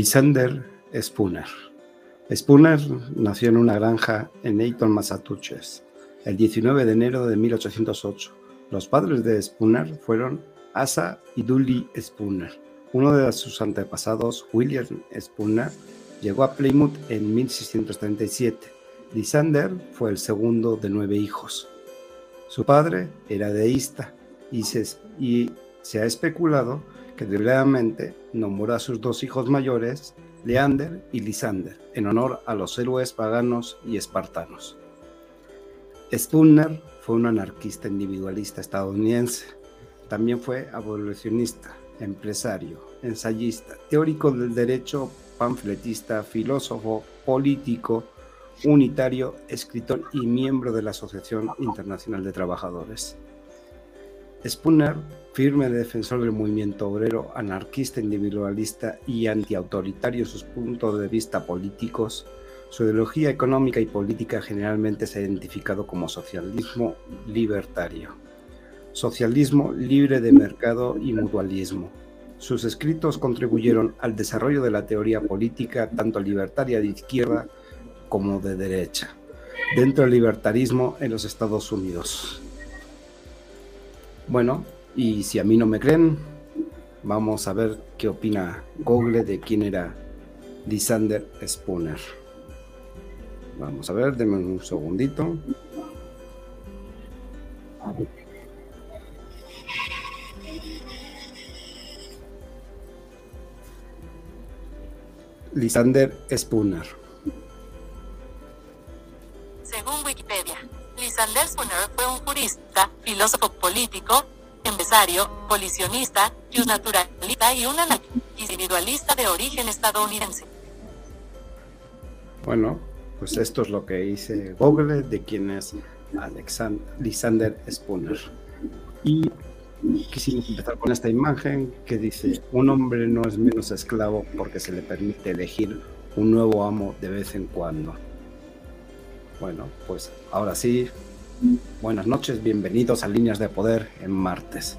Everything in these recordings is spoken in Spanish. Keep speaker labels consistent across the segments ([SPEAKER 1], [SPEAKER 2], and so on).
[SPEAKER 1] Lysander Spooner. Spooner nació en una granja en Eton, Massachusetts, el 19 de enero de 1808. Los padres de Spooner fueron Asa y Dudley Spooner. Uno de sus antepasados, William Spooner, llegó a Plymouth en 1637. Lysander fue el segundo de nueve hijos. Su padre era deísta y se ha especulado que nombró a sus dos hijos mayores, Leander y Lysander, en honor a los héroes paganos y espartanos. Spooner fue un anarquista individualista estadounidense. También fue abolicionista, empresario, ensayista, teórico del derecho, panfletista, filósofo, político, unitario, escritor y miembro de la Asociación Internacional de Trabajadores. Spooner, firme defensor del movimiento obrero, anarquista, individualista y antiautoritario sus puntos de vista políticos, su ideología económica y política generalmente se ha identificado como socialismo libertario, socialismo libre de mercado y mutualismo. Sus escritos contribuyeron al desarrollo de la teoría política tanto libertaria de izquierda como de derecha, dentro del libertarismo en los Estados Unidos. Bueno, y si a mí no me creen, vamos a ver qué opina Google de quién era Lysander Spooner. Vamos a ver, denme un segundito. Lysander Spooner.
[SPEAKER 2] Según Wikipedia, Lysander Spooner fue un jurista, filósofo político, empresario, policionista, naturalista y un individualista de origen estadounidense.
[SPEAKER 1] Bueno, pues esto es lo que dice Google de quién es Alexander, Lysander Spooner. Y quisimos empezar con esta imagen que dice, un hombre no es menos esclavo porque se le permite elegir un nuevo amo de vez en cuando. Bueno, pues ahora sí, buenas noches, bienvenidos a Líneas de Poder en martes.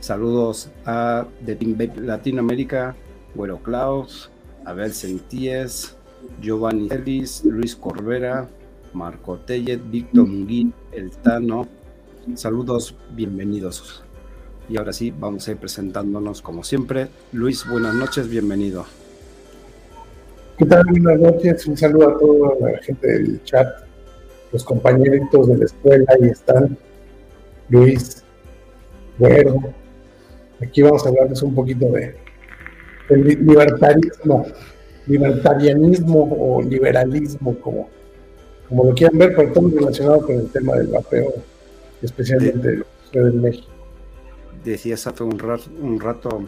[SPEAKER 1] Saludos a de Team Latinoamérica, Güero Klaus, Abel Sentíes, Giovanni Celis, Luis Corbera, Marco Tellet, Víctor Munguín, El Tano. Saludos, bienvenidos. Y ahora sí, vamos a ir presentándonos como siempre. Luis, buenas noches, bienvenido.
[SPEAKER 3] ¿Qué tal? Buenas noches, un saludo a toda la gente del chat los compañeritos de la escuela, ahí están, Luis, Güero. Aquí vamos a hablarles un poquito de, libertarismo, libertarianismo o liberalismo, como, como lo quieran ver, pero todo relacionado con el tema del vapeo, especialmente en México.
[SPEAKER 1] Decías hace un rato, un rato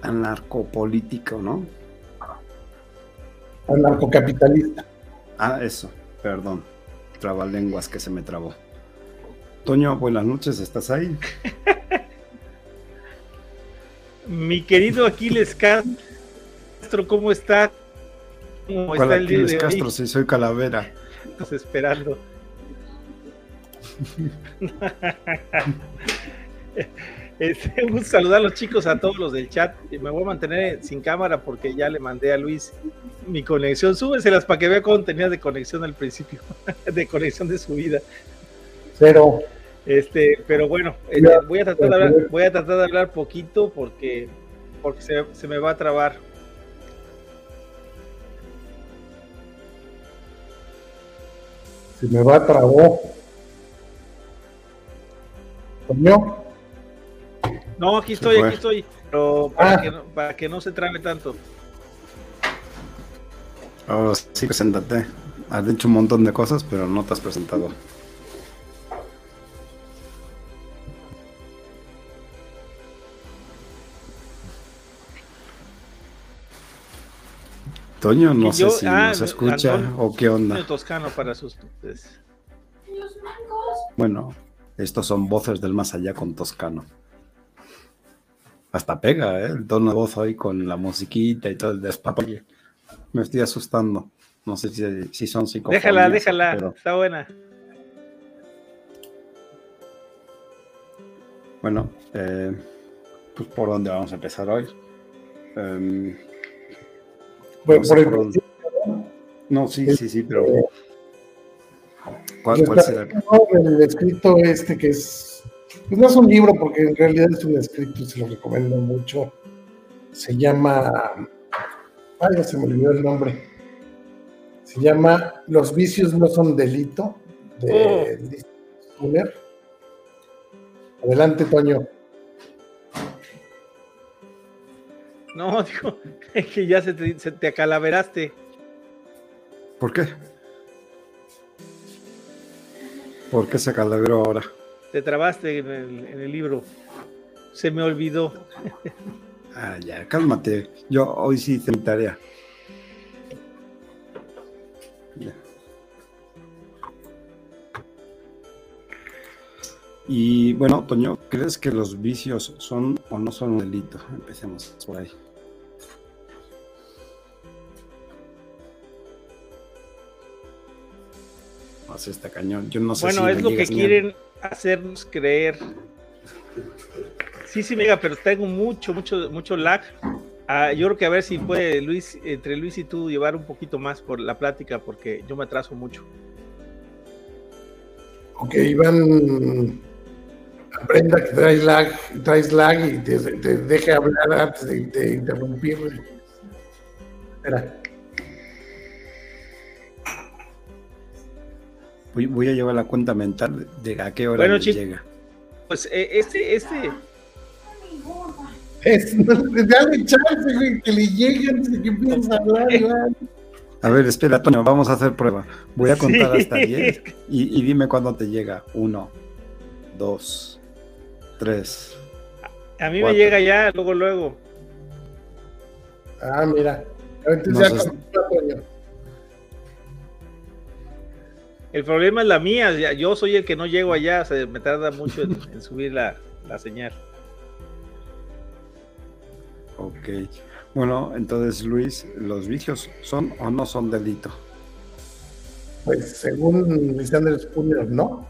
[SPEAKER 1] anarcopolítico, ¿no?
[SPEAKER 3] Anarcocapitalista.
[SPEAKER 1] Ah, eso, perdón trabalenguas que se me trabó. Toño, buenas noches, ¿estás ahí?
[SPEAKER 4] Mi querido Aquiles Castro, ¿cómo está?
[SPEAKER 1] ¿Cómo está el Aquiles Castro, si soy calavera.
[SPEAKER 4] Estás esperando. Este, un saludo a los chicos, a todos los del chat. Me voy a mantener sin cámara porque ya le mandé a Luis mi conexión. Súbeselas para que vea cómo tenía de conexión al principio, de conexión de su vida.
[SPEAKER 3] Pero.
[SPEAKER 4] Este, pero bueno, eh, voy, a tratar de hablar, voy a tratar de hablar poquito porque, porque se, se me va a trabar.
[SPEAKER 3] Se me va a trabó. ¿Coño?
[SPEAKER 4] No, aquí estoy, aquí estoy. Pero para, ah. que no, para que no se trabe tanto.
[SPEAKER 1] Oh, sí, preséntate. Has dicho un montón de cosas, pero no te has presentado. Toño, no sé si ah, nos escucha o qué onda.
[SPEAKER 4] Toscano para sus.
[SPEAKER 1] Bueno, estos son voces del más allá con Toscano. Hasta pega, ¿eh? El tono de voz hoy con la musiquita y todo el despapalle. Me estoy asustando. No sé si, son psicofonías.
[SPEAKER 4] Déjala, déjala. Está buena.
[SPEAKER 1] Bueno, eh, pues por dónde vamos a empezar hoy. Em,
[SPEAKER 3] Por, por el
[SPEAKER 1] por dónde. No, sí, sí, sí, pero ¿cuál, cuál será?
[SPEAKER 3] el escrito este que es, pues no es un libro porque en realidad es un escrito, se lo recomiendo mucho. Se llama, ay, ya se me olvidó el nombre. Se llama Los vicios no son delito, de Liz Spooner. Adelante, Toño.
[SPEAKER 4] No, digo, que ya se te, se te acalaveraste.
[SPEAKER 1] ¿Por qué? ¿Por qué se calaveró ahora?
[SPEAKER 4] Te trabaste en el, en el libro. Se me olvidó.
[SPEAKER 1] Ah, ya, cálmate. Yo hoy sí hice mi tarea. Ya. Y bueno, Toño, ¿crees que los vicios son o no son un delito? Empecemos por ahí. Así está cañón. Yo no sé
[SPEAKER 4] Bueno,
[SPEAKER 1] si
[SPEAKER 4] es lo que quieren hacernos creer. Sí, sí, mega, pero tengo mucho, mucho, mucho lag. Ah, yo creo que a ver si puede Luis, entre Luis y tú, llevar un poquito más por la plática, porque yo me atraso mucho.
[SPEAKER 3] Ok, Iván, aprenda que traes lag, traes lag y te, te deje hablar antes de, de. Espera.
[SPEAKER 1] Voy, voy a llevar la cuenta mental de a qué hora
[SPEAKER 4] Bueno,
[SPEAKER 1] me
[SPEAKER 4] chicos.
[SPEAKER 1] llega.
[SPEAKER 4] Pues eh, este, este,
[SPEAKER 3] Es, dale chance, güey, que le llegue antes de que empieces a hablar, Iván.
[SPEAKER 1] A ver, espera, Toño, vamos a hacer prueba. Voy a contar
[SPEAKER 4] Sí.
[SPEAKER 1] hasta 10 y, y dime cuándo te llega. Uno, dos, tres.
[SPEAKER 4] a mí me llega ya, luego, luego.
[SPEAKER 3] Ah, mira. Entonces ya
[SPEAKER 1] sé.
[SPEAKER 4] El problema es la mía, ya- yo soy el que no llego allá, o sea, me tarda mucho en, en subir la, la señal.
[SPEAKER 1] Ok. Bueno, entonces, Luis, ¿los vicios son o no son delito?
[SPEAKER 3] Pues según Lisandro Spooner, no.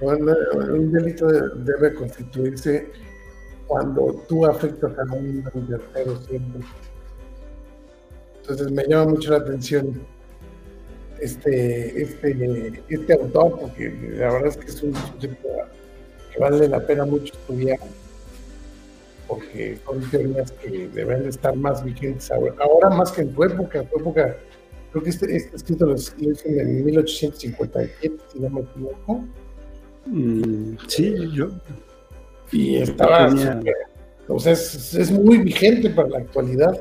[SPEAKER 3] Bueno, un delito de- debe constituirse cuando tú afectas a un tercero siempre. Entonces me llama mucho la atención este, este, este autor, porque la verdad es que es un sujeto que vale la pena mucho estudiar, porque son teorías que deben de estar más vigentes ahora, ahora más que en tu época. En tu época, creo que este, este escrito lo hizo en 1857, si no me equivoco,
[SPEAKER 1] Mm, sí, yo.
[SPEAKER 3] y estaba,
[SPEAKER 1] Tenía-
[SPEAKER 3] o sea, es, es muy vigente para la actualidad,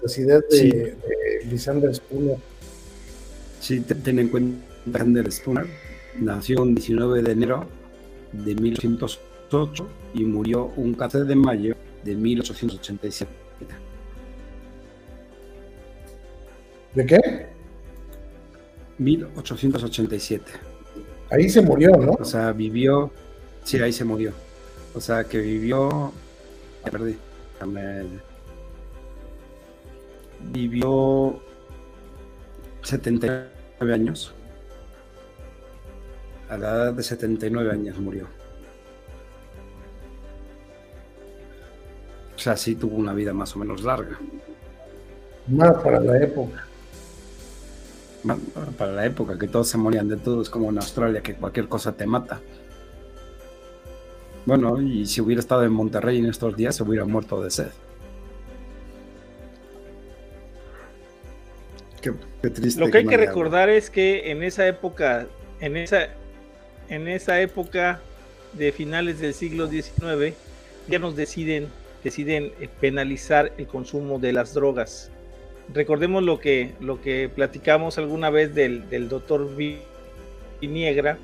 [SPEAKER 3] las ideas de,
[SPEAKER 1] Sí.
[SPEAKER 3] de Spooner.
[SPEAKER 1] Sí, te- ten en cuenta que Sander Spooner nació un 19 de enero de 1808 y murió un 14 de mayo de 1887.
[SPEAKER 3] ¿De qué?
[SPEAKER 1] 1887.
[SPEAKER 3] Ahí se murió, ¿no?
[SPEAKER 1] O sea, vivió. Sí, ahí se murió. O sea, que vivió. Ya perdí. Vivió 79 años. A la edad de 79 años murió. O sea, sí tuvo una vida más o menos larga.
[SPEAKER 3] Más para la época.
[SPEAKER 1] Para la época que todos se morían de todo, es como en Australia, que cualquier cosa te mata. Bueno, y si hubiera estado en Monterrey en estos días, se hubiera muerto de sed. Qué, qué triste.
[SPEAKER 4] Lo que hay que recordar es que en esa época, en esa, en esa época de finales del siglo XIX, ya nos deciden, deciden eh, penalizar el consumo de las drogas. Recordemos lo que, lo que platicamos alguna vez del, del doctor Viniegra,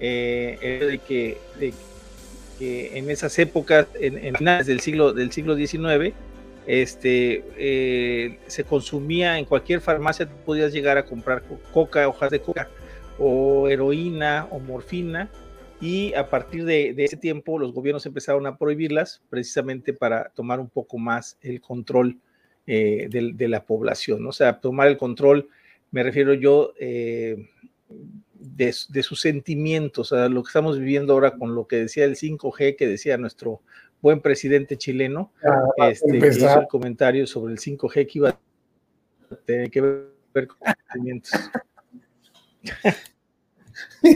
[SPEAKER 4] eh, de que, de que en esas épocas, en, en finales del siglo, del siglo XIX, este, eh, se consumía en cualquier farmacia, podías llegar a comprar co- coca, hojas de coca, o heroína, o morfina, y a partir de, ese tiempo los gobiernos empezaron a prohibirlas precisamente para tomar un poco más el control eh, de, la población, o sea, tomar el control, me refiero yo, eh, de, de sus sentimientos, a lo que estamos viviendo ahora con lo que decía el 5G, que decía nuestro buen presidente chileno,
[SPEAKER 3] Ya,
[SPEAKER 4] este, que hizo
[SPEAKER 3] empezar.
[SPEAKER 4] el comentario sobre el 5G que iba a tiene que ver con sentimientos.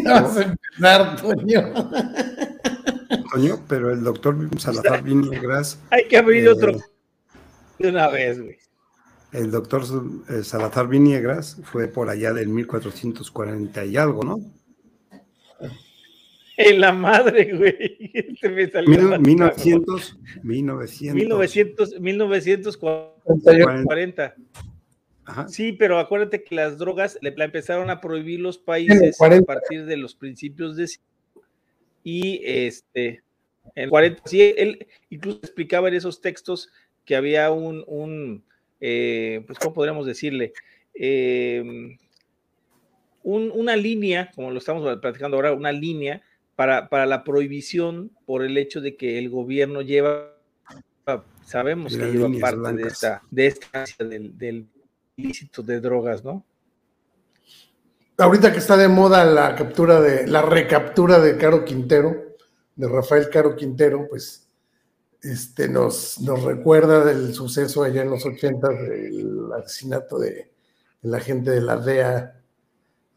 [SPEAKER 3] Vas a empezar, Toño.
[SPEAKER 1] Toño, pero el doctor Salazar Viniegas.
[SPEAKER 4] Hay que abrir
[SPEAKER 1] eh,
[SPEAKER 4] otro de una vez, güey.
[SPEAKER 1] El doctor eh, Salazar Viniegas fue por allá del 1440 y algo, ¿no?
[SPEAKER 4] En la madre, güey. Este me salió
[SPEAKER 1] Mil-
[SPEAKER 4] más
[SPEAKER 1] 1900, 1900.
[SPEAKER 4] 1900, 1940.
[SPEAKER 1] Ajá.
[SPEAKER 4] Sí, pero acuérdate que las drogas le la empezaron a prohibir los países a
[SPEAKER 3] 40.
[SPEAKER 4] partir de los principios de y este en 40 sí, él incluso explicaba en esos textos que había un, un eh, pues cómo podríamos decirle Eh, un- una línea, como lo estamos platicando ahora, una línea para, para la prohibición por el hecho de que el gobierno lleva, sabemos que lleva parte de esta, de esta del, del ilícito de drogas, ¿no?
[SPEAKER 3] Ahorita que está de moda la captura de, la recaptura de Caro Quintero, de Rafael Caro Quintero, pues este, nos, nos recuerda del suceso allá en los 80 del asesinato de, del agente de la DEA,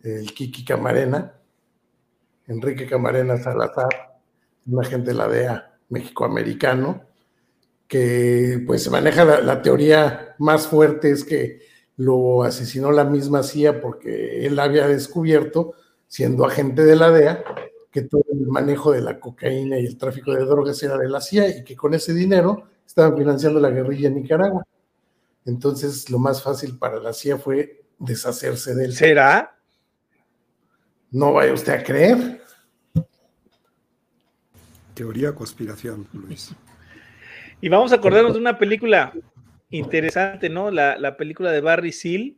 [SPEAKER 3] el Kiki Camarena, Enrique Camarena Salazar, un agente de la DEA mexicoamericano, que pues maneja la, la teoría más fuerte es que lo asesinó la misma CIA porque él había descubierto, siendo agente de la DEA, que todo el manejo de la cocaína y el tráfico de drogas era de la CIA y que con ese dinero estaban financiando la guerrilla en Nicaragua. Entonces, lo más fácil para la CIA fue deshacerse de él.
[SPEAKER 4] ¿Será?
[SPEAKER 3] No vaya usted a creer.
[SPEAKER 1] Teoría conspiración, Luis.
[SPEAKER 4] Y vamos a acordarnos de una película interesante, ¿no? La, la película de Barry Seal.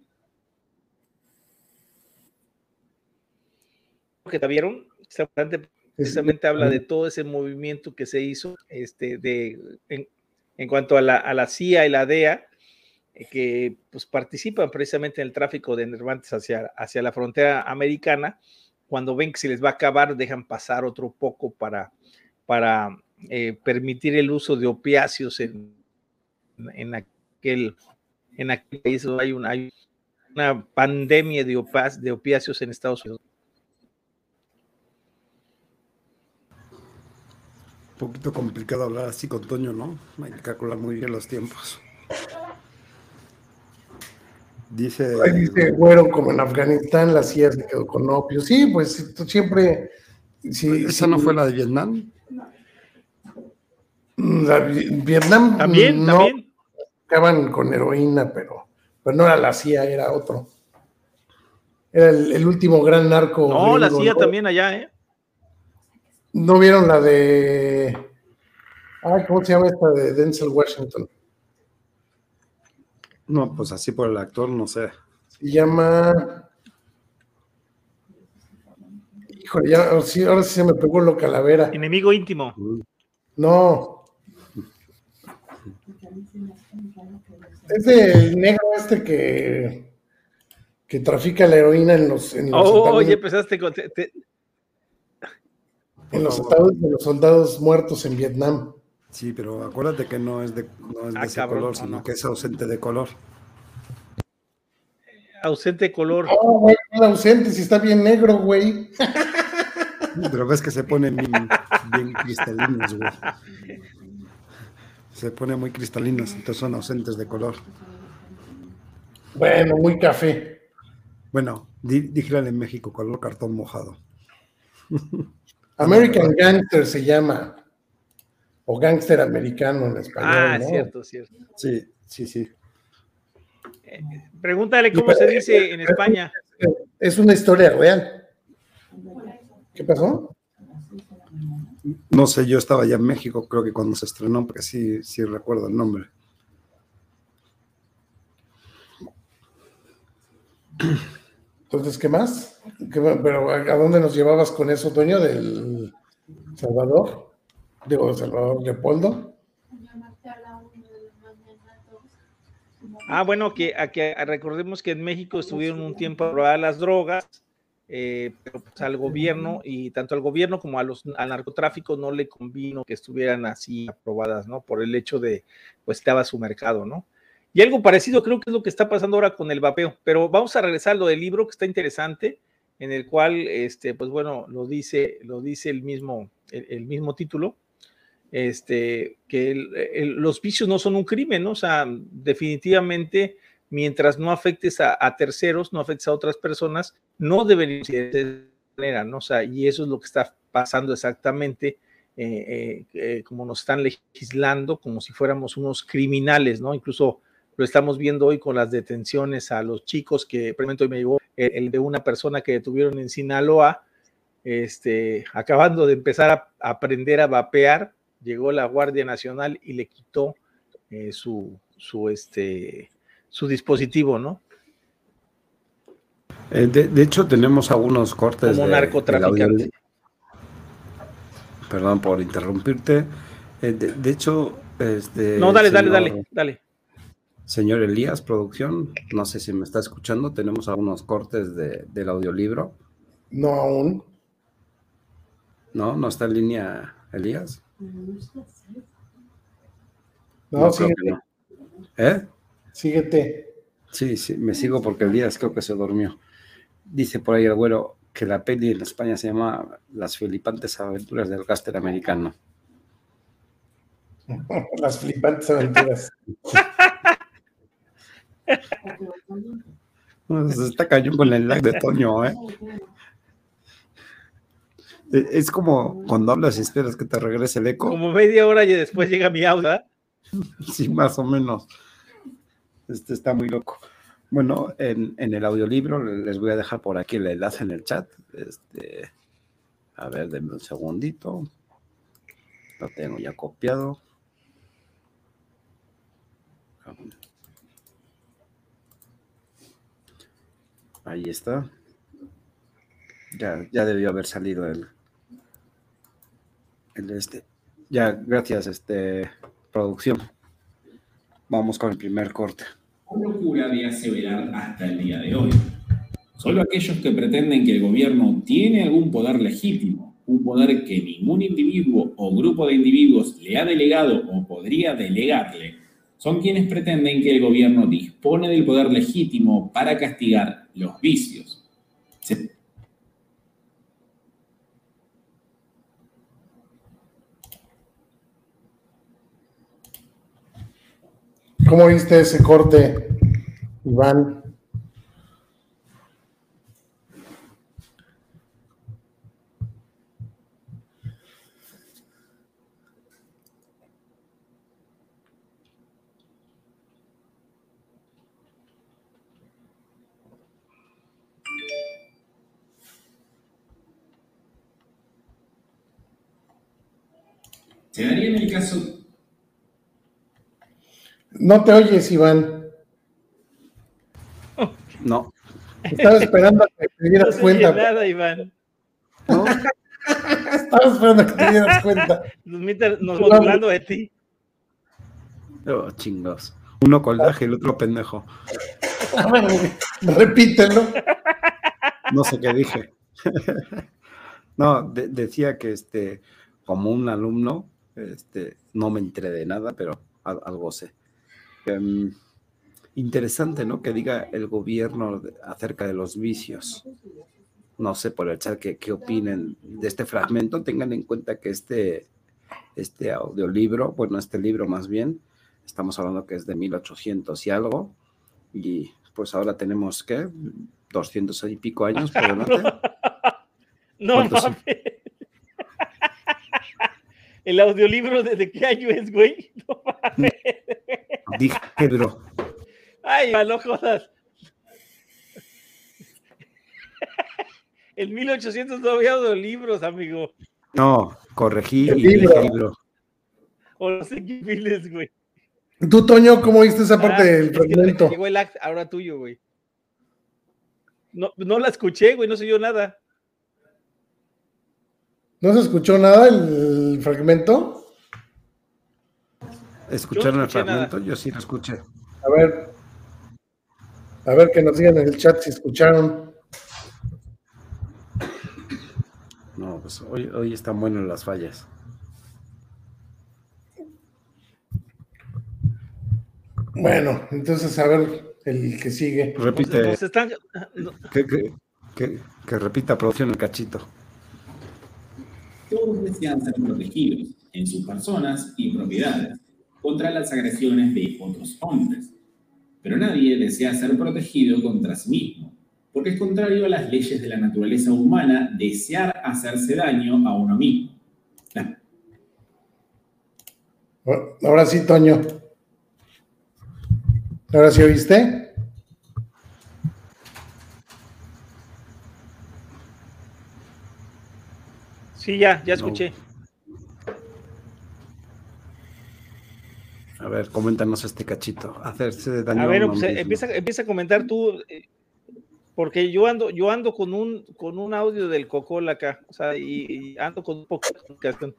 [SPEAKER 4] ¿Que te vieron? Precisamente habla de todo ese movimiento que se hizo este, de, en, en cuanto a la, a la CIA y la DEA, eh, que pues, participan precisamente en el tráfico de enervantes hacia, hacia la frontera americana. Cuando ven que se les va a acabar, dejan pasar otro poco para, para eh, permitir el uso de opiáceos en, en aquel en aquel país hay una, hay una pandemia de opiáceos en Estados Unidos.
[SPEAKER 1] Un poquito complicado hablar así con Toño, ¿no? Hay que calcular muy bien los tiempos. Dice,
[SPEAKER 3] Ahí dice, güero, como en Afganistán, la CIA se quedó con opio. Sí, pues esto siempre. Sí,
[SPEAKER 1] ¿esa
[SPEAKER 3] sí,
[SPEAKER 1] no fue la de Vietnam?
[SPEAKER 3] la Vi- Vietnam
[SPEAKER 4] También,
[SPEAKER 3] no
[SPEAKER 4] también.
[SPEAKER 3] acaban con heroína, pero, pero no era la CIA, era otro. Era el, el último gran narco.
[SPEAKER 4] No, la CIA
[SPEAKER 3] ¿no?
[SPEAKER 4] también allá, ¿eh?
[SPEAKER 3] ¿No vieron la de. Ay, ¿cómo se llama esta de Denzel Washington?
[SPEAKER 1] No, pues así por el actor, no sé.
[SPEAKER 3] Se llama. Híjole, ya, ahora sí, ahora sí se me pegó lo calavera.
[SPEAKER 4] Enemigo íntimo.
[SPEAKER 3] No. Es del negro este que. que trafica la heroína en los. En los
[SPEAKER 4] Oh, oye, empezaste con. te- te-
[SPEAKER 3] en los ataúdes de los soldados muertos en Vietnam.
[SPEAKER 1] Sí, pero acuérdate que no es de, no es de
[SPEAKER 4] Ah,
[SPEAKER 1] ese
[SPEAKER 4] cabrón,
[SPEAKER 1] color,
[SPEAKER 4] no,
[SPEAKER 1] sino
[SPEAKER 4] no.
[SPEAKER 1] que es ausente de color.
[SPEAKER 4] ausente de color.
[SPEAKER 3] Oh, güey, no era ausente, si está bien negro, güey.
[SPEAKER 1] Pero ves que se ponen bien, bien cristalinos, güey. Se ponen muy cristalinos, entonces son ausentes de color.
[SPEAKER 3] Bueno, muy café.
[SPEAKER 1] Bueno, di- dígale en México, color cartón mojado.
[SPEAKER 3] American Gangster se llama. O Gangster Americano en español.
[SPEAKER 4] Ah,
[SPEAKER 3] ¿no?
[SPEAKER 4] cierto, cierto.
[SPEAKER 1] Sí, sí, sí.
[SPEAKER 4] Pregúntale cómo se dice en España.
[SPEAKER 3] Es una historia real. ¿Qué pasó?
[SPEAKER 1] No sé, yo estaba ya en México, creo que cuando se estrenó, porque sí, sí recuerdo el nombre.
[SPEAKER 3] Entonces, ¿qué más? ¿Pero a, a dónde nos llevabas con eso, Toño? ¿Del Salvador? Digo, Salvador Leopoldo.
[SPEAKER 4] Ah, bueno, que, a que recordemos que en México estuvieron un tiempo aprobadas las drogas, eh, pero pues al gobierno y tanto al gobierno como a los, al narcotráfico no le convino que estuvieran así aprobadas, ¿no? Por el hecho de, pues estaba su mercado, ¿no? Y algo parecido creo que es lo que está pasando ahora con el vapeo. Pero vamos a regresar a lo del libro que está interesante, en el cual, este, pues bueno, lo dice, lo dice el mismo, el, mismo título, este, que los vicios no son un crimen, ¿no? O sea, definitivamente, mientras no afectes a, terceros, no afectes a otras personas, no deberían ser de manera, ¿no? O sea, y eso es lo que está pasando exactamente eh, eh, eh, como nos están legislando, como si fuéramos unos criminales, ¿no? Incluso lo estamos viendo hoy con las detenciones a los chicos que, por ejemplo, hoy me llegó el, de una persona que detuvieron en Sinaloa, este, acabando de empezar a, aprender a vapear, llegó la Guardia Nacional y le quitó su, su, este, su dispositivo, ¿no?
[SPEAKER 1] de, hecho, tenemos algunos cortes.
[SPEAKER 4] Como narcotraficante
[SPEAKER 1] perdón por interrumpirte. Eh, de, hecho, este.
[SPEAKER 4] No, dale, dale, dale, dale.
[SPEAKER 1] Señor Elías, producción, no sé si me está escuchando, tenemos algunos cortes del audiolibro.
[SPEAKER 3] No aún.
[SPEAKER 1] No, no está en línea Elías.
[SPEAKER 3] No, síguete.
[SPEAKER 1] ¿Eh?
[SPEAKER 3] Síguete.
[SPEAKER 1] Sí, sí, me sigo porque Elías creo que se durmió. Dice por ahí el güero, que la peli en España se llama Las flipantes aventuras del gáster americano.
[SPEAKER 3] Las flipantes aventuras.
[SPEAKER 1] se está cayendo con el lag de Toño, ¿eh? ¿Eh? Es como cuando hablas y esperas que te regrese el eco.
[SPEAKER 4] Como media hora y después llega mi audio.
[SPEAKER 1] Sí, más o menos. Este está muy loco. Bueno, en, el audiolibro les voy a dejar por aquí el enlace en el chat. Este, a ver, denme un segundito. Lo tengo ya copiado. Ahí está. Ya, ya debió haber salido el, el este. Ya, gracias, este producción. Vamos con el primer corte
[SPEAKER 5] locura de aseverar hasta el día de hoy. Solo aquellos que pretenden que el gobierno tiene algún poder legítimo, un poder que ningún individuo o grupo de individuos le ha delegado o podría delegarle, son quienes pretenden que el gobierno dispone del poder legítimo para castigar los vicios.
[SPEAKER 3] ¿Cómo viste ese corte, Iván?
[SPEAKER 5] Se daría en el caso
[SPEAKER 3] no te oyes, Iván.
[SPEAKER 1] No.
[SPEAKER 3] Estaba esperando a que te dieras
[SPEAKER 4] no
[SPEAKER 3] cuenta.
[SPEAKER 4] nada, Iván.
[SPEAKER 3] ¿No? Estaba esperando a que te dieras cuenta.
[SPEAKER 4] Nos, hablando de ti.
[SPEAKER 1] Oh, chingos. Uno coldaje y el otro pendejo.
[SPEAKER 3] Repítelo.
[SPEAKER 1] No sé qué dije. No, decía que este, como un alumno, este, no me enteré de nada, pero algo sé. Em, interesante, ¿no? Que diga el gobierno acerca de los vicios. No sé por el chat qué, opinen de este fragmento. Tengan en cuenta que este, este audiolibro, bueno, este libro más bien, estamos hablando que es de 1800 y algo, y pues ahora tenemos, ¿qué? 200 y pico años por delante.
[SPEAKER 4] No mames. ¿El audiolibro desde qué año es, güey? No mames.
[SPEAKER 1] Dije, bro.
[SPEAKER 4] Ay, no jodas. En 1800 no había audiolibros, amigo.
[SPEAKER 1] No, corregí y dije libro.
[SPEAKER 4] O no sé qué miles, güey.
[SPEAKER 3] Tú, Toño, ¿cómo viste esa parte ah, del fragmento?
[SPEAKER 4] Llegó el act, ahora tuyo, güey. No, no la escuché, güey, no se oyó nada.
[SPEAKER 3] ¿No se escuchó nada el fragmento?
[SPEAKER 1] ¿Escucharon el fragmento? Yo sí lo escuché.
[SPEAKER 3] A ver. A ver que nos digan en el chat si escucharon.
[SPEAKER 1] No, pues hoy, hoy están buenas las fallas.
[SPEAKER 3] Bueno, entonces a ver el que sigue.
[SPEAKER 1] Repite. Nos están... que, que, que, que, repita producción el cachito.
[SPEAKER 5] Todos desean ser protegidos en sus personas y propiedades contra las agresiones de otros hombres. Pero nadie desea ser protegido contra sí mismo, porque es contrario a las leyes de la naturaleza humana desear hacerse daño a uno mismo.
[SPEAKER 3] Ahora sí, Toño. Ahora sí, ¿oíste?
[SPEAKER 4] Sí, ya, ya escuché.
[SPEAKER 1] A ver, coméntanos este cachito. Hacerse daño.
[SPEAKER 4] A ver, pues, empieza, empieza a comentar tú, eh, porque yo ando, yo ando con un, con un audio del Cocol acá, o sea, y, ando con un poco de comunicación.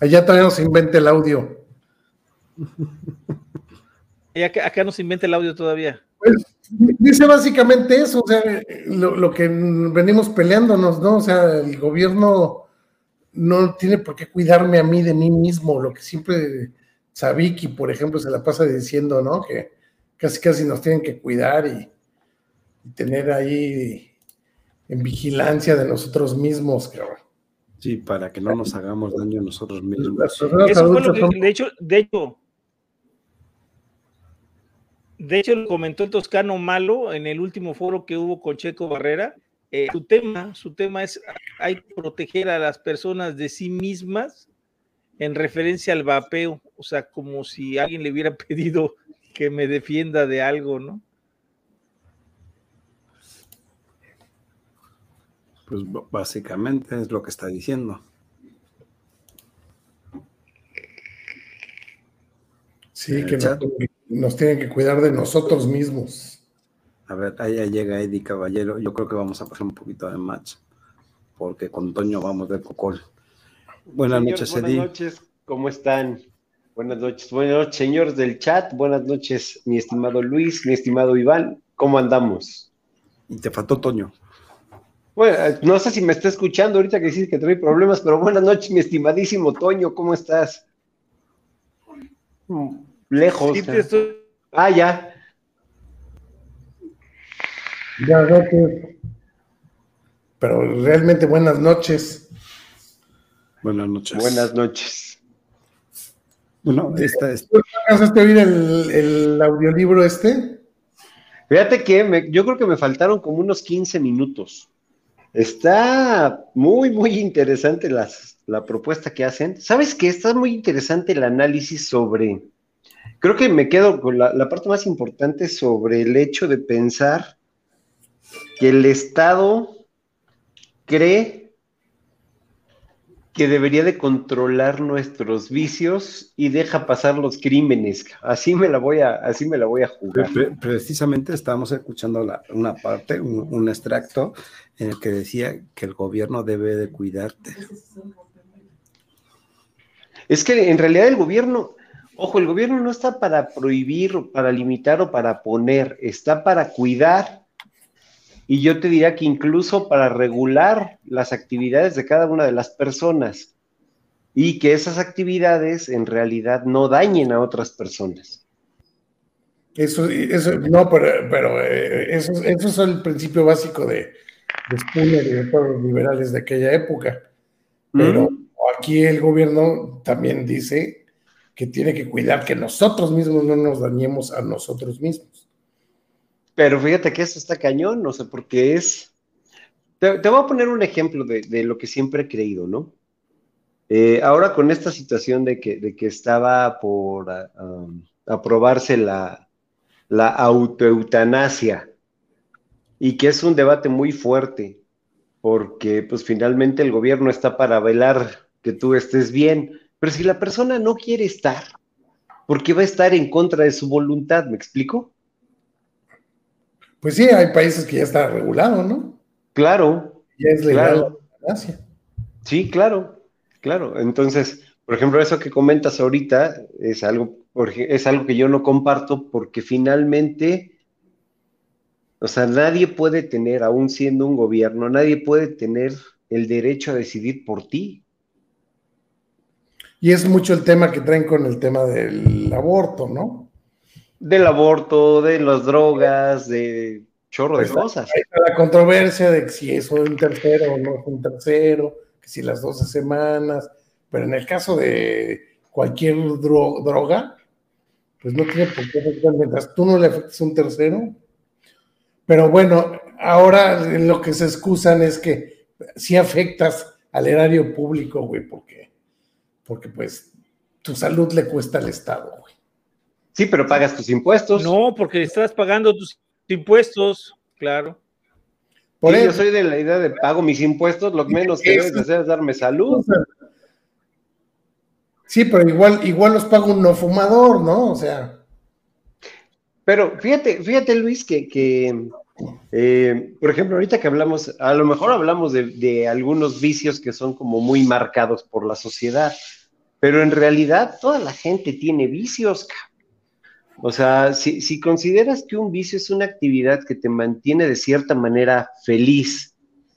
[SPEAKER 3] Allá todavía no se inventa el audio.
[SPEAKER 4] Y acá, acá no se inventa el audio todavía.
[SPEAKER 3] Pues, dice básicamente eso, o sea, lo, lo, que venimos peleándonos, ¿no? O sea, el gobierno no tiene por qué cuidarme a mí de mí mismo, lo que siempre Sabiki, por ejemplo, se la pasa diciendo, ¿no? Que casi casi nos tienen que cuidar y, tener ahí en vigilancia de nosotros mismos, cabrón.
[SPEAKER 1] Sí, para que no nos hagamos daño a nosotros mismos.
[SPEAKER 4] Eso fue lo que, de hecho, de hecho, de hecho lo comentó el Toscano Malo en el último foro que hubo con Checo Barrera. Eh, su tema, su tema es hay que proteger a las personas de sí mismas en referencia al vapeo, o sea, como si alguien le hubiera pedido que me defienda de algo, ¿no?
[SPEAKER 1] Pues básicamente es lo que está diciendo.
[SPEAKER 3] Sí, que nos, tienen que cuidar de nosotros mismos.
[SPEAKER 1] A ver, ahí llega Eddie Caballero. Yo creo que vamos a pasar un poquito de match, porque con Toño vamos de cocol.
[SPEAKER 6] Buenas noches, Buenas noches, ¿cómo están? Buenas noches, buenas noches, señores del chat. Buenas noches, mi estimado Luis, mi estimado Iván. ¿Cómo andamos?
[SPEAKER 1] Y te faltó Toño.
[SPEAKER 6] Bueno, eh, no sé si me está escuchando ahorita que dices que trae problemas, pero buenas noches, mi estimadísimo Toño, ¿cómo estás? Mm, lejos. Ah, ya.
[SPEAKER 3] Ya, Pero realmente buenas noches.
[SPEAKER 1] Buenas noches.
[SPEAKER 6] Buenas noches.
[SPEAKER 3] Bueno, esta es. ¿Alcanzaste a oír el, el, audiolibro este?
[SPEAKER 6] Fíjate que yo creo que me faltaron como unos 15 minutos. Está muy, muy interesante las, la propuesta que hacen. ¿Sabes qué? Está muy interesante el análisis sobre. Creo que me quedo con la, la parte más importante sobre el hecho de pensar que el Estado cree que debería de controlar nuestros vicios y deja pasar los crímenes. Así me la voy a, así me la voy a jugar.
[SPEAKER 1] Precisamente estábamos escuchando una parte, un, extracto en el que decía que el gobierno debe de cuidarte.
[SPEAKER 6] Es que en realidad el gobierno, ojo, el gobierno no está para prohibir, para limitar o para poner, está para cuidar y yo te diría que incluso para regular las actividades de cada una de las personas y que esas actividades en realidad no dañen a otras personas.
[SPEAKER 3] Eso, eso no, pero, pero eh, eso, eso, es el principio básico de, de Spooner y de todos los liberales de aquella época. Pero aquí el gobierno también dice que tiene que cuidar que nosotros mismos no nos dañemos a nosotros mismos.
[SPEAKER 6] Pero fíjate que eso está cañón, no sé por qué es. Te, voy a poner un ejemplo de, lo que siempre he creído, ¿no? Eh, ahora con esta situación de que, de que estaba por um, aprobarse la, la autoeutanasia y que es un debate muy fuerte, porque pues finalmente el gobierno está para velar que tú estés bien, pero si la persona no quiere estar, ¿por qué va a estar en contra de su voluntad? ¿Me explico?
[SPEAKER 3] Pues sí, hay países que ya está regulado, ¿no?
[SPEAKER 6] Claro.
[SPEAKER 3] Ya es legal la
[SPEAKER 6] Sí, claro, claro. Entonces, por ejemplo, eso que comentas ahorita es algo, es algo que yo no comparto porque finalmente, o sea, nadie puede tener, aún siendo un gobierno, nadie puede tener el derecho a decidir por ti.
[SPEAKER 3] Y es mucho el tema que traen con el tema del aborto, ¿no?
[SPEAKER 6] Del aborto, de las drogas, de chorro de
[SPEAKER 3] Pues,
[SPEAKER 6] cosas.
[SPEAKER 3] La controversia de si es un tercero o no es un tercero, que si las 12 semanas, pero en el caso de cualquier dro- droga, pues no tiene por qué afectar mientras tú no le afectes a un tercero. Pero bueno, ahora lo que se excusan es que si afectas al erario público, güey, porque, porque pues tu salud le cuesta al Estado.
[SPEAKER 6] Sí, pero pagas tus impuestos.
[SPEAKER 4] No, porque estás pagando tus impuestos, claro.
[SPEAKER 3] Por
[SPEAKER 6] Sí, yo soy de la idea de pago mis impuestos, lo menos que debes de hacer es darme salud.
[SPEAKER 3] Sí, pero igual, igual los paga un no fumador, ¿no? O sea,
[SPEAKER 6] Pero fíjate, fíjate Luis, que, que, eh, por ejemplo, ahorita que hablamos, a lo mejor hablamos de, de algunos vicios que son como muy marcados por la sociedad, pero en realidad toda la gente tiene vicios. ca. O sea, si, si consideras que un vicio es una actividad que te mantiene de cierta manera feliz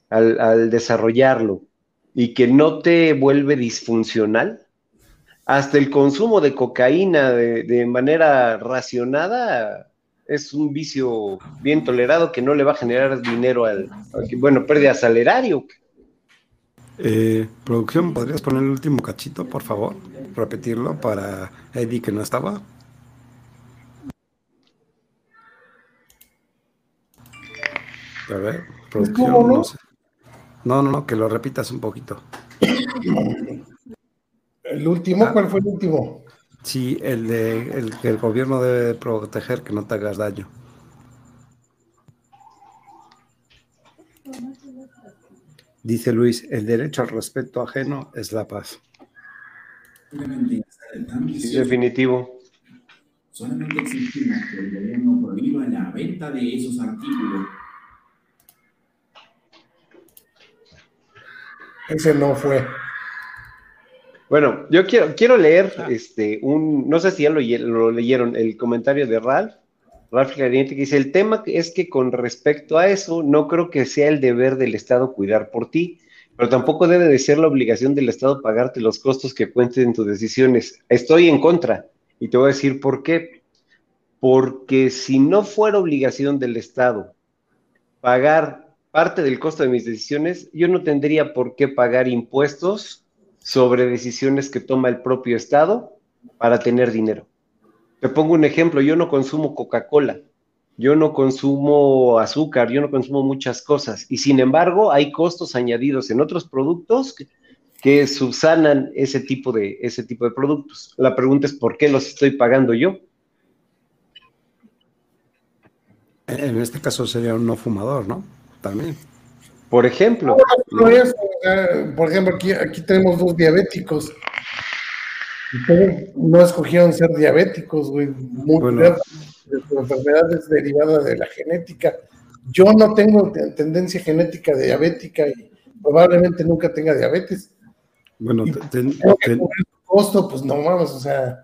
[SPEAKER 6] al, desarrollarlo y que no te vuelve disfuncional, hasta el consumo de cocaína de, manera racionada es un vicio bien tolerado que no le va a generar dinero al, al bueno, pérdidas al.
[SPEAKER 1] Eh, producción, ¿podrías poner el último cachito, por favor? Repetirlo para Eddie que no estaba. A ver, producción,
[SPEAKER 3] ¿Cómo no?
[SPEAKER 1] no sé. No, no, no, que lo repitas un poquito.
[SPEAKER 3] el último,
[SPEAKER 1] Ah.
[SPEAKER 3] ¿cuál fue el último?
[SPEAKER 1] Sí, el de el que el gobierno debe proteger que no te hagas daño. Dice Luis, el derecho al respeto ajeno es la paz.
[SPEAKER 6] Sí, definitivo.
[SPEAKER 5] solamente exigimos que el gobierno prohíba la venta de esos artículos.
[SPEAKER 3] Ese no fue.
[SPEAKER 6] Bueno, yo quiero, quiero leer este un, no sé si ya lo, lo leyeron, el comentario de Ralph, Ralph Clariente, que dice, el tema es que con respecto a eso, no creo que sea el deber del Estado cuidar por ti, pero tampoco debe de ser la obligación del Estado pagarte los costos que cuenten tus decisiones. Estoy en contra, y te voy a decir por qué. Porque si no fuera obligación del Estado pagar parte del costo de mis decisiones, yo no tendría por qué pagar impuestos sobre decisiones que toma el propio Estado para tener dinero. Te pongo un ejemplo, yo no consumo Coca-Cola, yo no consumo azúcar, yo no consumo muchas cosas y sin embargo hay costos añadidos en otros productos que, subsanan ese tipo, de, ese tipo de productos. La pregunta es por qué los estoy pagando yo.
[SPEAKER 1] En este caso sería un no fumador, ¿no? También.
[SPEAKER 6] Por ejemplo,
[SPEAKER 3] No es, o sea, por ejemplo, aquí, aquí tenemos dos diabéticos. Ustedes no escogieron ser diabéticos, güey. Muy
[SPEAKER 1] Bueno.
[SPEAKER 3] de su enfermedad es derivada de la genética. Yo no tengo te- tendencia genética diabética y probablemente nunca tenga diabetes.
[SPEAKER 1] Bueno,
[SPEAKER 3] Y Tengo que su costo, pues no mames, o sea,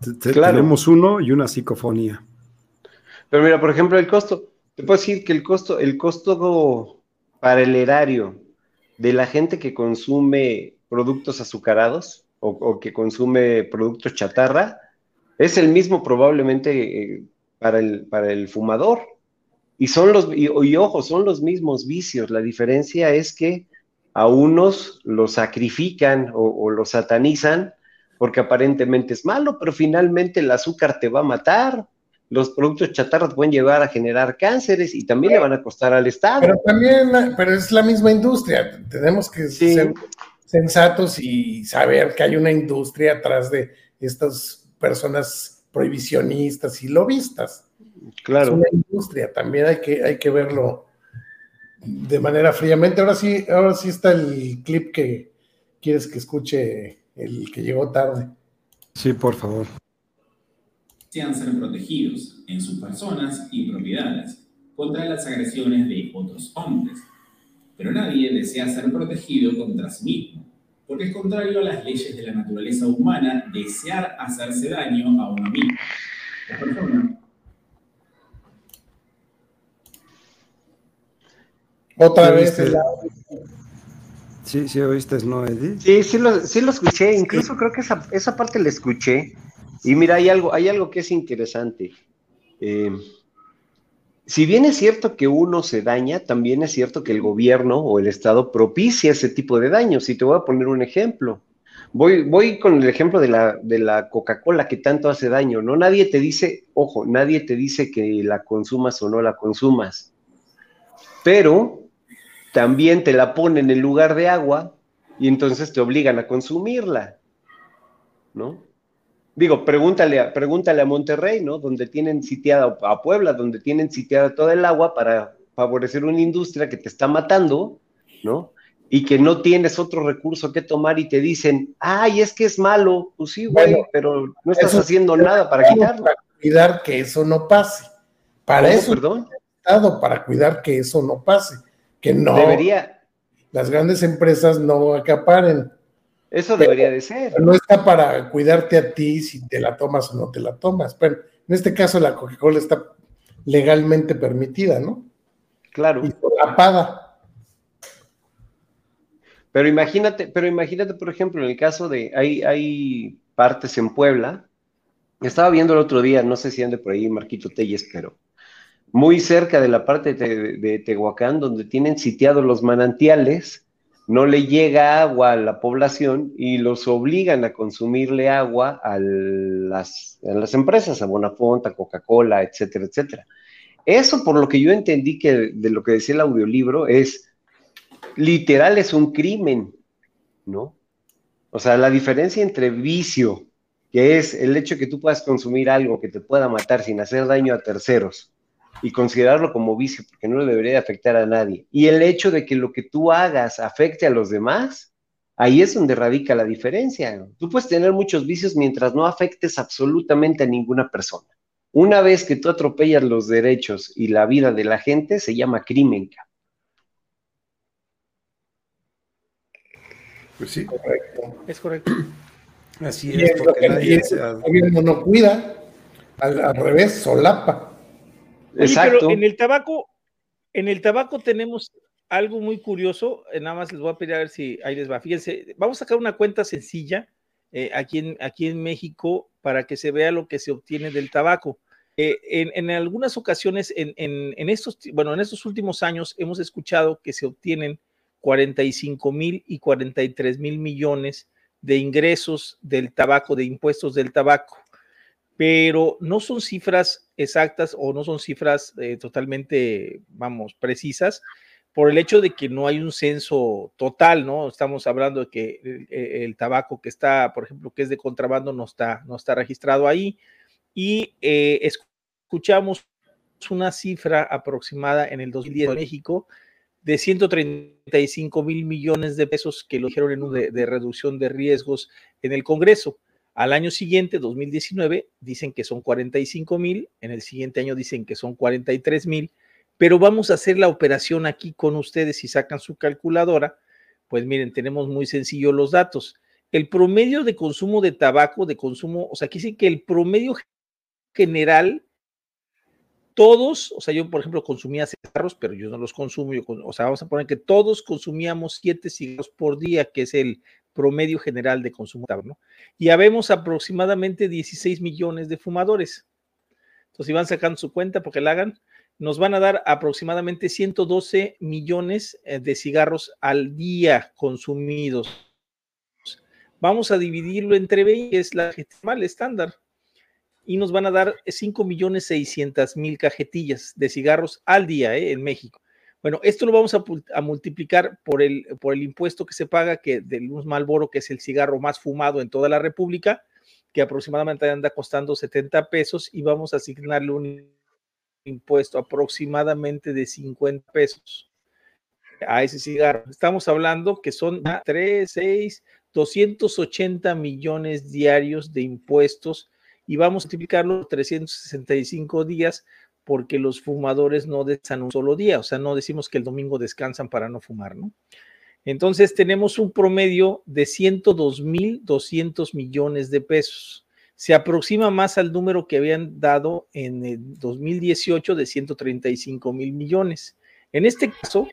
[SPEAKER 1] te- te-
[SPEAKER 6] Claro.
[SPEAKER 1] tenemos uno y una psicofonía.
[SPEAKER 6] Pero mira, por ejemplo, el costo. Te puedo decir que el costo, el costo para el erario de la gente que consume productos azucarados o, que consume productos chatarra es el mismo probablemente eh, para el, para el fumador. Y son los, y, y ojo, son los mismos vicios. La diferencia es que a unos los sacrifican o, o los satanizan porque aparentemente es malo, pero finalmente el azúcar te va a matar, los productos chatarras pueden llevar a generar cánceres y también le van a costar al Estado.
[SPEAKER 3] pero también, pero es la misma industria. Tenemos que
[SPEAKER 6] Sí.
[SPEAKER 3] ser sensatos y saber que hay una industria atrás de estas personas prohibicionistas y lobistas. Es
[SPEAKER 6] claro.
[SPEAKER 3] una industria, también hay que, hay que verlo de manera fríamente. Ahora sí, ahora sí está el clip que quieres que escuche el que llegó tarde.
[SPEAKER 1] Sí, por favor.
[SPEAKER 5] Desean ser protegidos en sus personas y propiedades contra las agresiones de otros hombres. Pero nadie desea ser protegido contra sí mismo, porque es contrario a las leyes de la naturaleza humana desear hacerse daño a uno mismo. La persona
[SPEAKER 3] Otra
[SPEAKER 1] ¿Ya
[SPEAKER 3] vez el
[SPEAKER 1] Sí, sí, oíste, ¿no, Eddie?
[SPEAKER 6] Sí, sí lo, sí lo escuché, incluso creo que esa, esa parte la escuché, Y mira, hay algo, hay algo que es interesante. Eh, si bien es cierto que uno se daña, también es cierto que el gobierno o el Estado propicia ese tipo de daños. Y te voy a poner un ejemplo. Voy, voy con el ejemplo de la, de la Coca-Cola que tanto hace daño, ¿no? Nadie te dice, ojo, nadie te dice que la consumas o no la consumas, pero también te la ponen en lugar de agua y entonces te obligan a consumirla, ¿no? Digo, pregúntale a, pregúntale a Monterrey, ¿no? Donde tienen sitiada, a Puebla, donde tienen sitiada toda el agua para favorecer una industria que te está matando, ¿no? y que no tienes otro recurso que tomar y te dicen, ay, es que es malo, pues sí, güey, pero no estás haciendo nada para quitarlo.
[SPEAKER 3] Para cuidar que eso no pase. Para eso, perdón? Estado, para cuidar que eso no pase. Que no.
[SPEAKER 6] Debería.
[SPEAKER 3] Las grandes empresas no acaparen.
[SPEAKER 6] Eso debería de ser.
[SPEAKER 3] No está para cuidarte a ti si te la tomas o no te la tomas. Pero en este caso la Coca-Cola está legalmente permitida, ¿no?
[SPEAKER 6] Claro.
[SPEAKER 3] Y solapada.
[SPEAKER 6] Pero imagínate, pero imagínate, por ejemplo, en el caso de, hay, hay partes en Puebla, estaba viendo el otro día, no sé si ande por ahí Marquito Telles, pero muy cerca de la parte de, Tehuacán, donde tienen sitiados los manantiales, no le llega agua a la población y los obligan a consumirle agua a las, a las empresas, a Bonafont, a Coca-Cola, etcétera, etcétera. Eso, por lo que yo entendí que de lo que decía el audiolibro, es literal es un crimen, ¿no? O sea, la diferencia entre vicio, que es el hecho de que tú puedas consumir algo que te pueda matar sin hacer daño a terceros y considerarlo como vicio porque no le debería afectar a nadie, y el hecho de que lo que tú hagas afecte a los demás, ahí es donde radica la diferencia. Tú puedes tener muchos vicios mientras no afectes absolutamente a ninguna persona. Una vez que tú atropellas los derechos y la vida de la gente, se llama crimen.
[SPEAKER 3] Pues sí, correcto.
[SPEAKER 4] Es correcto.
[SPEAKER 1] Así es, porque nadie
[SPEAKER 3] el gobierno no cuida, al, revés, solapa.
[SPEAKER 4] Exacto. pero en el tabaco, en el tabaco tenemos algo muy curioso, eh, nada más les voy a pedir a ver si ahí les va. Fíjense, vamos a sacar una cuenta sencilla eh, aquí, en, aquí en México para que se vea lo que se obtiene del tabaco. Eh, en, en, algunas ocasiones, en, en, estos, bueno, en estos últimos años hemos escuchado que se obtienen 45 mil y 43 mil millones de ingresos del tabaco, de impuestos del tabaco, pero no son cifras exactas o no son cifras eh, totalmente, vamos, precisas, por el hecho de que no hay un censo total, ¿no? Estamos hablando de que el, tabaco que está, por ejemplo, que es de contrabando, no está, no está registrado ahí. Y eh, escuchamos una cifra aproximada en el 2010 en México de 135 mil millones de pesos que lo dijeron en un de, reducción de riesgos en el Congreso. Al año siguiente, 2019, dicen que son 45 mil, en el siguiente año dicen que son 43 mil, pero vamos a hacer la operación aquí con ustedes y sacan su calculadora. Pues miren, tenemos muy sencillo los datos. El promedio de consumo de tabaco, de consumo, o sea, aquí sí que el promedio general todos, o sea, yo por ejemplo consumía cigarros, pero yo no los consumo, o sea, vamos a poner que todos consumíamos siete cigarros por día, que es el promedio general de consumo, ¿no? Y habemos aproximadamente 16 millones de fumadores. Entonces, si van sacando su cuenta, porque la hagan, nos van a dar aproximadamente 112 millones eh, de cigarros al día consumidos. Vamos a dividirlo entre 20, que es la mal estándar y nos van a dar 5 millones 600 mil cajetillas de cigarros al día ¿eh? en México. Bueno, esto lo vamos a, multiplicar por el, por el impuesto que se paga, que del Malboro, que es el cigarro más fumado en toda la República, que aproximadamente anda costando 70 pesos, y vamos a asignarle un impuesto aproximadamente de 50 pesos a ese cigarro. Estamos hablando que son 3, 6, 280 millones diarios de impuestos y vamos a multiplicarlo 365 días porque los fumadores no descansan un solo día, o sea, no decimos que el domingo descansan para no fumar, ¿no? Entonces tenemos un promedio de 102.200 millones de pesos. Se aproxima más al número que habían dado en el 2018 de 135 mil millones. En este caso,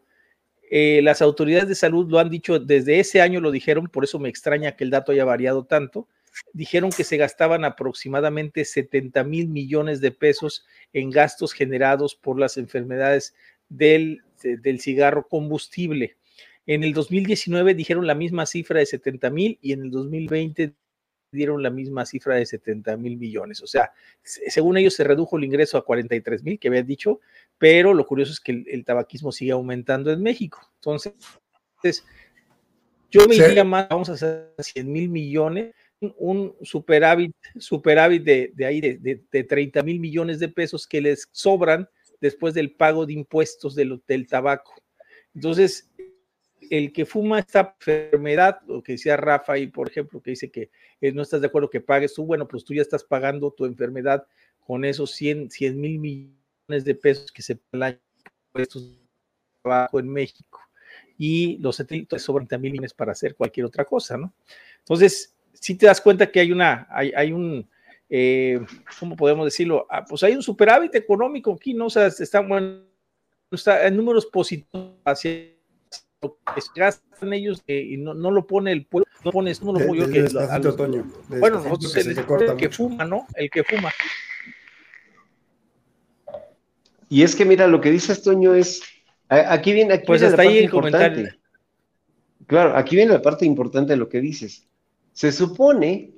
[SPEAKER 4] eh, las autoridades de salud lo han dicho desde ese año, lo dijeron, por eso me extraña que el dato haya variado tanto, dijeron que se gastaban aproximadamente 70 mil millones de pesos en gastos generados por las enfermedades del, del cigarro combustible. En el 2019 dijeron la misma cifra de 70 mil y en el 2020 dieron la misma cifra de 70 mil millones. O sea, según ellos se redujo el ingreso a 43 mil, que había dicho, pero lo curioso es que el, tabaquismo sigue aumentando en México. Entonces, yo me diría más, vamos a hacer 100 mil millones, un superávit, superávit de, de ahí de, de, 30 mil millones de pesos que les sobran después del pago de impuestos del, del tabaco. Entonces, el que fuma esta enfermedad, lo que decía Rafa y por ejemplo, que dice que eh, no estás de acuerdo que pagues tú, bueno, pues tú ya estás pagando tu enfermedad con esos 100, mil millones de pesos que se pagan impuestos de trabajo en México. Y los satélites sobran mil millones para hacer cualquier otra cosa, ¿no? Entonces, si te das cuenta que hay una, hay, hay un, eh, ¿cómo podemos decirlo? Ah, pues hay un superávit económico aquí, ¿no? O sea, está, bueno, está en números positivos hacia que gastan ellos eh, y no, no, lo pone el pueblo, no pone no lo pongo yo que bueno, nosotros el, el que fuma, ¿no? El que fuma.
[SPEAKER 6] Y es que mira, lo que dice Toño es, aquí viene, aquí
[SPEAKER 4] pues hasta ahí el comentario.
[SPEAKER 6] Claro, aquí viene la parte importante de lo que dices. Se supone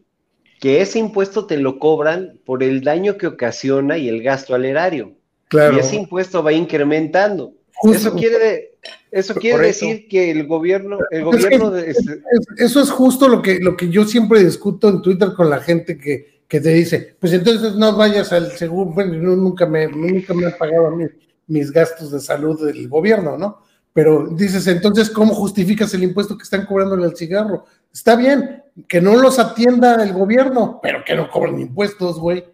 [SPEAKER 6] que ese impuesto te lo cobran por el daño que ocasiona y el gasto al erario. Claro. Y ese impuesto va incrementando. Eso quiere, eso quiere decir que el gobierno, el gobierno
[SPEAKER 3] eso es justo lo que, lo que yo siempre discuto en Twitter con la gente que, que te dice, pues entonces no vayas al seguro, bueno, nunca me, nunca me han pagado a mí mis gastos de salud del gobierno, ¿no? Pero dices, entonces, ¿cómo justificas el impuesto que están cobrando al cigarro? Está bien, que no los atienda el gobierno, pero que no cobren impuestos, güey.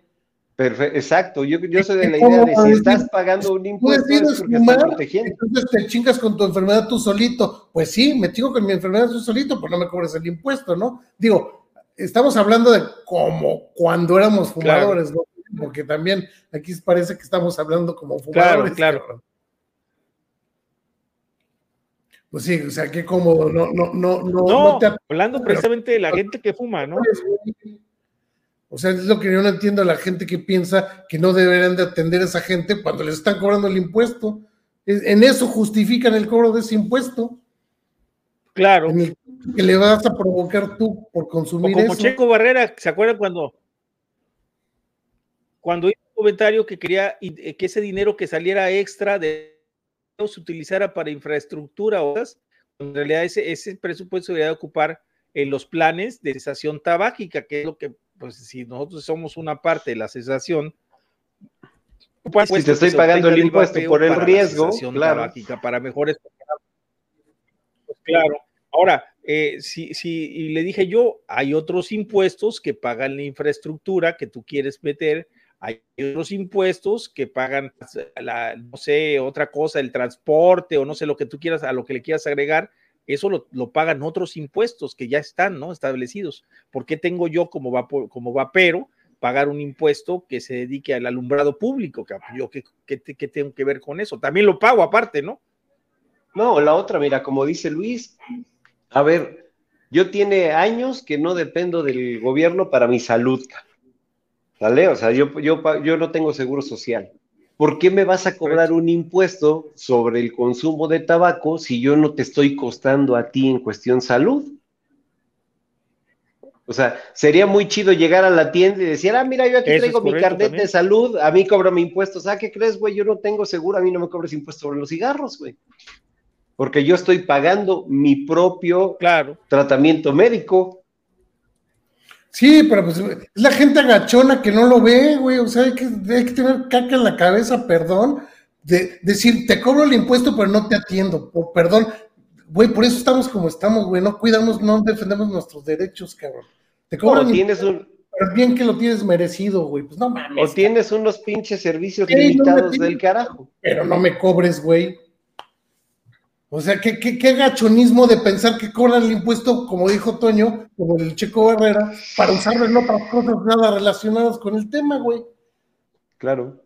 [SPEAKER 6] Perfecto, exacto. Yo, yo soy de la idea de si estás pagando un impuesto, es porque
[SPEAKER 3] fumar, protegiendo. Entonces te chingas con tu enfermedad tú solito. Pues sí, me chingo con mi enfermedad tú solito, pues no me cobres el impuesto, ¿no? Digo, estamos hablando de como cuando éramos fumadores, ¿no? Porque también aquí parece que estamos hablando como fumadores.
[SPEAKER 4] Claro, claro.
[SPEAKER 3] Pues sí, o sea, qué cómodo, no, no, no, no.
[SPEAKER 4] No, hablando precisamente de la gente que fuma, ¿no?
[SPEAKER 3] O sea, es lo que yo no entiendo a la gente que piensa que no deberían de atender a esa gente cuando les están cobrando el impuesto. En eso justifican el cobro de ese impuesto.
[SPEAKER 4] Claro.
[SPEAKER 3] que le vas a provocar tú por consumir
[SPEAKER 4] o como Checo Barrera, ¿se acuerdan cuando cuando hizo un comentario que quería eh, que ese dinero que saliera extra de se utilizara para infraestructura o en realidad ese, ese presupuesto debería ocupar en los planes de cesación tabáquica, que es lo que pues si nosotros somos una parte de la cesación,
[SPEAKER 6] pues, si te estoy pagando el impuesto por el riesgo, claro.
[SPEAKER 4] para mejores. Pues claro. Ahora, eh, si, si y le dije yo, hay otros impuestos que pagan la infraestructura que tú quieres meter, hay otros impuestos que pagan, la, no sé, otra cosa, el transporte o no sé lo que tú quieras, a lo que le quieras agregar, eso lo, pagan otros impuestos que ya están, ¿no? Establecidos. ¿Por qué tengo yo como, vapo, como vapero pagar un impuesto que se dedique al alumbrado público? ¿Yo qué, qué, tengo que ver con eso? También lo pago aparte, ¿no?
[SPEAKER 6] No, la otra, mira, como dice Luis, a ver, yo tiene años que no dependo del gobierno para mi salud. ¿Vale? O sea, yo, yo, yo no tengo seguro social. ¿por qué me vas a cobrar un impuesto sobre el consumo de tabaco si yo no te estoy costando a ti en cuestión salud? O sea, sería muy chido llegar a la tienda y decir, ah, mira, yo aquí traigo mi carnet de salud, a mí cobro mi impuestos. Ah, ¿qué crees, güey? Yo no tengo seguro, a mí no me cobres impuestos sobre los cigarros, güey. Porque yo estoy pagando mi propio tratamiento médico.
[SPEAKER 3] Sí, pero pues es la gente agachona que no lo ve, güey. O sea, hay que, hay que tener caca en la cabeza, perdón. De, decir, te cobro el impuesto, pero no te atiendo. perdón, güey, por eso estamos como estamos, güey. No cuidamos, no defendemos nuestros derechos, cabrón.
[SPEAKER 6] Te cobran. tienes un.
[SPEAKER 3] Pero bien que lo tienes merecido, güey. Pues no mames.
[SPEAKER 6] O tienes unos pinches servicios limitados del carajo.
[SPEAKER 3] Pero no me cobres, güey. O sea, ¿qué, qué, gachonismo de pensar que cobran el impuesto, como dijo Toño, como el Checo Barrera, para usarlo en otras cosas nada relacionadas con el tema, güey.
[SPEAKER 6] Claro.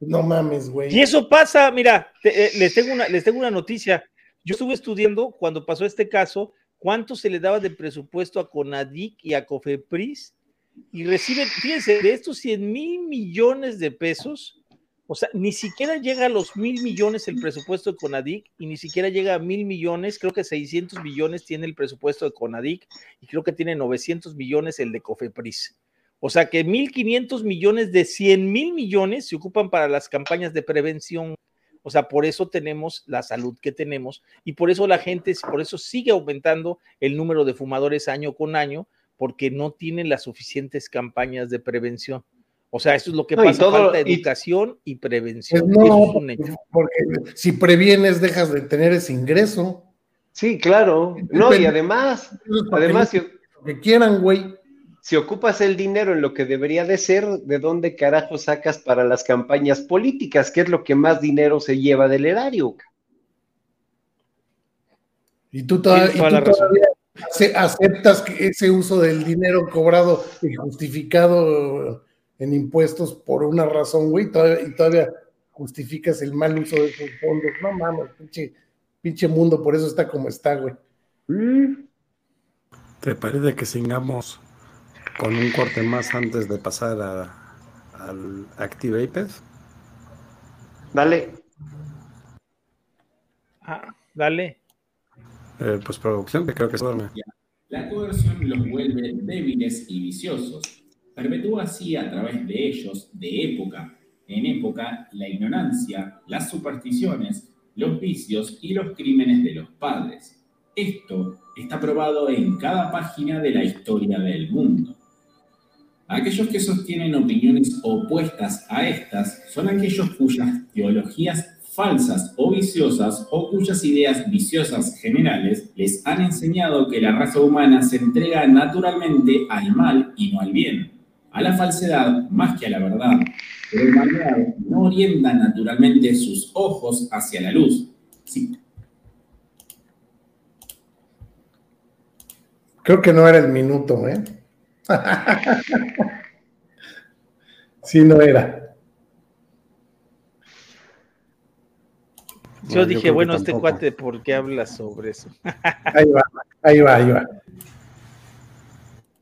[SPEAKER 3] No mames, güey.
[SPEAKER 4] Y eso pasa, mira, eh, les, tengo una, les tengo una noticia. Yo estuve estudiando cuando pasó este caso, cuánto se le daba de presupuesto a Conadic y a Cofepris y reciben, fíjense, de estos 100 mil millones de pesos, o sea, ni siquiera llega a los mil millones el presupuesto de Conadic y ni siquiera llega a mil millones, creo que 600 millones tiene el presupuesto de Conadic y creo que tiene 900 millones el de Cofepris. O sea que 1.500 millones de 100 mil millones se ocupan para las campañas de prevención. O sea, por eso tenemos la salud que tenemos y por eso la gente, por eso sigue aumentando el número de fumadores año con año, porque no tienen las suficientes campañas de prevención. O sea, eso es lo que pasa, todo, falta educación y, prevención.
[SPEAKER 3] Pues no, porque si previenes dejas de tener ese ingreso.
[SPEAKER 6] Sí, claro. No, y además, además,
[SPEAKER 3] si, que quieran, güey.
[SPEAKER 6] Si ocupas el dinero en lo que debería de ser, ¿de dónde carajo sacas para las campañas políticas? ¿Qué es lo que más dinero se lleva del erario?
[SPEAKER 3] Y tú, todavía, y tú todavía aceptas que ese uso del dinero cobrado y justificado en impuestos por una razón, güey, y todavía justificas el mal uso de esos fondos. No mames, pinche, mundo, por eso está como está, güey.
[SPEAKER 1] ¿Te parece que sigamos con un corte más antes de pasar a, al Active Apex?
[SPEAKER 6] Dale.
[SPEAKER 4] Ah, dale.
[SPEAKER 1] Eh, pues producción, que creo que se duerme.
[SPEAKER 5] La coerción los vuelve débiles y viciosos perpetúa así a través de ellos, de época en época, la ignorancia, las supersticiones, los vicios y los crímenes de los padres. Esto está probado en cada página de la historia del mundo. Aquellos que sostienen opiniones opuestas a estas son aquellos cuyas teologías falsas o viciosas o cuyas ideas viciosas generales les han enseñado que la raza humana se entrega naturalmente al mal y no al bien a la falsedad más que a la verdad, pero el malvado no orienta naturalmente sus ojos hacia la luz. Sí.
[SPEAKER 3] Creo que no era el minuto, ¿eh? sí, no era.
[SPEAKER 4] Yo dije, bueno, este cuate, ¿por qué habla sobre eso?
[SPEAKER 3] ahí va, ahí va, ahí va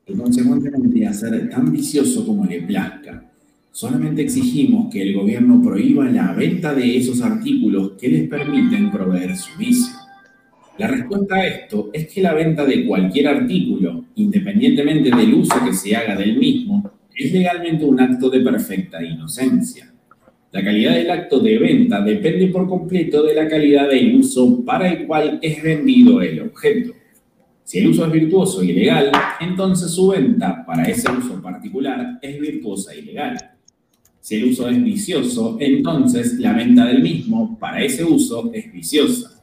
[SPEAKER 5] y consecuentemente a ser tan vicioso como le plazca. Solamente exigimos que el gobierno prohíba la venta de esos artículos que les permiten proveer su vicio. La respuesta a esto es que la venta de cualquier artículo, independientemente del uso que se haga del mismo, es legalmente un acto de perfecta inocencia. La calidad del acto de venta depende por completo de la calidad del uso para el cual es vendido el objeto. Si el uso es virtuoso y legal, entonces su venta para ese uso particular es virtuosa y legal. Si el uso es vicioso, entonces la venta del mismo para ese uso es viciosa.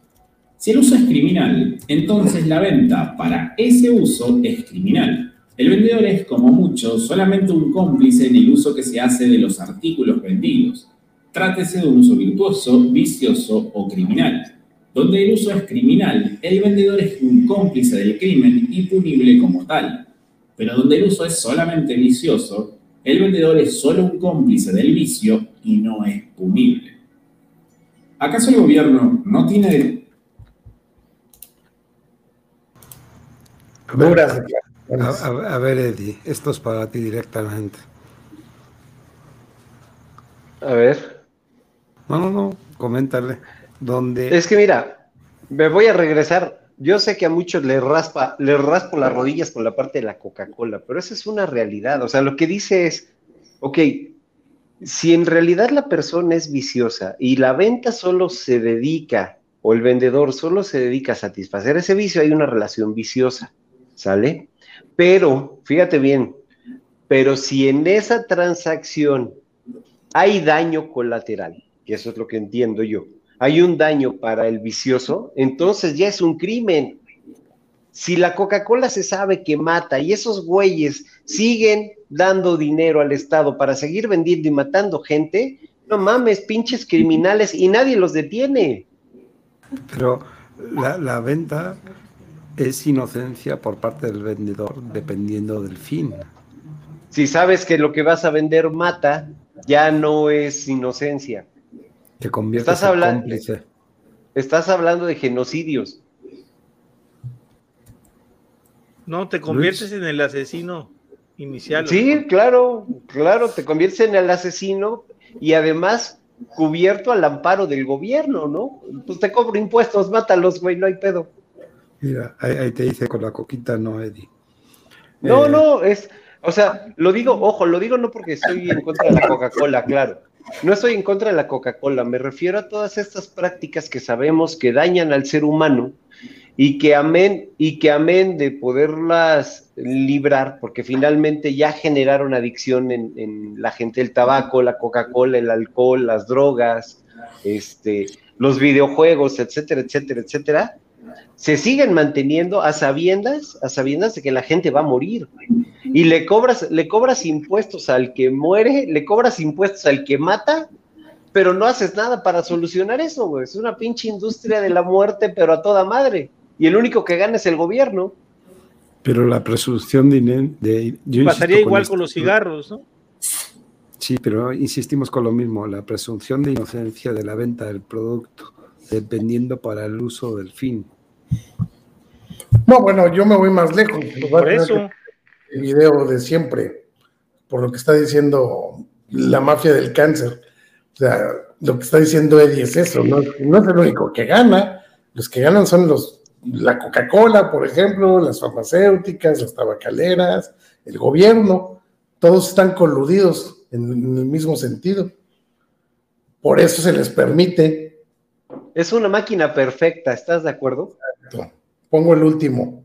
[SPEAKER 5] Si el uso es criminal, entonces la venta para ese uso es criminal. El vendedor es, como mucho, solamente un cómplice en el uso que se hace de los artículos vendidos. Trátese de un uso virtuoso, vicioso o criminal. Donde el uso es criminal, el vendedor es un cómplice del crimen y punible como tal. Pero donde el uso es solamente vicioso, el vendedor es solo un cómplice del vicio y no es punible. ¿Acaso el gobierno no tiene...
[SPEAKER 1] A ver, a, a ver, Eddie, esto es para ti directamente.
[SPEAKER 6] A ver.
[SPEAKER 1] No, no, no, coméntale.
[SPEAKER 6] Es que mira, me voy a regresar. Yo sé que a muchos les raspa, les raspo las rodillas con la parte de la Coca-Cola, pero esa es una realidad. O sea, lo que dice es, ok, si en realidad la persona es viciosa y la venta solo se dedica, o el vendedor solo se dedica a satisfacer ese vicio, hay una relación viciosa, ¿sale? Pero, fíjate bien, pero si en esa transacción hay daño colateral, que eso es lo que entiendo yo, hay un daño para el vicioso, entonces ya es un crimen. Si la Coca-Cola se sabe que mata y esos güeyes siguen dando dinero al Estado para seguir vendiendo y matando gente, no mames, pinches criminales y nadie los detiene.
[SPEAKER 1] Pero la, venta es inocencia por parte del vendedor dependiendo del fin.
[SPEAKER 6] Si sabes que lo que vas a vender mata, ya no es inocencia.
[SPEAKER 1] Te estás hablando,
[SPEAKER 6] Estás hablando de genocidios.
[SPEAKER 4] No, te conviertes en el asesino inicial.
[SPEAKER 6] Sí, claro, claro, te conviertes en el asesino y además cubierto al amparo del gobierno, ¿no? Pues te cobro impuestos, mátalos, güey, no hay pedo.
[SPEAKER 1] Mira, ahí, te dice con la coquita, no, Eddie.
[SPEAKER 6] No, eh, no, es, o sea, lo digo, ojo, lo digo no porque estoy en contra de la Coca-Cola, claro. No estoy en contra de la Coca-Cola, me refiero a todas estas prácticas que sabemos que dañan al ser humano y que amén, y que amén de poderlas librar, porque finalmente ya generaron adicción en, en la gente, el tabaco, la Coca-Cola, el alcohol, las drogas, este, los videojuegos, etcétera, etcétera, etcétera, se siguen manteniendo a sabiendas, a sabiendas de que la gente va a morir. Y le cobras, le cobras impuestos al que muere, le cobras impuestos al que mata, pero no haces nada para solucionar eso, güey. Es una pinche industria de la muerte, pero a toda madre. Y el único que gana es el gobierno.
[SPEAKER 1] Pero la presunción de...
[SPEAKER 4] de Pasaría igual con, los cigarros, ¿no?
[SPEAKER 1] Sí, pero insistimos con lo mismo, la presunción de inocencia de la venta del producto, dependiendo para el uso del fin.
[SPEAKER 3] No, bueno, yo me voy más lejos. Por eso. El video de siempre, por lo que está diciendo la mafia del cáncer. O sea, lo que está diciendo Eddie es eso, no, no es el único que gana. Los que ganan son los la Coca-Cola, por ejemplo, las farmacéuticas, las tabacaleras, el gobierno, todos están coludidos en, en el mismo sentido. Por eso se les permite.
[SPEAKER 6] Es una máquina perfecta, ¿estás de acuerdo?
[SPEAKER 3] Pongo el último.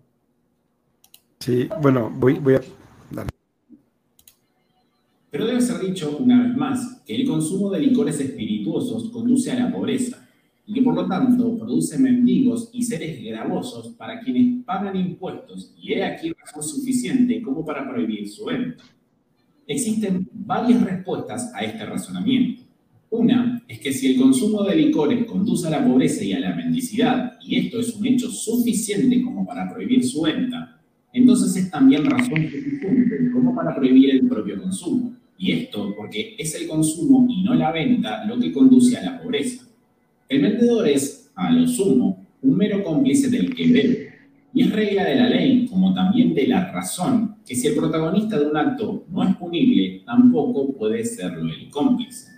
[SPEAKER 1] Sí, bueno, voy, voy a.
[SPEAKER 5] Pero debe ser dicho una vez más que el consumo de licores espirituosos conduce a la pobreza y que por lo tanto produce mendigos y seres gravosos para quienes pagan impuestos y he aquí razón suficiente como para prohibir su venta. Existen varias respuestas a este razonamiento. Una es que si el consumo de licores conduce a la pobreza y a la mendicidad, y esto es un hecho suficiente como para prohibir su venta, entonces es también razón suficiente como para prohibir el propio consumo. Y esto porque es el consumo y no la venta lo que conduce a la pobreza. El vendedor es, a lo sumo, un mero cómplice del que bebe. Y es regla de la ley, como también de la razón, que si el protagonista de un acto no es punible, tampoco puede serlo el cómplice.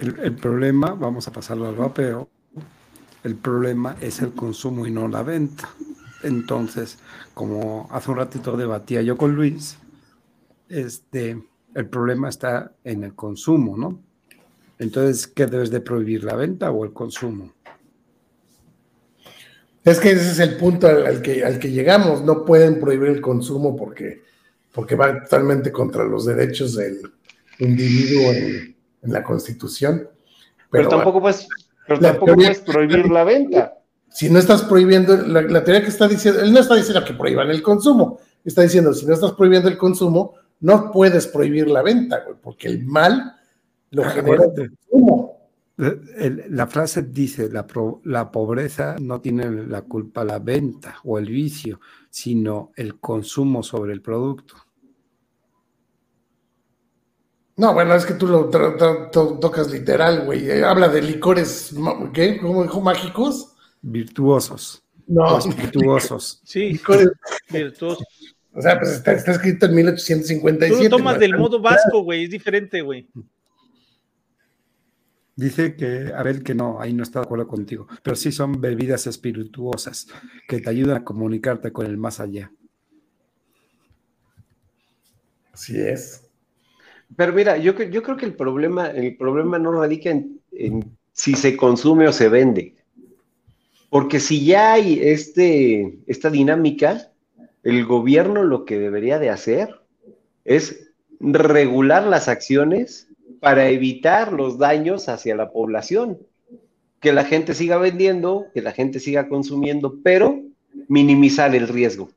[SPEAKER 1] El, problema, vamos a pasarlo al vapeo, el problema es el consumo y no la venta. Entonces, como hace un ratito debatía yo con Luis, este, el problema está en el consumo, ¿no? Entonces, ¿qué debes de prohibir, la venta o el consumo?
[SPEAKER 3] Es que ese es el punto al, que, al que llegamos. No pueden prohibir el consumo porque, porque va totalmente contra los derechos del individuo en, la Constitución.
[SPEAKER 6] Pero, tampoco, puedes, prohibir la venta.
[SPEAKER 3] Si no estás prohibiendo, la, teoría que está diciendo, él no está diciendo que prohíban el consumo, está diciendo, si no estás prohibiendo el consumo, no puedes prohibir la venta, porque el mal lo ah, genera el consumo.
[SPEAKER 1] La frase dice, la, la, pobreza no tiene la culpa la venta o el vicio, sino el consumo sobre el producto.
[SPEAKER 3] No, bueno, es que tú lo tocas literal, güey. Eh, habla de licores, ¿qué? ¿Cómo dijo? ¿Mágicos?
[SPEAKER 1] Virtuosos.
[SPEAKER 3] No.
[SPEAKER 1] virtuosos.
[SPEAKER 4] Sí, licores virtuosos.
[SPEAKER 3] O sea, pues está, escrito en 1857. Tú
[SPEAKER 4] lo tomas del modo vasco, güey, es diferente, güey.
[SPEAKER 1] Dice que, a ver, que no, ahí no está de acuerdo contigo, pero sí son bebidas espirituosas que te ayudan a comunicarte con el más allá.
[SPEAKER 3] Así es.
[SPEAKER 6] Pero mira, yo, yo creo que el problema, el problema no radica en, si se consume o se vende. Porque si ya hay este, esta dinámica, el gobierno lo que debería de hacer es regular las acciones para evitar los daños hacia la población. Que la gente siga vendiendo, que la gente siga consumiendo, pero minimizar el riesgo.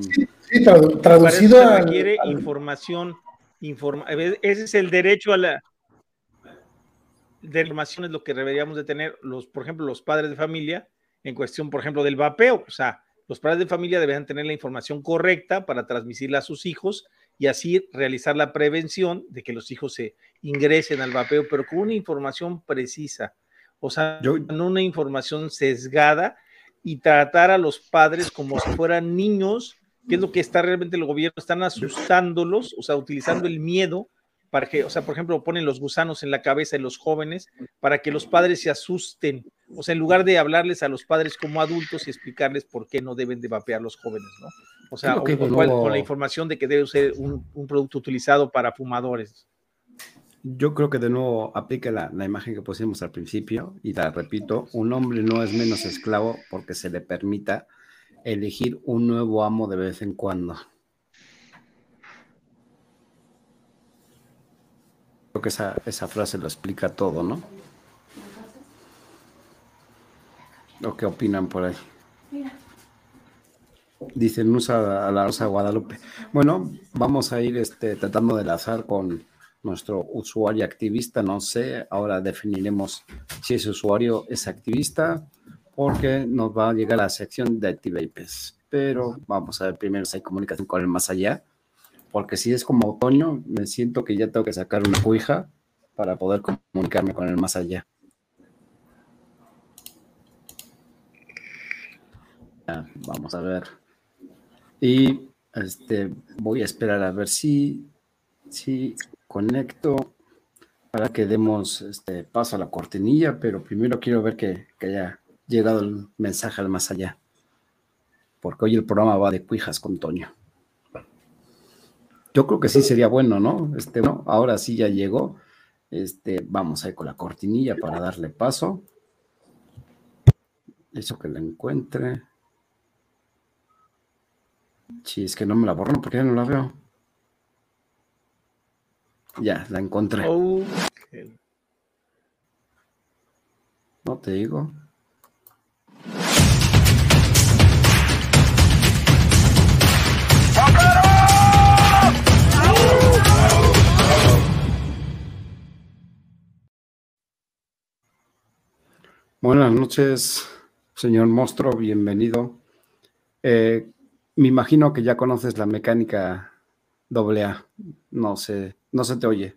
[SPEAKER 3] Sí, traducido a...
[SPEAKER 4] requiere información, ese es el derecho a la de información es lo que deberíamos de tener los, por ejemplo, los padres de familia en cuestión, por ejemplo, del vapeo, o sea, los padres de familia deberían tener la información correcta para transmitirla a sus hijos y así realizar la prevención de que los hijos se ingresen al vapeo, pero con una información precisa, o sea, no una información sesgada y tratar a los padres como si fueran niños, que es lo que está realmente el gobierno, están asustándolos, o sea, utilizando el miedo para que, o sea, por ejemplo, ponen los gusanos en la cabeza de los jóvenes para que los padres se asusten, o sea, en lugar de hablarles a los padres como adultos y explicarles por qué no deben de vapear los jóvenes, ¿no? O sea, con la información de que debe ser un, producto utilizado para fumadores.
[SPEAKER 1] Yo creo que de nuevo aplica la, la, imagen que pusimos al principio y la repito, un hombre no es menos esclavo porque se le permita elegir un nuevo amo de vez en cuando. Creo que esa, esa frase lo explica todo, ¿no? ¿O qué opinan por ahí? Dicen, usa a la Rosa Guadalupe. Bueno, vamos a ir este, tratando de enlazar con nuestro usuario activista. No sé, ahora definiremos si ese usuario es activista, porque nos va a llegar la sección de Activapes. Pero vamos a ver primero si hay comunicación con el más allá porque si es como otoño, me siento que ya tengo que sacar una cuija para poder comunicarme con el más allá. vamos a ver. Y este, voy a esperar a ver si, si conecto para que demos este paso a la cortinilla, pero primero quiero ver que, que haya llegado el mensaje al más allá, porque hoy el programa va de cuijas con Toño. Yo creo que sí sería bueno, ¿no? Este, no, ahora sí ya llegó. Este, vamos ahí con la cortinilla para darle paso. Eso que la encuentre. Sí, es que no me la borro porque ya no la veo. Ya, la encontré. No te digo. Buenas noches, señor monstruo, bienvenido. Eh, me imagino que ya conoces la mecánica AA. No sé, no se te oye.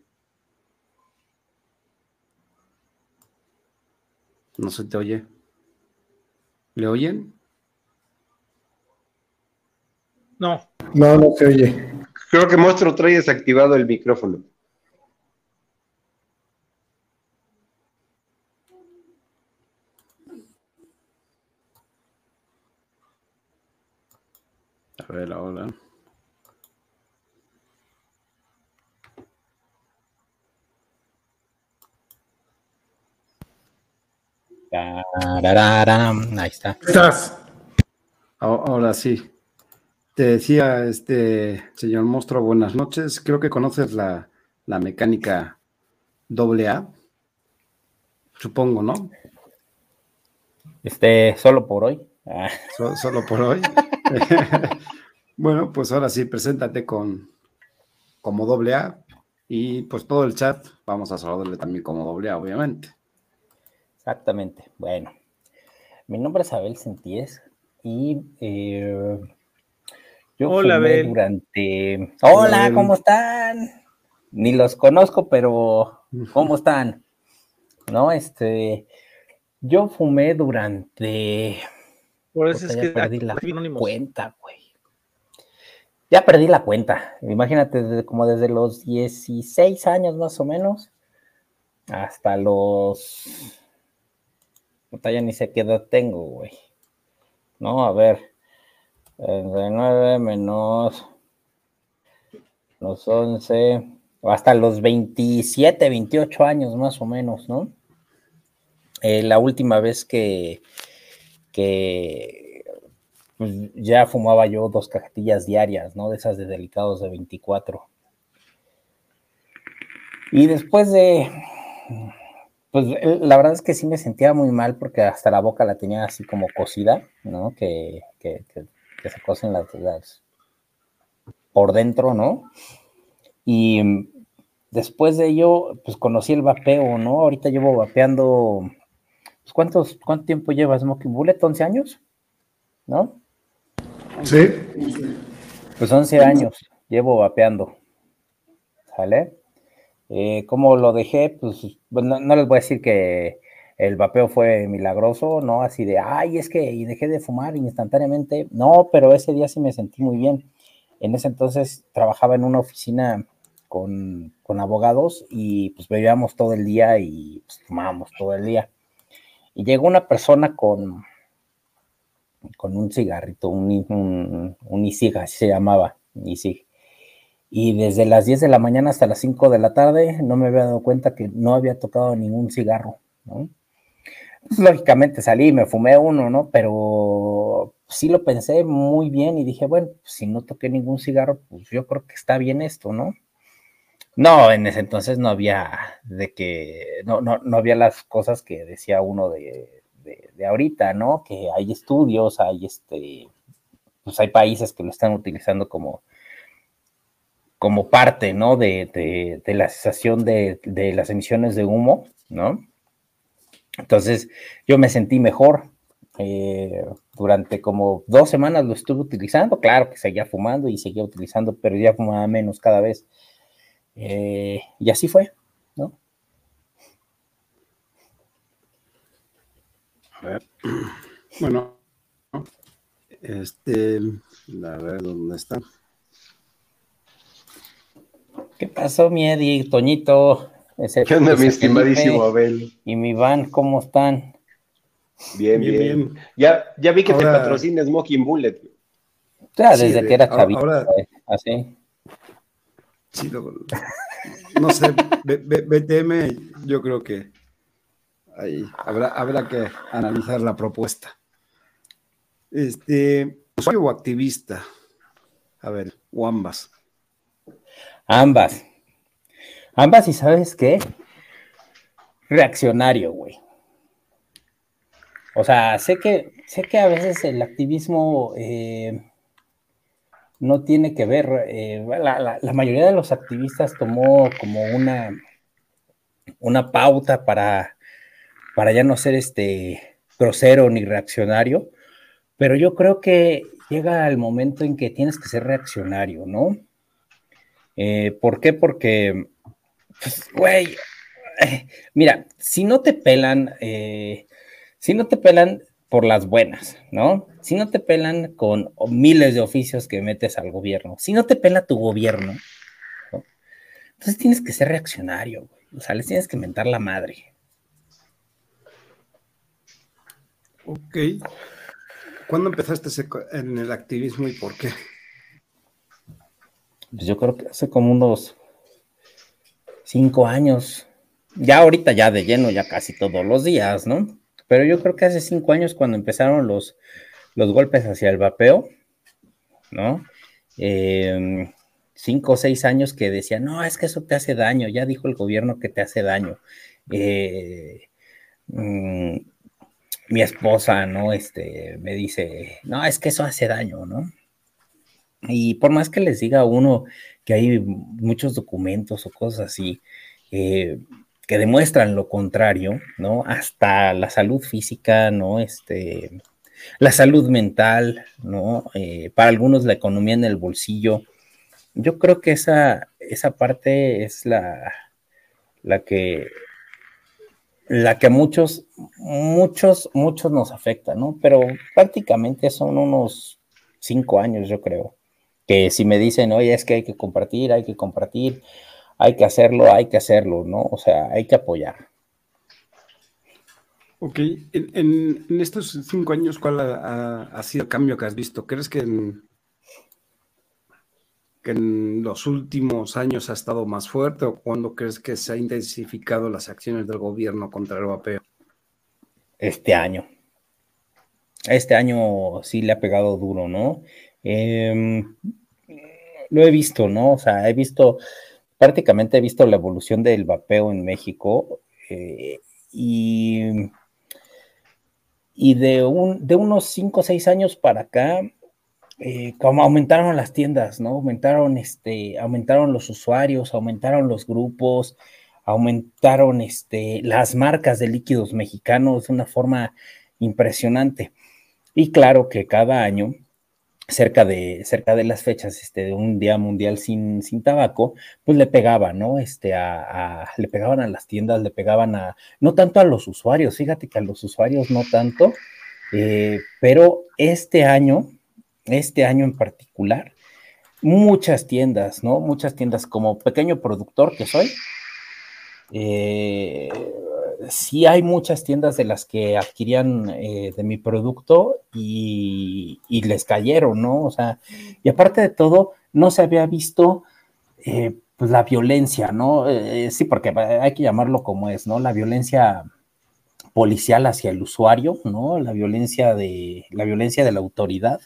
[SPEAKER 1] No se te oye. ¿Le oyen?
[SPEAKER 4] No.
[SPEAKER 3] No, no se oye.
[SPEAKER 6] Creo que Monstruo trae desactivado el micrófono.
[SPEAKER 1] A ver ahora.
[SPEAKER 7] Ahí está.
[SPEAKER 3] ¿Estás?
[SPEAKER 1] Ahora sí. Te decía, este señor monstruo, buenas noches. Creo que conoces la, la mecánica doble A. Supongo, ¿no?
[SPEAKER 7] Este, solo por hoy.
[SPEAKER 1] Ah. solo por hoy. bueno, pues ahora sí, preséntate con como doble A y pues todo el chat vamos a saludarle también como doble A, obviamente.
[SPEAKER 7] Exactamente. Bueno, mi nombre es Abel Sentíes y eh, yo Hola, fumé durante. Hola, ¿cómo están? Ni los conozco, pero ¿cómo están? No, este, yo fumé durante
[SPEAKER 4] por eso es que
[SPEAKER 7] perdí la cuenta, güey. Ya perdí la cuenta. Imagínate, como desde los 16 años más o menos hasta los. Ya ni sé qué edad tengo, güey. No, a ver. 39 menos los 11, hasta los 27, 28 años más o menos, ¿no? Eh, la última vez que, que pues, ya fumaba yo dos cajetillas diarias, ¿no? De esas de delicados de 24. Y después de, pues la verdad es que sí me sentía muy mal porque hasta la boca la tenía así como cocida, ¿no? Que, que, se cocen las, las, por dentro, ¿no? Y después de ello, pues conocí el vapeo, ¿no? Ahorita llevo vapeando pues, ¿cuántos, ¿Cuánto tiempo llevas, Smoking Bullet? ¿11 años? ¿No?
[SPEAKER 3] Sí.
[SPEAKER 7] Pues 11 años. llevo vapeando. ¿Sale? Eh, ¿Cómo lo dejé? Pues no, les voy a decir que el vapeo fue milagroso, ¿no? Así de, ay, es que dejé de fumar instantáneamente. No, pero ese día sí me sentí muy bien. En ese entonces trabajaba en una oficina con, abogados y pues bebíamos todo el día y pues, fumábamos todo el día. Y llegó una persona con, con un cigarrito, un, un, un así se llamaba, Isig. Y desde las 10 de la mañana hasta las 5 de la tarde no me había dado cuenta que no había tocado ningún cigarro, ¿no? Lógicamente salí me fumé uno, ¿no? Pero sí lo pensé muy bien y dije, bueno, pues, si no toqué ningún cigarro, pues yo creo que está bien esto, ¿no? No, en ese entonces no había de que, no, no, no había las cosas que decía uno de, de, ahorita, ¿no? Que hay estudios, hay este, pues hay países que lo están utilizando como, como parte, ¿no? De, de la cesación de, las emisiones de humo, ¿no? Entonces yo me sentí mejor. Eh, durante como dos semanas lo estuve utilizando, claro que seguía fumando y seguía utilizando, pero ya fumaba menos cada vez. Eh, y así fue, ¿no?
[SPEAKER 1] A ver, bueno, este, a ver dónde está.
[SPEAKER 7] ¿Qué pasó, mi Eddie, Toñito?
[SPEAKER 6] ¿Qué onda, mi estimadísimo Abel?
[SPEAKER 7] Y mi Van, ¿cómo están?
[SPEAKER 6] Bien, bien. Ya, ya vi que te patrocina Smoking Bullet.
[SPEAKER 7] Ya, desde que era chavito, eh, así.
[SPEAKER 1] Sí, no sé, BTM, yo creo que ahí habrá, habrá que analizar la propuesta. Este, usuario o activista. A ver, o ambas.
[SPEAKER 7] Ambas. Ambas, y sabes qué? Reaccionario, güey. O sea, sé que, sé que a veces el activismo eh, no tiene que ver, eh, la, mayoría de los activistas tomó como una, una pauta para, para ya no ser este grosero ni reaccionario, pero yo creo que llega el momento en que tienes que ser reaccionario, ¿no? Eh, ¿Por qué? Porque, pues, güey, eh, mira, si no te pelan, si no te pelan por las buenas, ¿no? si no te pelan con miles de oficios que metes al gobierno, si no te pela tu gobierno, entonces tienes que ser reaccionario, güey. O sea, les tienes que mentar la madre.
[SPEAKER 1] Ok. ¿Cuándo empezaste en el activismo y por qué?
[SPEAKER 7] Pues yo creo que hace como unos cinco años. Ya ahorita ya de lleno, ya casi todos los días, ¿no? Pero yo creo que hace cinco años cuando empezaron los, los golpes hacia el vapeo, ¿no? Em, cinco o seis años que decían, no, es que eso te hace daño, ya dijo el gobierno que te hace daño. Eh, mm, mi esposa, ¿no? Este, me dice, no, es que eso hace daño, ¿no? Y por más que les diga uno que hay muchos documentos o cosas así eh, que demuestran lo contrario, ¿no? Hasta la salud física, ¿no? Este, la salud mental, ¿no? Eh, para algunos la economía en el bolsillo. Yo creo que esa, esa parte es la, la que la que muchos, muchos, muchos nos afecta, ¿no? Pero prácticamente son unos cinco años, yo creo. Que si me dicen, oye, es que hay que compartir, hay que compartir, hay que hacerlo, hay que hacerlo, ¿no? O sea, hay que apoyar.
[SPEAKER 1] Ok, en, estos cinco años, ¿cuál ha, sido el cambio que has visto? ¿Crees que en, que en los últimos años ha estado más fuerte o cuándo crees que se han intensificado las acciones del gobierno contra el vapeo?
[SPEAKER 7] Este año. Este año sí le ha pegado duro, ¿no? Em, lo he visto, ¿no? O sea, he visto, prácticamente he visto la evolución del vapeo en México eh, y y de, un, de unos 5 o 6 años para acá, eh, como aumentaron las tiendas, ¿no? Aumentaron, este, aumentaron los usuarios, aumentaron los grupos, aumentaron este, las marcas de líquidos mexicanos de una forma impresionante. Y claro que cada año cerca de, cerca de las fechas este, de un día mundial sin, sin tabaco, pues le pegaban, ¿no? Este, a, le pegaban a las tiendas, le pegaban a, no tanto a los usuarios, fíjate que a los usuarios no tanto, eh, pero este año, este año en particular, muchas tiendas, ¿no? Muchas tiendas como pequeño productor que soy, eh, sí hay muchas tiendas de las que adquirían eh, de mi producto y, les cayeron, ¿no? O sea, y aparte de todo, no se había visto eh, pues la violencia, ¿no? Eh, sí, porque hay que llamarlo como es, ¿no? La violencia policial hacia el usuario, ¿no? La violencia de la violencia de la autoridad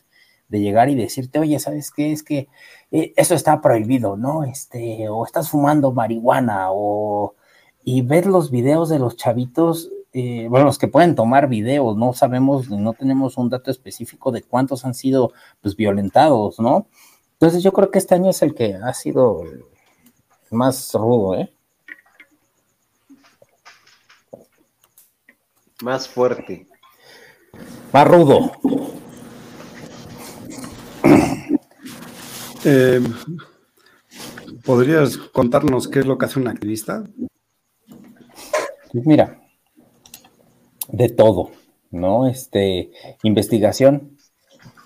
[SPEAKER 7] de llegar y decirte, oye, ¿sabes qué? Es que eso está prohibido, ¿no? Este, o estás fumando marihuana, o y ver los videos de los chavitos, eh, bueno, los que pueden tomar videos, no sabemos, no tenemos un dato específico de cuántos han sido pues violentados, ¿no? Entonces yo creo que este año es el que ha sido más rudo, ¿eh?
[SPEAKER 6] Más fuerte.
[SPEAKER 7] Más rudo.
[SPEAKER 1] Eh, ¿Podrías contarnos qué es lo que hace un activista?
[SPEAKER 7] Pues mira, de todo, ¿no? Este, investigación,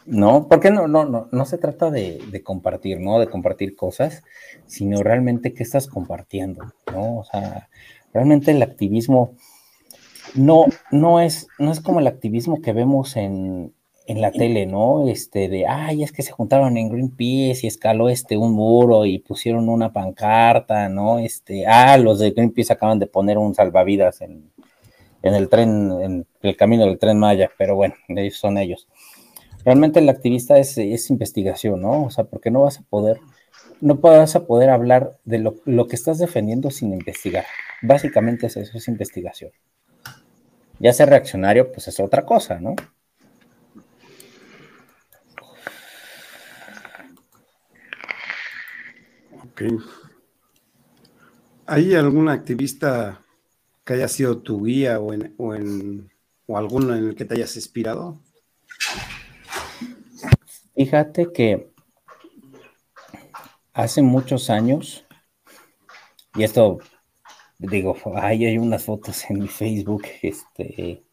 [SPEAKER 7] ¿no? Porque no, no, no, no se trata de, compartir, ¿no? De compartir cosas, sino realmente qué estás compartiendo, ¿no? O sea, realmente el activismo no, no es, no es como el activismo que vemos en, en la tele, ¿no? Este de, ay, es que se juntaron en Greenpeace y escaló este un muro y pusieron una pancarta, ¿no? Este, ah, los de Greenpeace acaban de poner un salvavidas en, el tren, en el camino del tren Maya, pero bueno, ellos son ellos. Realmente el activista es, es investigación, ¿no? O sea, porque no vas a poder, no vas a poder hablar de lo, lo que estás defendiendo sin investigar. Básicamente es eso, es investigación. Ya ser reaccionario, pues es otra cosa, ¿no?
[SPEAKER 1] ¿Hay algún activista que haya sido tu guía o, en, o, alguno en el que te hayas inspirado?
[SPEAKER 7] Fíjate que hace muchos años, y esto digo, hay unas fotos en mi Facebook, este,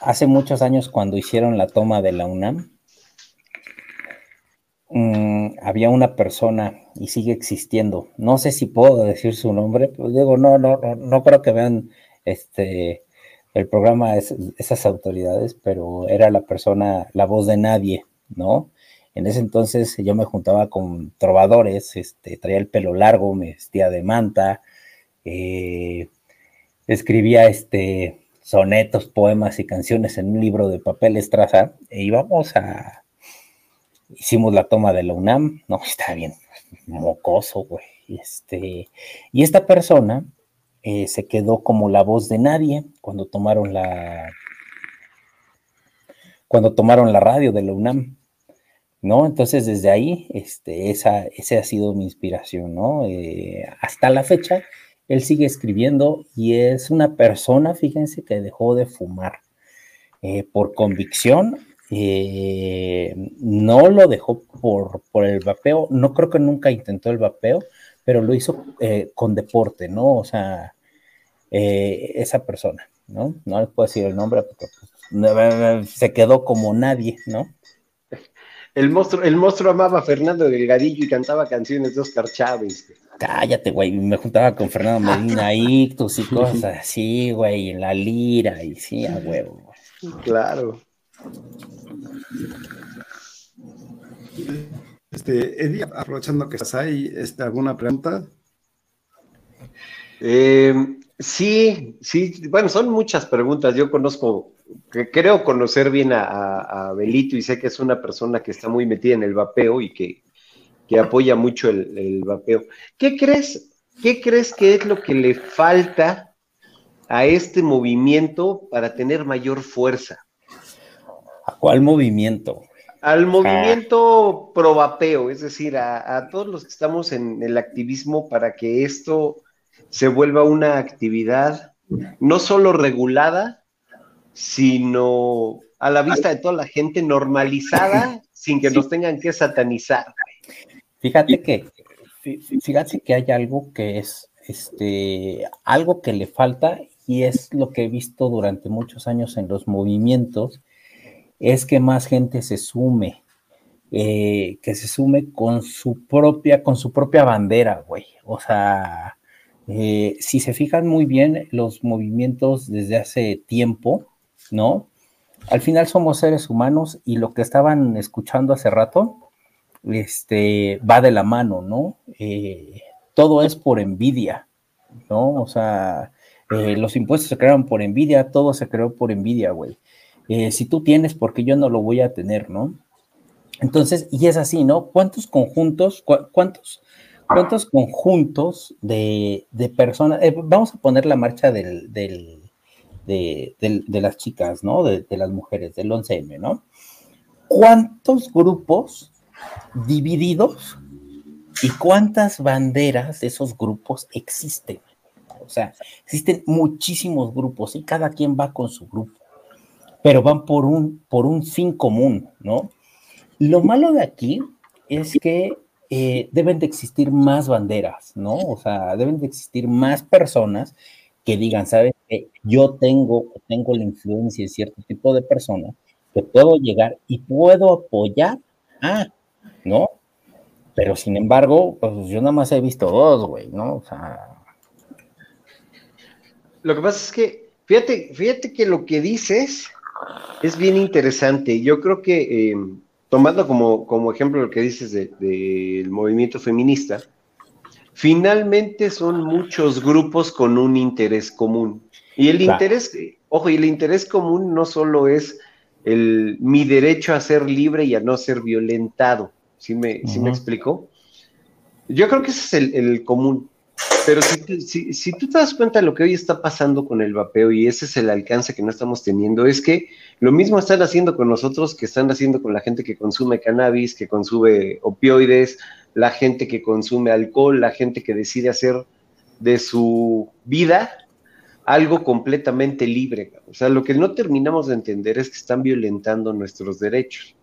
[SPEAKER 7] hace muchos años cuando hicieron la toma de la UNAM, Mm, había una persona y sigue existiendo. No sé si puedo decir su nombre, pero digo, no, no, no, creo que vean este el programa esas autoridades, pero era la persona, la voz de nadie, ¿no? En ese entonces yo me juntaba con trovadores, este, traía el pelo largo, me vestía de manta, eh, escribía este, sonetos, poemas y canciones en un libro de papel estraza e íbamos a, hicimos la toma de la UNAM, no, está bien mocoso, güey. Este, y esta persona eh, se quedó como la voz de nadie cuando tomaron la cuando tomaron la radio de la UNAM, ¿no? Entonces desde ahí, este, esa, ha sido mi inspiración, ¿no? Eh, hasta la fecha, él sigue escribiendo y es una persona, fíjense, que dejó de fumar eh, por convicción eh, no lo dejó por, por, el vapeo, no creo que nunca intentó el vapeo, pero lo hizo eh, con deporte, ¿no? O sea, eh, esa persona, ¿no? No les puedo decir el nombre porque pues, se quedó como nadie, ¿no?
[SPEAKER 6] El monstruo, el monstruo amaba a Fernando Delgadillo y cantaba canciones de Oscar Chávez.
[SPEAKER 7] Cállate, güey. Me juntaba con Fernando Medina Ictus y cosas así, güey, en la lira y sí, a huevo.
[SPEAKER 6] Claro.
[SPEAKER 1] Este, Eddie, aprovechando que estás ahí, este, ¿alguna pregunta?
[SPEAKER 6] Eh, sí, sí, bueno, son muchas preguntas. Yo conozco, que creo conocer bien a, Belito y sé que es una persona que está muy metida en el vapeo y que, apoya mucho el, el, vapeo. ¿Qué crees? ¿Qué crees que es lo que le falta a este movimiento para tener mayor fuerza?
[SPEAKER 7] ¿A cuál movimiento?
[SPEAKER 6] Al movimiento probapeo, es decir, a, todos los que estamos en el activismo para que esto se vuelva una actividad no solo regulada, sino a la vista de toda la gente normalizada sin que nos tengan que satanizar.
[SPEAKER 7] Fíjate que, fíjate que hay algo que es, este, algo que le falta y es lo que he visto durante muchos años en los movimientos, es que más gente se sume, eh, que se sume con su propia, con su propia bandera, güey. O sea, eh, si se fijan muy bien los movimientos desde hace tiempo, ¿no? Al final somos seres humanos y lo que estaban escuchando hace rato, este, va de la mano, ¿no? Eh, todo es por envidia, ¿no? O sea, los impuestos se crearon por envidia, todo se creó por envidia, güey. Eh, si tú tienes, porque yo no lo voy a tener, ¿no? Entonces, y es así, ¿no? ¿Cuántos conjuntos, cuántos, cuántos conjuntos de, personas, vamos a poner la marcha del, del de, las chicas, ¿no? De, las mujeres, del 11M, ¿no? ¿Cuántos grupos divididos y cuántas banderas de esos grupos existen? O sea, existen muchísimos grupos y cada quien va con su grupo, pero van por un, por un fin común, ¿no? Lo malo de aquí es que eh, deben de existir más banderas, ¿no? O sea, deben de existir más personas que digan, ¿sabes? Que yo tengo, tengo la influencia de cierto tipo de personas que puedo llegar y puedo apoyar a, ¿no? Pero sin embargo, pues yo nada más he visto dos, güey, ¿no? O sea.
[SPEAKER 6] Lo que pasa es que, fíjate, fíjate que lo que dices es bien interesante. Yo creo que, eh, tomando como, como ejemplo lo que dices del movimiento feminista, finalmente son muchos grupos con un interés común. Y el interés, ojo, y el interés común no solo es el, mi derecho a ser libre y a no ser violentado. ¿Sí me, me explico? Yo creo que ese es el, común. Pero si, si, tú te das cuenta de lo que hoy está pasando con el vapeo y ese es el alcance que no estamos teniendo, es que lo mismo están haciendo con nosotros que están haciendo con la gente que consume cannabis, que consume opioides, la gente que consume alcohol, la gente que decide hacer de su vida algo completamente libre. O sea, lo que no terminamos de entender es que están violentando nuestros derechos.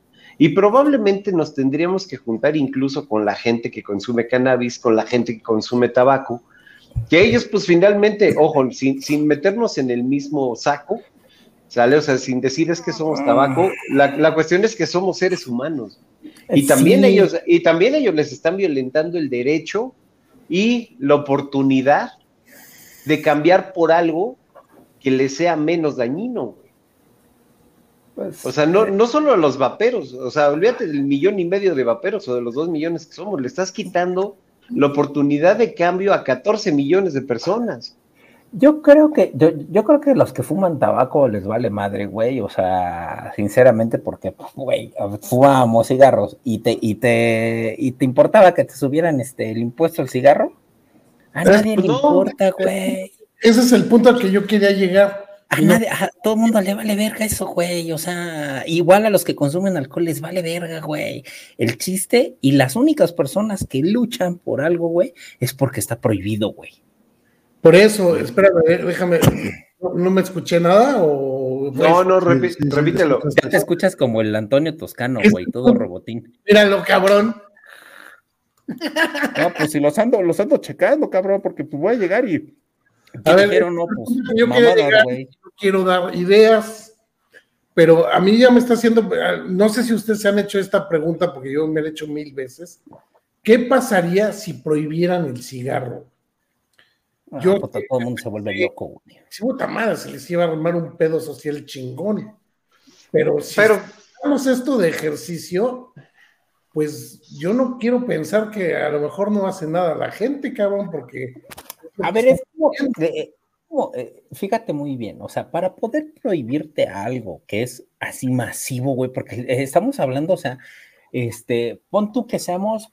[SPEAKER 6] Y probablemente nos tendríamos que juntar incluso con la gente que consume cannabis, con la gente que consume tabaco, que ellos pues finalmente, ojo, sin, sin meternos en el mismo saco, ¿sale? O sea, sin decir es que somos tabaco, la, la cuestión es que somos seres humanos. Y también, ellos, y también ellos les están violentando el derecho y la oportunidad de cambiar por algo que les sea menos dañino. Pues, o sea, no, eh, no solo a los vaperos, o sea, olvídate del millón y medio de vaperos o de los dos millones que somos, le estás quitando la oportunidad de cambio a 14 millones de personas.
[SPEAKER 7] Yo creo que, yo, yo, creo que los que fuman tabaco les vale madre, güey. O sea, sinceramente, porque, güey, fumábamos cigarros y te, y te, y te importaba que te subieran este el impuesto al cigarro. A nadie le importa, güey.
[SPEAKER 3] Ese es el punto al que yo quería llegar.
[SPEAKER 7] A, nadie, a todo el mundo le vale verga eso, güey. O sea, igual a los que consumen alcohol les vale verga, güey. El chiste y las únicas personas que luchan por algo, güey, es porque está prohibido, güey.
[SPEAKER 3] Por eso, espérame, déjame, ¿no, me escuché nada o...?
[SPEAKER 6] No, no, repítelo.
[SPEAKER 7] Ya te escuchas como el Antonio Toscano, güey, todo robotín.
[SPEAKER 3] Míralo, cabrón.
[SPEAKER 4] No, pues si los ando, los ando checando, cabrón, porque pues voy a llegar y...
[SPEAKER 3] A ver, no, pues, yo quiero dar ideas, pero a mí ya me está haciendo, no sé si ustedes se han hecho esta pregunta, porque yo me la he hecho mil veces. ¿Qué pasaría si prohibieran el cigarro?
[SPEAKER 7] yo, todo el mundo se vuelve loco, güey.
[SPEAKER 3] Si puta madre, se les iba a armar un pedo social chingón. Pero si Pero, hacemos esto de ejercicio, pues yo no quiero pensar que a lo mejor no hace nada la gente, cabrón, porque.
[SPEAKER 7] A ver, es eh, eh, fíjate muy bien, o sea, para poder prohibirte algo que es así masivo, güey, porque estamos hablando, o sea, este, pon tú que seamos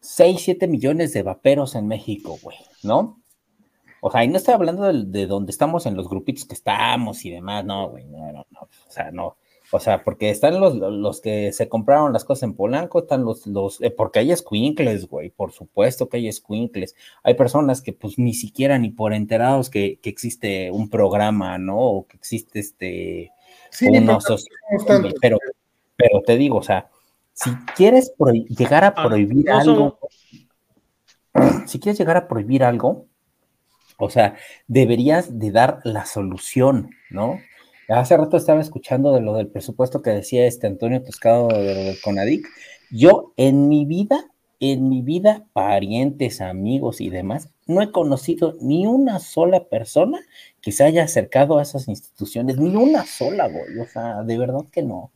[SPEAKER 7] 6, 7 millones de vaperos en México, güey, ¿no? O sea, y no estoy hablando de, de, donde estamos en los grupitos que estamos y demás, no, güey, no, no, no, o sea, no. O sea, porque están los, los que se compraron las cosas en Polanco, están los, los, eh, porque hay squinkles, güey, por supuesto que hay squinkles. Hay personas que pues ni siquiera ni por enterados que, que existe un programa, ¿no? O que existe este,
[SPEAKER 3] Sí,
[SPEAKER 7] uno
[SPEAKER 3] pero
[SPEAKER 7] socio-
[SPEAKER 3] no
[SPEAKER 7] pero, pero te digo, o sea, si quieres llegar a
[SPEAKER 4] Ah,
[SPEAKER 7] prohibir
[SPEAKER 4] no
[SPEAKER 7] algo, si quieres llegar a prohibir algo, o sea, deberías de dar la solución, ¿no? Hace rato estaba escuchando de lo del presupuesto que decía este Antonio Toscado de lo del Conadic. Yo en mi vida, en mi vida, parientes, amigos y demás, no he conocido ni una sola persona que se haya acercado a esas instituciones, ni una sola, güey. O sea, de verdad que no.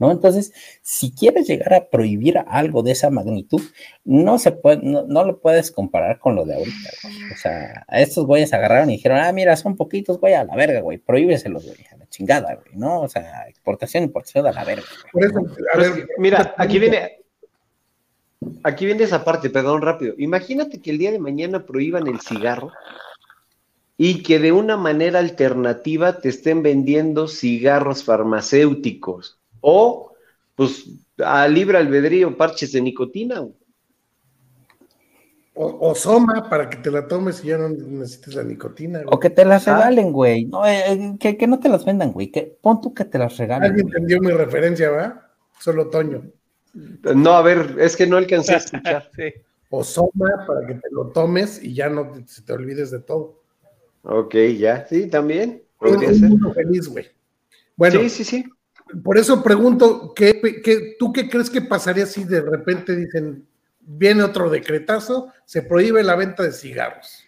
[SPEAKER 7] ¿No? Entonces, si quieres llegar a prohibir algo de esa magnitud, no se puede, no, no lo puedes comparar con lo de ahorita, güey. O sea, a estos güeyes agarraron y dijeron, ah, mira, son poquitos, güey, a la verga, güey, prohíbeselos, güey, a la chingada, güey, ¿no? O sea, exportación, importación a la verga, güey.
[SPEAKER 3] Por eso, a ver,
[SPEAKER 6] que, mira, aquí viene, aquí viene esa parte, perdón, rápido. Imagínate que el día de mañana prohíban el cigarro y que de una manera alternativa te estén vendiendo cigarros farmacéuticos o, pues, a libre albedrío, parches de nicotina. güey.
[SPEAKER 3] O, o Soma para que te la tomes y ya no necesites la nicotina. güey.
[SPEAKER 7] O que te las
[SPEAKER 6] Ah.
[SPEAKER 7] regalen, güey. No, eh, eh, que, que no te las vendan, güey. Que, pon tú que te las regalen.
[SPEAKER 3] Alguien
[SPEAKER 7] güey.
[SPEAKER 3] entendió mi referencia, ¿va? Solo Toño.
[SPEAKER 6] No, a ver, es que no alcancé a escuchar.
[SPEAKER 4] Sí.
[SPEAKER 3] O Soma para que te lo tomes y ya no te, se te olvides de todo.
[SPEAKER 6] Ok, ya, sí, también. Podría ser.
[SPEAKER 3] feliz, güey. Bueno,
[SPEAKER 6] Sí, sí, sí.
[SPEAKER 3] Por eso pregunto, ¿qué, qué, ¿tú qué crees que pasaría si de repente dicen, viene otro decretazo, se prohíbe la venta de cigarros?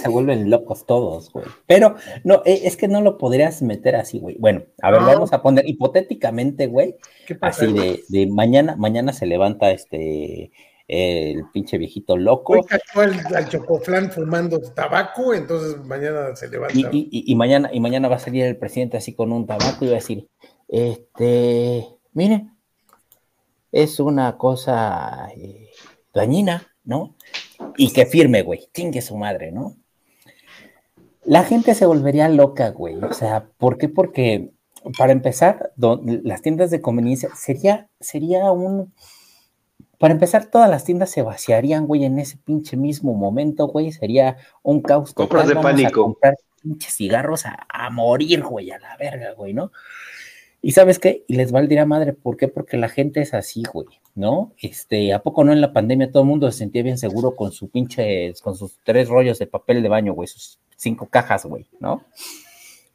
[SPEAKER 7] Se vuelven locos todos, güey. Pero no, eh, es que no lo podrías meter así, güey. Bueno, a ver,
[SPEAKER 3] No.
[SPEAKER 7] vamos a poner hipotéticamente, güey, así de, de mañana, mañana se levanta este el pinche viejito loco
[SPEAKER 3] Hoy cayó al, al chocoflán fumando tabaco, entonces mañana se levanta.
[SPEAKER 7] y, y- y- y mañana y mañana va a salir el presidente así con un tabaco y va a decir, este, miren, es una cosa eh, dañina, ¿no? Y que firme, güey, chingue su madre, ¿no? La gente se volvería loca, güey. O sea, ¿por qué? Porque, para empezar, do- las tiendas de conveniencia sería, sería un. Para empezar, todas las tiendas se vaciarían, güey, en ese pinche mismo momento, güey. Sería un caos.
[SPEAKER 6] Compras de
[SPEAKER 7] Vamos a
[SPEAKER 6] pánico.
[SPEAKER 7] comprar pinches cigarros a, a morir, güey, a la verga, güey, ¿no? Y sabes qué? Y les valdría madre. ¿Por qué? Porque la gente es así, güey, ¿no? Este, ¿a poco no en la pandemia todo el mundo se sentía bien seguro con su pinche, con sus tres rollos de papel de baño, güey, sus cinco cajas, güey, ¿no?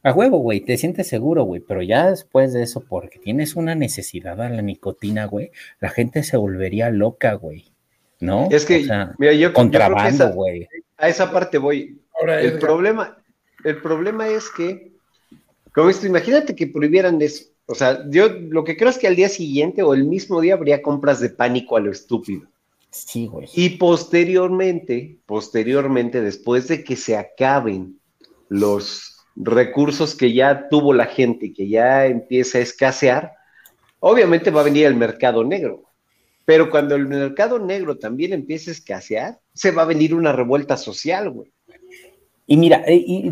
[SPEAKER 7] A huevo, güey, te sientes seguro, güey, pero ya después de eso, porque tienes una necesidad a la nicotina, güey, la gente se volvería loca, güey, ¿no?
[SPEAKER 6] Es que,
[SPEAKER 7] O sea,
[SPEAKER 6] mira, yo, yo creo que
[SPEAKER 7] contrabando, güey.
[SPEAKER 6] a esa parte voy.
[SPEAKER 3] Ahora,
[SPEAKER 6] El
[SPEAKER 3] Edgar,
[SPEAKER 6] problema, el problema es que, como esto, imagínate que prohibieran eso. O sea, yo lo que creo es que al día siguiente o el mismo día habría compras de pánico a lo estúpido.
[SPEAKER 7] Sí, güey.
[SPEAKER 6] Y posteriormente, posteriormente, después de que se acaben los recursos que ya tuvo la gente, que ya empieza a escasear, obviamente va a venir el mercado negro. Pero cuando el mercado negro también empiece a escasear, se va a venir una revuelta social, güey.
[SPEAKER 7] Y mira, eh, y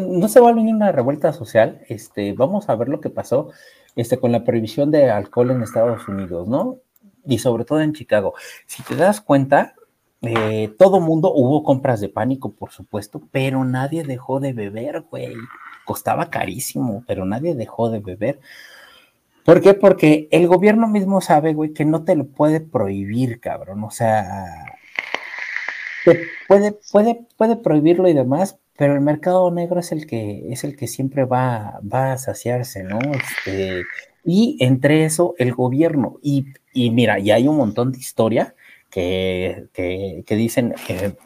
[SPEAKER 7] no se va a venir una revuelta social. Este, vamos a ver lo que pasó este, con la prohibición de alcohol en Estados Unidos, ¿no? Y sobre todo en Chicago. Si te das cuenta, eh, todo mundo hubo compras de pánico, por supuesto, pero nadie dejó de beber, güey. Costaba carísimo, pero nadie dejó de beber. ¿Por qué? Porque el gobierno mismo sabe, güey, que no te lo puede prohibir, cabrón. O sea, puede, puede, puede prohibirlo y demás, pero el mercado negro es el que, es el que siempre va, va a saciarse, ¿no? Este, y entre eso, el gobierno. Y, y mira, y hay un montón de historia que, que, que dicen que,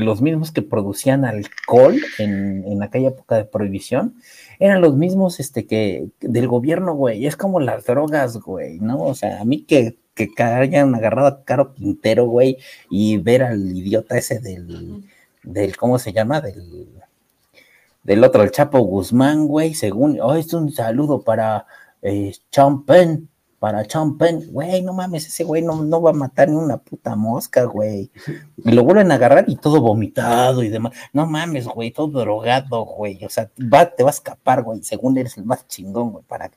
[SPEAKER 7] los mismos que producían alcohol en, en aquella época de prohibición eran los mismos este, que del gobierno, güey. Es como las drogas, güey, ¿no? O sea, a mí que, que hayan agarrado a Caro Quintero, güey, y ver al idiota ese del, del ¿cómo se llama? Del, del otro, el Chapo Guzmán, güey, según, oh, es un saludo para eh, Champen, para Champen, güey, no mames, ese güey no, no va a matar ni una puta mosca, güey. Y lo vuelven a agarrar y todo vomitado y demás. No mames, güey, todo drogado, güey. O sea, va, te va a escapar, güey, según eres el más chingón, güey, para...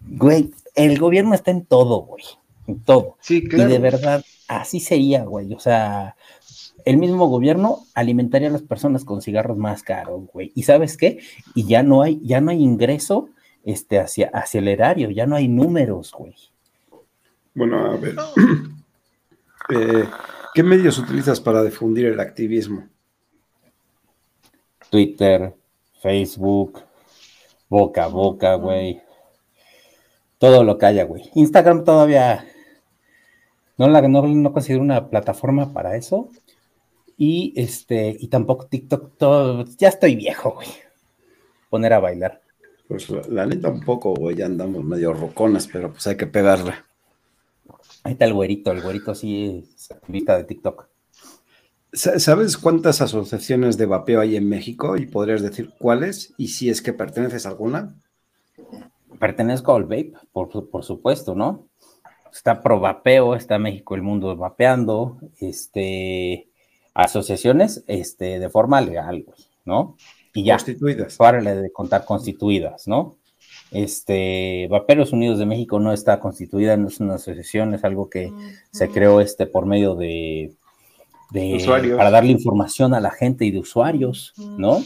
[SPEAKER 7] Güey, el gobierno está en todo, güey, en todo.
[SPEAKER 6] Sí, claro.
[SPEAKER 7] Y de verdad, así sería, güey. O sea, el mismo gobierno alimentaría a las personas con cigarros más caros, güey. ¿Y sabes qué? Y ya no hay, ya no hay ingreso este, hacia, hacia el erario, ya no hay números, güey.
[SPEAKER 1] Bueno, a ver. Eh, ¿Qué medios utilizas para difundir el activismo?
[SPEAKER 7] Twitter, Facebook, boca a boca, güey. Todo lo que haya, güey. Instagram todavía no, la, no, no considero una plataforma para eso. Y este, y tampoco TikTok, todo, ya estoy viejo, güey. Poner a bailar.
[SPEAKER 1] Pues la, neta un poco, güey, ya andamos medio roconas, pero pues hay que pegarle.
[SPEAKER 7] Ahí está el güerito, el güerito sí es activista de TikTok.
[SPEAKER 1] ¿Sabes cuántas asociaciones de vapeo hay en México? Y podrías decir cuáles, y si es que perteneces a alguna.
[SPEAKER 7] Pertenezco al Vape, por, por supuesto, ¿no? Está Pro Vapeo, está México el Mundo Vapeando, este, asociaciones este, de forma legal, ¿no? Y ya.
[SPEAKER 1] Constituidas.
[SPEAKER 7] Párale de contar constituidas, ¿no? Este, Vaperos Unidos de México no está constituida, no es una asociación, es algo que se creó este, por medio de, de para darle información a la gente y de usuarios, ¿no?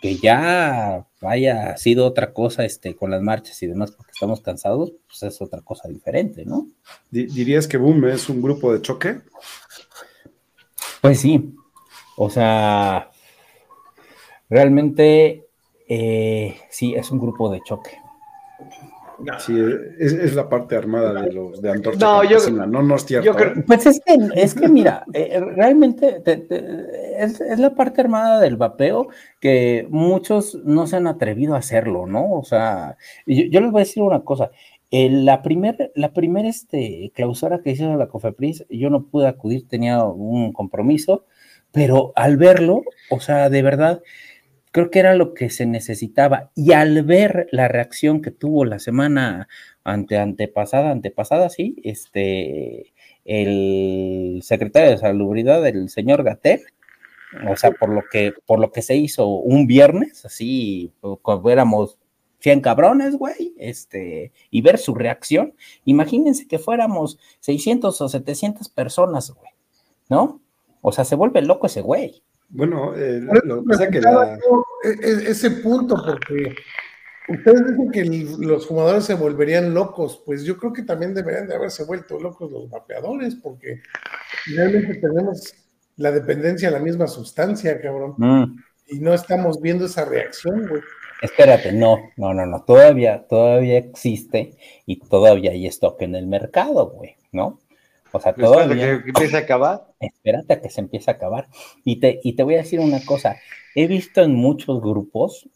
[SPEAKER 7] Que ya haya sido otra cosa este, con las marchas y demás, porque estamos cansados, pues es otra cosa diferente, ¿no?
[SPEAKER 1] ¿Dirías que Boom es un grupo de choque?
[SPEAKER 7] Pues sí, o sea, realmente eh, sí, es un grupo de choque.
[SPEAKER 1] Sí, es, la parte armada de los de Antorcha no, yo, no, no es cierto.
[SPEAKER 7] ¿eh? Pues es que, es que mira, eh, realmente es, la parte armada del vapeo que muchos no se han atrevido a hacerlo, ¿no? O sea, yo, les voy a decir una cosa. la primera la primer, este, clausura que hizo la COFEPRIS, yo no pude acudir, tenía un compromiso, pero al verlo, o sea, de verdad, creo que era lo que se necesitaba. Y al ver la reacción que tuvo la semana ante antepasada, antepasada, sí, este, el secretario de Salubridad, el señor Gater, o sea, por lo que, por lo que se hizo un viernes, así, cuando éramos 100 cabrones, güey, este, y ver su reacción, imagínense que fuéramos 600 o 700 personas, güey, ¿no? O sea, se vuelve loco ese güey.
[SPEAKER 1] Bueno, eh, lo que que la...
[SPEAKER 3] E, e, ese punto, porque ustedes dicen que los fumadores se volverían locos, pues yo creo que también deberían de haberse vuelto locos los vapeadores, porque realmente tenemos la dependencia a la misma sustancia, cabrón. Mm. Y no estamos viendo esa reacción, güey.
[SPEAKER 7] Espérate, no, no, no, no, todavía, todavía existe y todavía hay stock en el mercado, güey, ¿no? O sea, todavía.
[SPEAKER 6] que empiece a acabar.
[SPEAKER 7] Espérate a que se empiece a acabar. Y te, y te voy a decir una cosa. He visto en muchos grupos.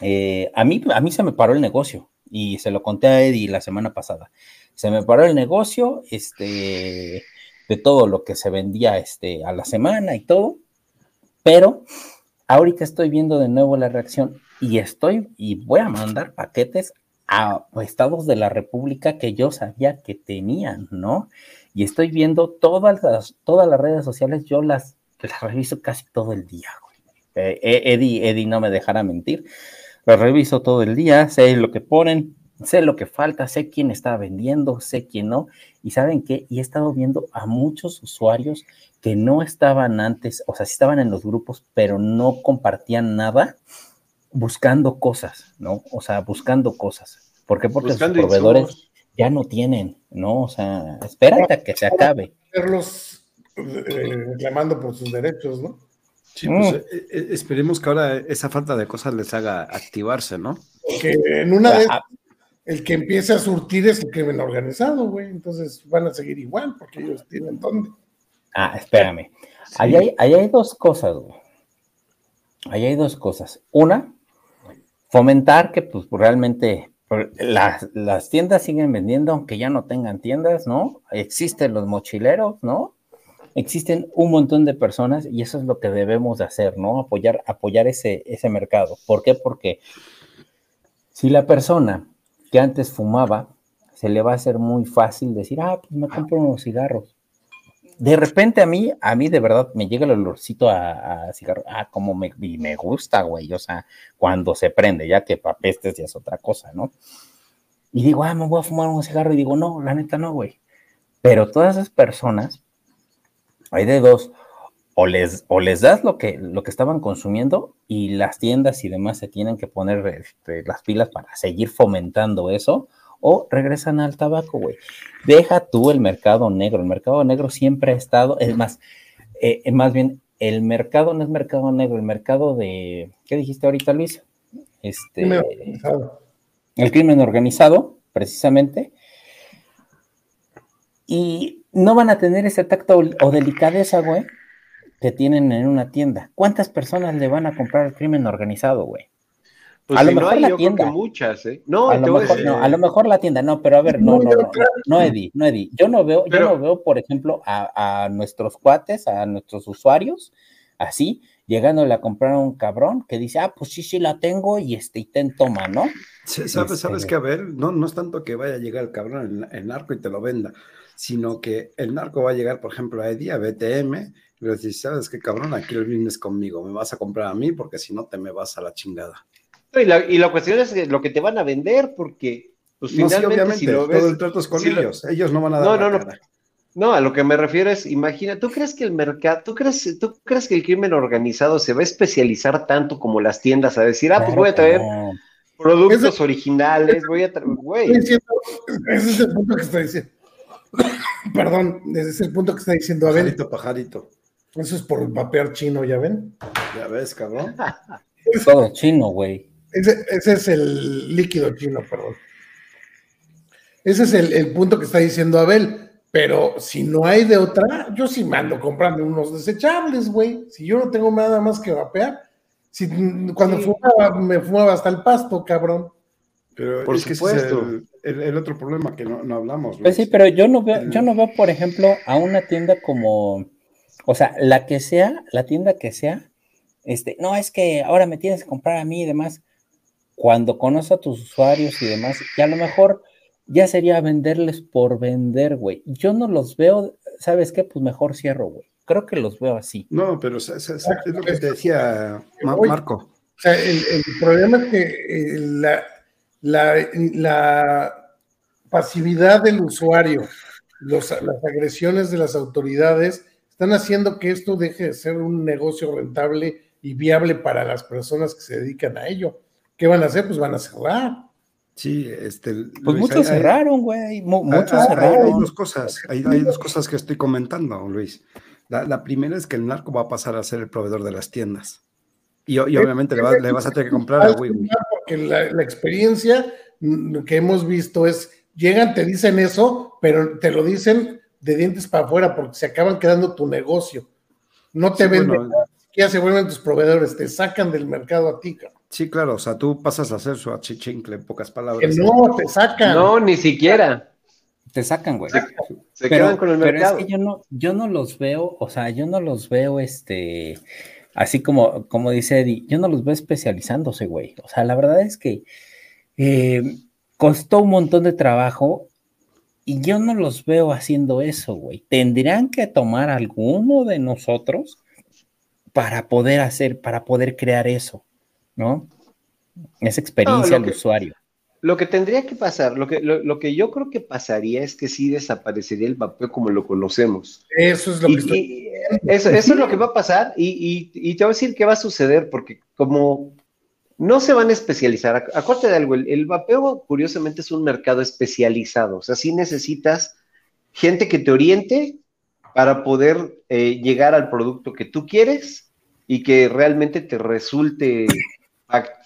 [SPEAKER 7] Eh, a, mí, a mí se me paró el negocio. Y se lo conté a Eddie la semana pasada. Se me paró el negocio este, de todo lo que se vendía este, a la semana y todo. Pero ahorita estoy viendo de nuevo la reacción y estoy y voy a mandar paquetes a estados de la República que yo sabía que tenían, ¿no? Y estoy viendo todas las, todas las redes sociales, yo las, las reviso casi todo el día. Eh, eh, Eddie, Eddie no me dejará mentir, las reviso todo el día, sé lo que ponen, sé lo que falta, sé quién está vendiendo, sé quién no, y saben qué, y he estado viendo a muchos usuarios que no estaban antes, o sea, sí estaban en los grupos, pero no compartían nada, buscando cosas, ¿no? O sea, buscando cosas. ¿Por qué? Porque los proveedores ya no tienen, ¿no? O sea, espérate a que se acabe.
[SPEAKER 3] Verlos eh, reclamando por sus derechos, ¿no?
[SPEAKER 1] Sí, pues mm. eh, eh, esperemos que ahora esa falta de cosas les haga activarse, ¿no?
[SPEAKER 3] Porque en una vez el que empiece a surtir es el crimen organizado, güey. Entonces van a seguir igual porque ellos tienen dónde.
[SPEAKER 7] Ah, espérame. Ahí, hay, ahí hay dos cosas, güey. Ahí hay dos cosas. Una, fomentar que pues realmente las, las, tiendas siguen vendiendo aunque ya no tengan tiendas, ¿no? Existen los mochileros, ¿no? Existen un montón de personas y eso es lo que debemos de hacer, ¿no? Apoyar, apoyar ese, ese mercado. ¿Por qué? Porque si la persona que antes fumaba, se le va a hacer muy fácil decir, ah, pues me compro unos cigarros de repente a mí, a mí de verdad me llega el olorcito a, cigarro. Ah, como me, me gusta, güey. O sea, cuando se prende, ya que papestes ya es otra cosa, ¿no? Y digo, ah, me voy a fumar un cigarro. Y digo, no, la neta no, güey. Pero todas esas personas, hay de dos. o les, o les das lo que, lo que estaban consumiendo y las tiendas y demás se tienen que poner este, las pilas para seguir fomentando eso, o regresan al tabaco, güey. Deja tú el mercado negro. El mercado negro siempre ha estado, es más, eh, más bien, el mercado no es mercado negro, el mercado de, ¿qué dijiste ahorita, Luis? Este, el crimen organizado, precisamente. Y no van a tener ese tacto o delicadeza, güey, que tienen en una tienda. ¿Cuántas personas le van a comprar el crimen organizado, güey?
[SPEAKER 6] Pues a lo mejor la tienda. muchas, ¿eh?
[SPEAKER 7] No, a lo, mejor, no, a lo mejor la tienda, no, pero a ver, no, no, no, no, Eddie, no, Eddie. Yo no veo, yo no veo, por ejemplo, a, a, nuestros cuates, a nuestros usuarios, así, llegándole a comprar a un cabrón que dice, ah, pues sí, sí la tengo y este, y ten toma, ¿no?
[SPEAKER 1] sabes, sabes este que a ver, no, no es tanto que vaya a llegar el cabrón, el, narco y te lo venda, sino que el narco va a llegar, por ejemplo, a Eddie, a BTM, y le dice, sabes qué cabrón, aquí el vienes conmigo, me vas a comprar a mí porque si no te me vas a la chingada.
[SPEAKER 6] Y la, y la cuestión es lo que te van a vender, porque pues finalmente si lo ves,
[SPEAKER 1] todo el trato es con ellos, ellos no van a dar
[SPEAKER 6] no, no, no. No, a lo que me refiero es, imagina, ¿tú crees que el mercado, tú crees, tú crees que el crimen organizado se va a especializar tanto como las tiendas a decir, ah, pues voy a traer productos originales, voy a traer, güey.
[SPEAKER 3] Ese es el punto que está diciendo. Perdón, ese es el punto que está diciendo
[SPEAKER 1] Abel. Pajarito, pajarito.
[SPEAKER 3] Eso es por vapear chino, ¿ya ven?
[SPEAKER 1] Ya ves, cabrón.
[SPEAKER 7] Todo chino, güey.
[SPEAKER 3] Ese, es el líquido chino, perdón. Ese es el, punto que está diciendo Abel. Pero si no hay de otra, yo sí me ando comprando unos desechables, güey. Si yo no tengo nada más que vapear, si, cuando fumaba, me fumaba hasta el pasto, cabrón.
[SPEAKER 1] Pero por es supuesto. Que es el, otro problema que no, hablamos.
[SPEAKER 7] Pues sí, pero yo no veo, yo no veo, por ejemplo, a una tienda como, o sea, la que sea, la tienda que sea, este, no, es que ahora me tienes que comprar a mí y demás cuando conoce a tus usuarios y demás, y a lo mejor ya sería venderles por vender, güey. Yo no los veo, ¿sabes qué? Pues mejor cierro, güey. Creo que los veo así.
[SPEAKER 1] No, pero es, lo que te decía Marco.
[SPEAKER 3] O sea, el, problema es que eh, la, la, pasividad del usuario, las agresiones de las autoridades, están haciendo que esto deje de ser un negocio rentable y viable para las personas que se dedican a ello. ¿Qué van a hacer? Pues van a cerrar.
[SPEAKER 1] Sí, este.
[SPEAKER 7] Pues muchos cerraron, güey. Muchos cerraron.
[SPEAKER 1] Hay dos cosas, hay, dos cosas que estoy comentando, Luis. La, primera es que el narco va a pasar a ser el proveedor de las tiendas. Y, obviamente le, vas a tener que comprar a Wiwi.
[SPEAKER 3] Porque la, experiencia que hemos visto es, llegan, te dicen eso, pero te lo dicen de dientes para afuera porque se acaban quedando tu negocio. No te venden, ya se vuelven tus proveedores, te sacan del mercado a ti, cabrón.
[SPEAKER 1] Sí, claro, o sea, tú pasas a ser su achichincle, en pocas palabras.
[SPEAKER 3] no, te sacan.
[SPEAKER 6] No, ni siquiera.
[SPEAKER 7] Te sacan, güey.
[SPEAKER 6] Se, quedan con el mercado.
[SPEAKER 7] Pero es que yo no, yo no los veo, o sea, yo no los veo, este, así como, como dice Eddie, yo no los veo especializándose, güey. O sea, la verdad es que eh, costó un montón de trabajo y yo no los veo haciendo eso, güey. Tendrían que tomar alguno de nosotros para poder hacer, para poder crear eso. ¿No? Esa experiencia del usuario.
[SPEAKER 6] Lo que tendría que pasar, lo que, lo, que yo creo que pasaría es que sí desaparecería el vapeo como lo conocemos.
[SPEAKER 3] Eso es lo que
[SPEAKER 6] eso, es lo que va a pasar y, y, te voy a decir qué va a suceder porque como no se van a especializar, acuérdate de algo, el, vapeo curiosamente es un mercado especializado, o sea, sí necesitas gente que te oriente para poder eh, llegar al producto que tú quieres y que realmente te resulte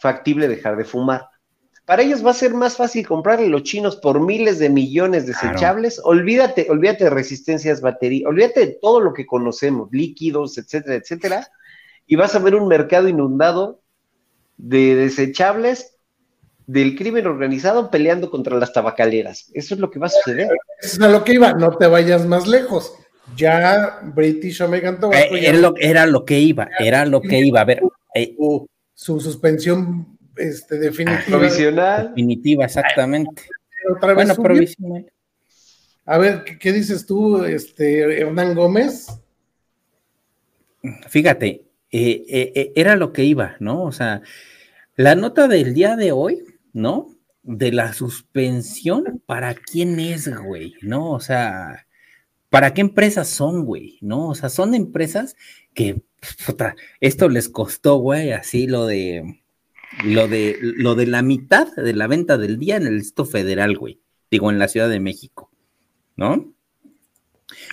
[SPEAKER 6] factible dejar de fumar. Para ellos va a ser más fácil comprarle los chinos por miles de millones desechables. Olvídate, olvídate de resistencias batería, olvídate de todo lo que conocemos, líquidos, etcétera, etcétera. Y vas a ver un mercado inundado de desechables del crimen organizado peleando contra las tabacaleras. Eso es lo que va a suceder.
[SPEAKER 3] Eso es a lo que iba, no te vayas más lejos. Ya British American
[SPEAKER 7] Tobacco. Eh, era, lo, era, lo, que iba, era lo que iba. A ver, eh,
[SPEAKER 3] su suspensión este, definitiva.
[SPEAKER 6] Provisional.
[SPEAKER 7] Definitiva, exactamente.
[SPEAKER 3] Otra vez bueno, provisional. A ver, ¿qué, dices tú, este, Hernán Gómez?
[SPEAKER 7] Fíjate, eh, eh, eh, era lo que iba, ¿no? O sea, la nota del día de hoy, ¿no? De la suspensión, ¿para quién es, güey? ¿No? O sea, ¿para qué empresas son, güey? ¿No? O sea, son empresas que, esto les costó, güey, así lo de, lo de, lo de la mitad de la venta del día en el Distrito Federal, güey. Digo, en la Ciudad de México, ¿no?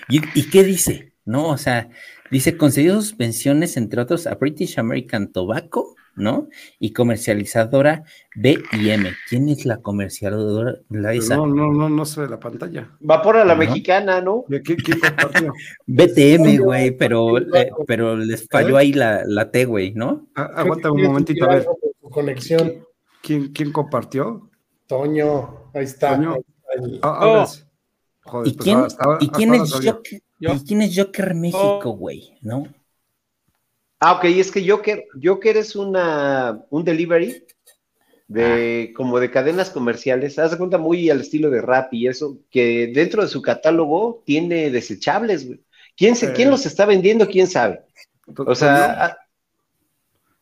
[SPEAKER 7] ¿Y, y qué dice? ¿No? O sea, dice, concedió suspensiones, entre otros, a British American Tobacco, ¿no? Y comercializadora B&M. ¿Quién es la comercializadora? La esa?
[SPEAKER 1] No, no, no, no se ve la pantalla.
[SPEAKER 6] Vapor a la mexicana, ¿no?
[SPEAKER 1] ¿De ¿Quién, quién compartió?
[SPEAKER 7] BTM, güey, pero, eh, pero les falló ahí la, la T, güey, ¿no?
[SPEAKER 1] Ah, aguanta un momentito, a ver.
[SPEAKER 3] Conexión.
[SPEAKER 1] ¿Quién, quién compartió?
[SPEAKER 3] Toño, ahí está.
[SPEAKER 1] Toño.
[SPEAKER 3] ahí
[SPEAKER 1] Ah,
[SPEAKER 4] Oh.
[SPEAKER 1] Joder,
[SPEAKER 7] ¿Y
[SPEAKER 1] pues
[SPEAKER 7] quién,
[SPEAKER 1] hasta ahora-
[SPEAKER 7] ¿y
[SPEAKER 1] hasta
[SPEAKER 7] quién
[SPEAKER 1] ahora
[SPEAKER 7] es. Joker? ¿Y quién es Joker México, güey? ¿No?
[SPEAKER 6] Ah, ok, es que Joker, Joker es una, un delivery de como de cadenas comerciales, haz de cuenta muy al estilo de rap y eso, que dentro de su catálogo tiene desechables, güey. ¿Quién, se,
[SPEAKER 1] Eh.
[SPEAKER 6] ¿Quién los está vendiendo? ¿Quién sabe? O
[SPEAKER 1] Toño,
[SPEAKER 6] sea, ah,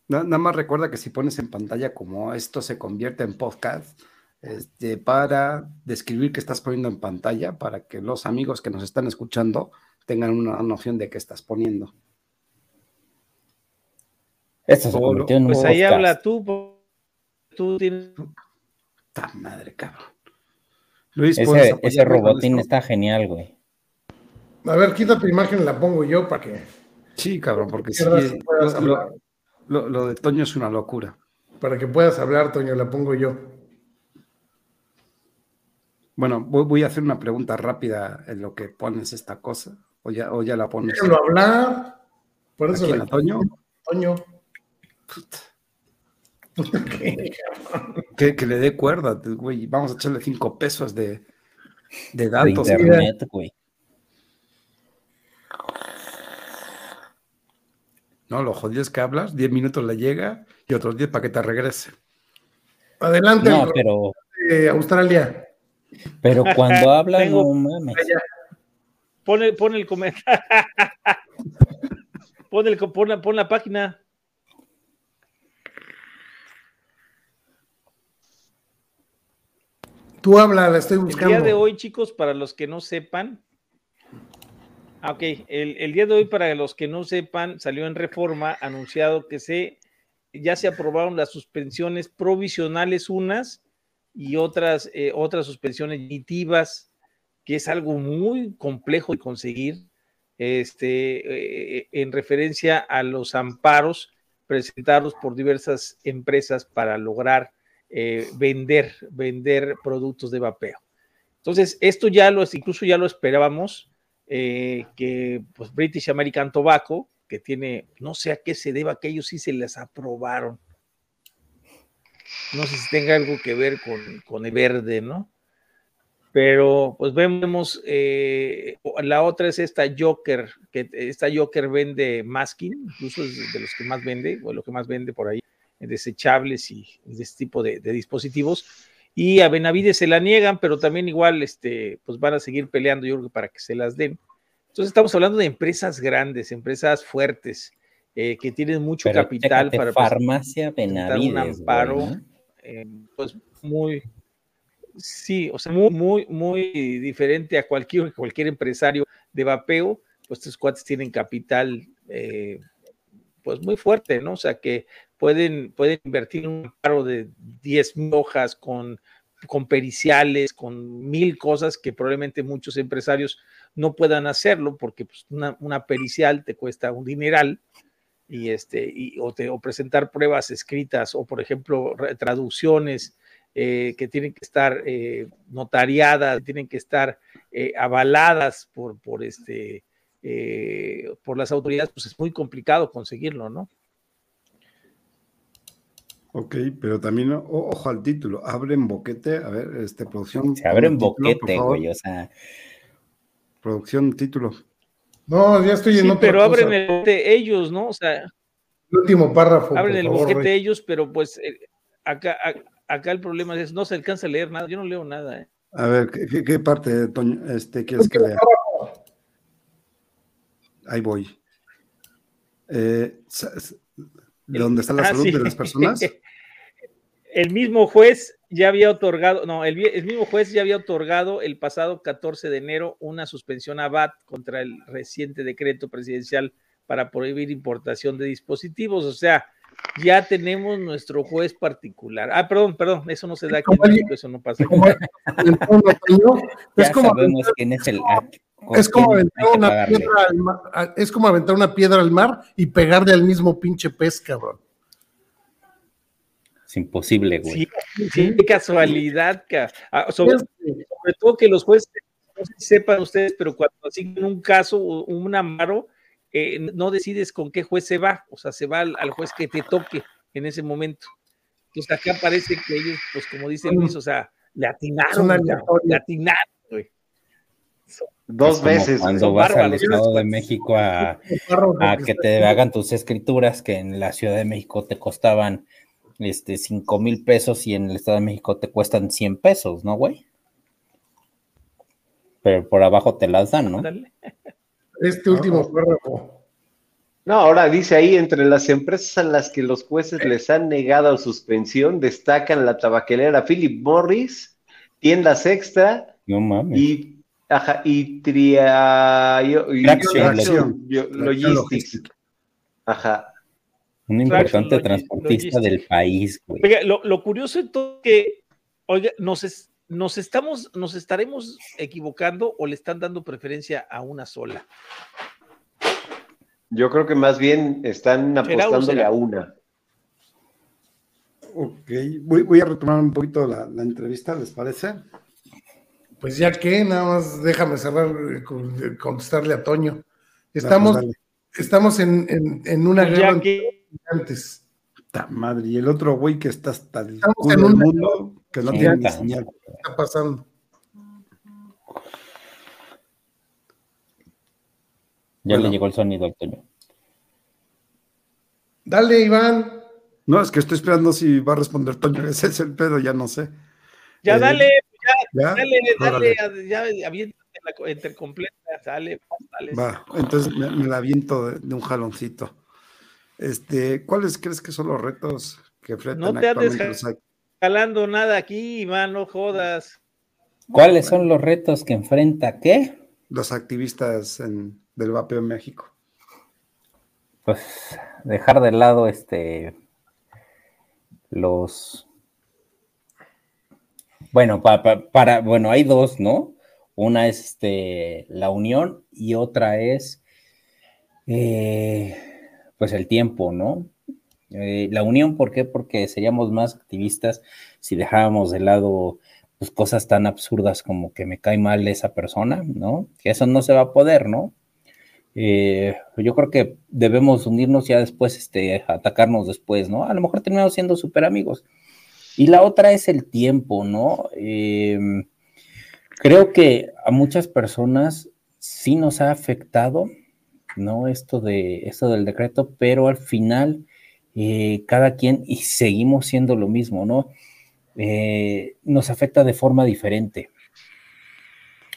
[SPEAKER 1] na- nada más recuerda que si pones en pantalla como esto se convierte en podcast, este, para describir qué estás poniendo en pantalla, para que los amigos que nos están escuchando tengan una noción de qué estás poniendo.
[SPEAKER 7] Esto se
[SPEAKER 1] Polo.
[SPEAKER 7] convirtió en un
[SPEAKER 4] Pues ahí
[SPEAKER 7] podcast.
[SPEAKER 4] habla tú, tú tienes
[SPEAKER 1] ¡Ta madre, cabrón! Luis, ¿puedes
[SPEAKER 7] Ese, ese robotín está genial, güey.
[SPEAKER 3] A ver, quita tu imagen, la pongo yo para que,
[SPEAKER 1] Sí, cabrón, porque sí,
[SPEAKER 3] puedas
[SPEAKER 1] lo, lo-
[SPEAKER 3] hablar.
[SPEAKER 1] lo- lo de Toño es una locura.
[SPEAKER 3] para que puedas hablar, Toño, la pongo yo.
[SPEAKER 1] Bueno, voy, voy a hacer una pregunta rápida en lo que pones esta cosa, o ya, o ya la pones.
[SPEAKER 3] Déjalo hablar. Por
[SPEAKER 1] ¿A
[SPEAKER 3] eso
[SPEAKER 1] quién,
[SPEAKER 3] la
[SPEAKER 1] a Toño? Que, que le dé cuerda, güey. Vamos a echarle cinco pesos de, de
[SPEAKER 7] De
[SPEAKER 1] datos.
[SPEAKER 7] internet, güey.
[SPEAKER 1] No, lo jodido es que hablas, 10 minutos le llega y otros 10 para que te regrese.
[SPEAKER 3] Adelante,
[SPEAKER 7] No, pero,
[SPEAKER 3] de Australia.
[SPEAKER 7] pero cuando habla,
[SPEAKER 4] Tengo-
[SPEAKER 7] no mames.
[SPEAKER 4] Pon el, pon el comentario. pon, el, pon, la, pon la página.
[SPEAKER 3] Tú habla, la estoy
[SPEAKER 4] El
[SPEAKER 3] buscando.
[SPEAKER 4] día de hoy, chicos, para los que no sepan. Ah, ok, el, el día de hoy, para los que no sepan, salió en reforma anunciado que se ya se aprobaron las suspensiones provisionales unas y otras, eh, otras suspensiones definitivas, que es algo muy complejo de conseguir, este, eh, en referencia a los amparos presentados por diversas empresas para lograr eh, vender, vender productos de vapeo. Entonces, esto ya lo, incluso ya lo esperábamos, eh, que pues British American Tobacco, que tiene, no sé a qué se deba, que ellos sí se les aprobaron. No sé si tenga algo que ver con, con el verde, ¿no? Pero pues vemos, eh, la otra es esta Joker, que esta Joker vende masking, incluso es de los que más vende, o lo que más vende por ahí, desechables y de este tipo de, de dispositivos. Y a Benavides se la niegan, pero también igual este, pues van a seguir peleando, yo creo que para que se las den. Entonces estamos hablando de empresas grandes, empresas fuertes, eh, que tienen mucho
[SPEAKER 7] Pero
[SPEAKER 4] capital para
[SPEAKER 7] farmacia
[SPEAKER 4] presentar un
[SPEAKER 7] Benavides,
[SPEAKER 4] amparo, eh, pues muy, sí, o sea, muy, muy, muy diferente a cualquier, cualquier empresario de vapeo, pues estos cuates tienen capital, eh, pues muy fuerte, ¿no? O sea, que pueden, pueden invertir un amparo de 10 mil hojas con, con periciales, con mil cosas que probablemente muchos empresarios no puedan hacerlo porque pues, una, una pericial te cuesta un dineral y este y, o, te, o, presentar pruebas escritas o por ejemplo traducciones eh, que tienen que estar eh, notariadas tienen que estar eh, avaladas por por este por las autoridades pues es muy complicado conseguirlo no
[SPEAKER 1] Ok, pero también, o, ojo al título, abren boquete, a ver, este, producción.
[SPEAKER 7] Se abren boquete, güey, o sea.
[SPEAKER 1] Producción, título.
[SPEAKER 3] No, ya estoy en
[SPEAKER 4] sí,
[SPEAKER 3] otra
[SPEAKER 4] pero
[SPEAKER 3] cosa.
[SPEAKER 4] abren el boquete ellos, ¿no? O sea,
[SPEAKER 3] el último párrafo.
[SPEAKER 4] abren
[SPEAKER 3] por
[SPEAKER 4] el
[SPEAKER 3] favor,
[SPEAKER 4] boquete
[SPEAKER 3] Rey.
[SPEAKER 4] ellos, pero pues eh, acá, a, acá el problema es no se alcanza a leer nada. Yo no leo nada. ¿eh?
[SPEAKER 1] A ver, ¿qué, qué, qué parte, Toño, este, quieres que lea? Ahí voy. Eh, ¿De dónde está la
[SPEAKER 4] Ah,
[SPEAKER 1] salud
[SPEAKER 4] sí.
[SPEAKER 1] de las personas?
[SPEAKER 4] El mismo juez ya había otorgado, no, el, el, mismo juez ya había otorgado el pasado 14 de enero una suspensión a BAT contra el reciente decreto presidencial para prohibir importación de dispositivos. O sea, ya tenemos nuestro juez particular. Ah, perdón, perdón, eso no se da aquí en México, eso no pasa.
[SPEAKER 3] es como sabemos quién es el es como aventar una piedra al mar, es como aventar una piedra al mar y pegarle al mismo pinche pez, cabrón.
[SPEAKER 7] Es imposible, güey.
[SPEAKER 4] Sí, qué casualidad, ah, sobre, sobre, todo que los jueces, no sé si sepan ustedes, pero cuando asignan un caso, un amaro, eh, no decides con qué juez se va, o sea, se va al, juez que te toque en ese momento. Entonces acá parece que ellos, pues como dice Luis, o sea, le atinaron, le atinaron, güey.
[SPEAKER 6] Dos veces.
[SPEAKER 7] Cuando vas al Estado de México a, a, que te hagan tus escrituras, que en la Ciudad de México te costaban este, 5 mil pesos y en el Estado de México te cuestan 100 pesos, ¿no, güey? Pero por abajo te las dan, ¿no?
[SPEAKER 3] Este último párrafo.
[SPEAKER 6] No, ahora dice ahí, entre las empresas a las que los jueces les han negado suspensión, destacan la tabacalera Philip Morris, Tiendas Extra y, ajá, y, tria, y, Logistics. Ajá.
[SPEAKER 7] Un importante transportista del país, güey.
[SPEAKER 4] Oiga, lo, lo, curioso es que, oiga, nos, es, nos estamos, nos estaremos equivocando o le están dando preferencia a una sola.
[SPEAKER 6] Yo creo que más bien están apostándole a una.
[SPEAKER 1] Ok, voy, a retomar un poquito la, entrevista, ¿les parece?
[SPEAKER 3] Pues ya que, nada más déjame cerrar, eh, contestarle a Toño. Estamos, estamos en, una pues guerra
[SPEAKER 1] antes. Madre, y el otro güey que está hasta el mundo, que no tiene ni señal.
[SPEAKER 3] ¿Qué está pasando?
[SPEAKER 7] Ya le llegó el sonido al Toño.
[SPEAKER 3] Dale, Iván.
[SPEAKER 1] No, es que estoy esperando si va a responder Toño. Ese es el pedo, ya no sé.
[SPEAKER 4] Ya eh, dale, ya, dale, dale, ya aviéntate la intercompleta, dale, dale.
[SPEAKER 1] Va, entonces me, la aviento de, un jaloncito. Este, ¿cuáles crees que son los retos que enfrentan
[SPEAKER 4] No te andes jalando nada aquí, Iván, no jodas.
[SPEAKER 7] ¿Cuáles son los retos que enfrenta qué?
[SPEAKER 1] Los activistas del vapeo en México.
[SPEAKER 7] Pues dejar de lado este los bueno, para, bueno, hay dos, ¿no? Una es este, la unión y otra es eh, pues el tiempo, ¿no? Eh, la unión, ¿por qué? Porque seríamos más activistas si dejábamos de lado pues, cosas tan absurdas como que me cae mal esa persona, ¿no? Que eso no se va a poder, ¿no? Eh, yo creo que debemos unirnos ya después, este, atacarnos después, ¿no? A lo mejor terminamos siendo súper amigos. Y la otra es el tiempo, ¿no? Em, creo que a muchas personas sí nos ha afectado ¿no? Esto, de, esto del decreto, pero al final eh, cada quien, y seguimos siendo lo mismo, ¿no? Eh, nos afecta de forma diferente,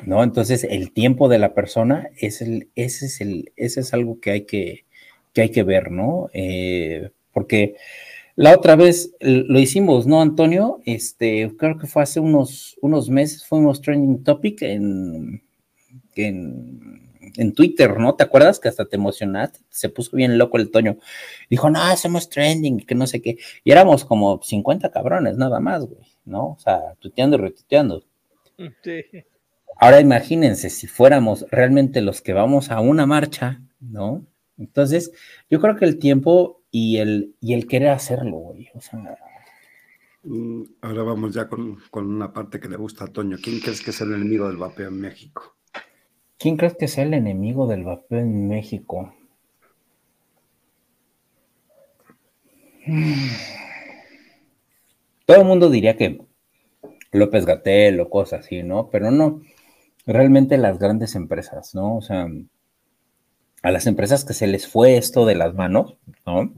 [SPEAKER 7] ¿no? Entonces, el tiempo de la persona es el, ese, es el, ese es algo que hay que, que, hay que ver, ¿no? Eh, porque la otra vez lo hicimos, ¿no, Antonio? Este, creo que fue hace unos, unos meses, fuimos trending topic en, en en Twitter, ¿no? ¿Te acuerdas que hasta te emocionaste? Se puso bien loco el Toño. Dijo, no, hacemos trending, que no sé qué. Y éramos como 50 cabrones, nada más, güey, ¿no? O sea, tuiteando y retuiteando. Sí. Ahora imagínense si fuéramos realmente los que vamos a una marcha, ¿no? Entonces, yo creo que el tiempo y el, y el querer hacerlo, güey, o sea...
[SPEAKER 1] Mm, ahora vamos ya con, con una parte que le gusta a Toño. ¿Quién crees que es el enemigo del vapeo en México?
[SPEAKER 7] ¿Quién crees que sea el enemigo del vapeo en México? Todo el mundo diría que López Gatel o cosas así, ¿no? Pero no, realmente las grandes empresas, ¿no? O sea, a las empresas que se les fue esto de las manos, ¿no?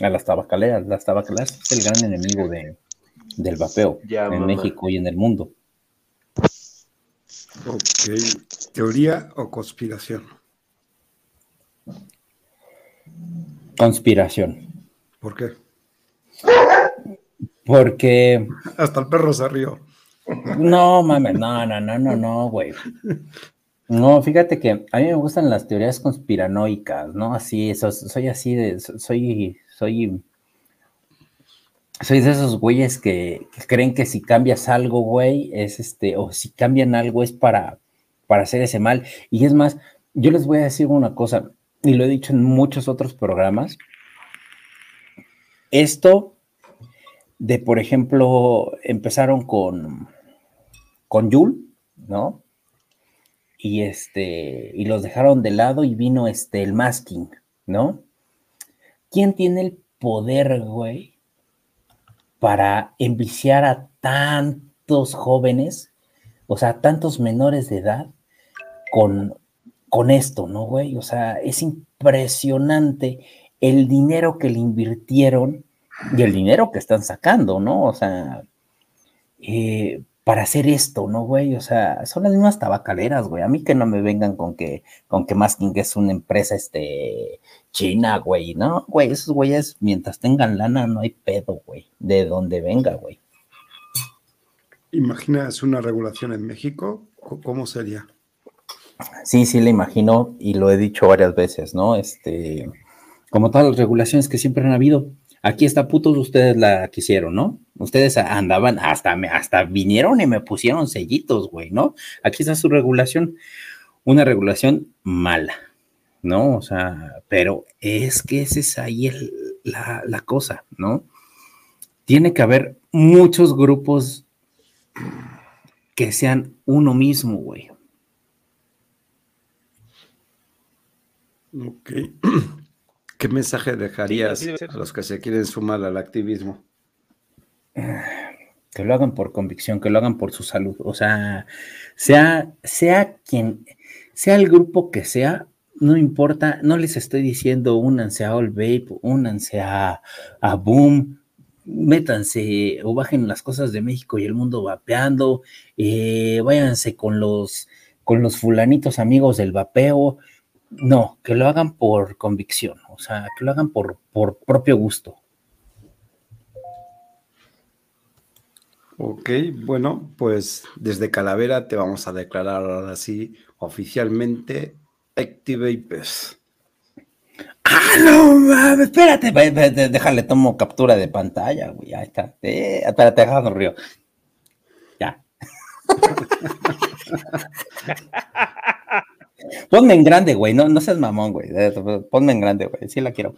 [SPEAKER 7] A las tabacaleras, las tabacaleras es el gran enemigo de, del vapeo en México y en el mundo.
[SPEAKER 1] Ok. ¿Teoría o conspiración?
[SPEAKER 7] Conspiración.
[SPEAKER 1] ¿Por qué?
[SPEAKER 7] Porque.
[SPEAKER 1] Hasta el perro se rió.
[SPEAKER 7] No, mames, no, no, no, no, no, güey. No, fíjate que a mí me gustan las teorías conspiranoicas, ¿no? Así, soy así de, soy, soy, soy de esos güeyes que, creen que si cambias algo, güey, es este, o si cambian algo es para, para hacer ese mal. Y es más, yo les voy a decir una cosa, y lo he dicho en muchos otros programas. Esto de, por ejemplo, empezaron con, con Yul, ¿no? y este, y los dejaron de lado y vino este, el masking, ¿no? ¿Quién tiene el poder, güey, para enviciar a tantos jóvenes, o sea, tantos menores de edad con, con esto, ¿no, güey? O sea, es impresionante el dinero que le invirtieron y el dinero que están sacando, ¿no? O sea, eh, para hacer esto, ¿no, güey? O sea, son las mismas tabacaleras, güey. A mí que no me vengan con que, con que Masking es una empresa, este, china, güey, ¿no? Güey, esos güeyes, mientras tengan lana, no hay pedo, güey, de donde venga, güey.
[SPEAKER 1] ¿Imaginas una regulación en México? ¿Cómo sería?
[SPEAKER 7] Sí, sí, le imagino y lo he dicho varias veces, ¿no? Este, como todas las regulaciones que siempre han habido, aquí está putos, ustedes la quisieron, ¿no? Ustedes andaban, hasta, hasta vinieron y me pusieron sellitos, güey, ¿no? Aquí está su regulación, una regulación mala, ¿no? O sea, pero es que esa es ahí la, la cosa, ¿no? Tiene que haber muchos grupos que sean uno mismo, güey.
[SPEAKER 1] Ok. ¿Qué mensaje dejarías a los que se quieren sumar al activismo?
[SPEAKER 7] Que lo hagan por convicción, que lo hagan por su salud. O sea, sea, sea quien, sea el grupo que sea, no importa, no les estoy diciendo únanse a All Vape, únanse a, Boom, métanse o bajen las cosas de México y el mundo vapeando, eh, váyanse con los, con los fulanitos amigos del vapeo, no, que lo hagan por convicción, o sea, que lo hagan por, por propio gusto.
[SPEAKER 1] Ok, bueno, pues desde Calavera te vamos a declarar ahora sí oficialmente Activators.
[SPEAKER 7] Ah, no mames, espérate, déjale, tomo captura de pantalla, güey, ahí está. Eh, espérate, déjame río. Ya. Ponme en grande, güey. No, no seas mamón, güey. Ponme en grande, güey. Sí la quiero.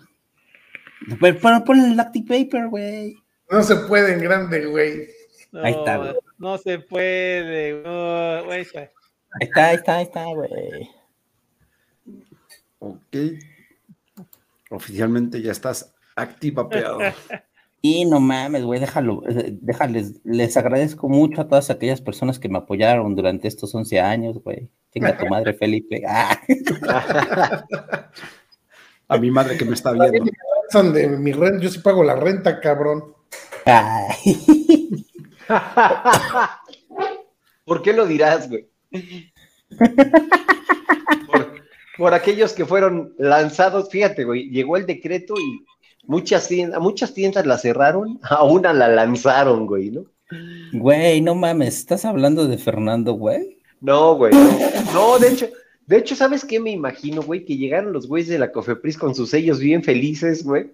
[SPEAKER 7] Pero, ponle el lactic paper, güey.
[SPEAKER 3] No se puede en grande, güey.
[SPEAKER 4] ahí está, güey. No se puede, güey.
[SPEAKER 7] Ahí está, ahí está, ahí está, güey.
[SPEAKER 1] Ok. Oficialmente ya estás activapeado.
[SPEAKER 7] Y no mames, güey, déjalo, eh, déjales, les agradezco mucho a todas aquellas personas que me apoyaron durante estos 11 años, güey. Tenga tu madre, Felipe. Ah.
[SPEAKER 1] A mi madre que me está viendo.
[SPEAKER 3] Son de mi renta, yo sí pago la renta, cabrón.
[SPEAKER 6] ¿Por qué lo dirás, güey? Por, aquellos que fueron lanzados, fíjate, güey, llegó el decreto y muchas tiendas, muchas tiendas la cerraron, a una la lanzaron, güey, ¿no?
[SPEAKER 7] Güey, no mames, ¿estás hablando de Fernando, güey?
[SPEAKER 6] No, güey. No, de hecho, de hecho, ¿sabes qué me imagino, güey? Que llegaron los güeyes de la Cofepris con sus sellos bien felices, güey.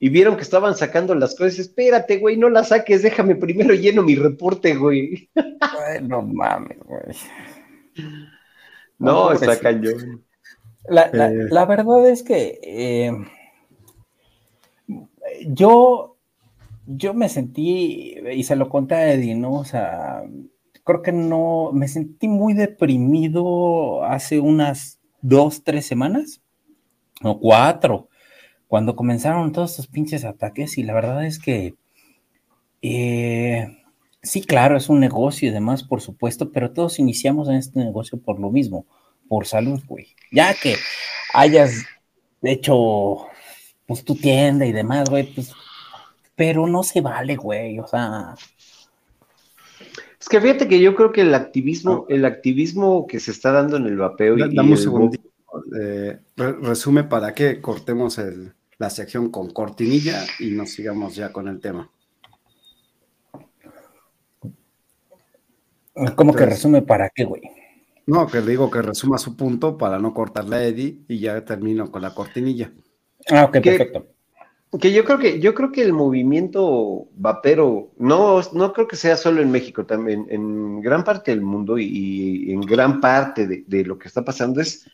[SPEAKER 6] Y vieron que estaban sacando las cosas. Espérate, güey, no las saques, déjame primero lleno mi reporte, güey.
[SPEAKER 7] no mames, güey.
[SPEAKER 6] No, está cañón.
[SPEAKER 7] La, eh. la, verdad es que eh, yo, yo me sentí, y se lo conté a Eddie, ¿no? O sea, creo que no, me sentí muy deprimido hace unas dos, tres semanas, o cuatro, cuando comenzaron todos estos pinches ataques y la verdad es que, eh, sí, claro, es un negocio y demás, por supuesto, pero todos iniciamos en este negocio por lo mismo, por salud, güey. Ya que hayas hecho, pues, tu tienda y demás, güey, pues, pero no se vale, güey, o sea...
[SPEAKER 6] Es que fíjate que yo creo que el activismo, ah. el activismo que se está dando en el vapeo...
[SPEAKER 1] Y dame un eh, resume para que cortemos la sección con cortinilla y nos sigamos ya con el tema.
[SPEAKER 7] ¿Cómo que resume para qué, güey?
[SPEAKER 1] No, que le digo que resuma su punto para no cortarle a Eddie y ya termino con la cortinilla.
[SPEAKER 7] Ah, ok, perfecto.
[SPEAKER 6] Que yo creo que, yo creo que el movimiento vapero, no, no creo que sea solo en México, también en gran parte del mundo y, y en gran parte de, de lo que está pasando es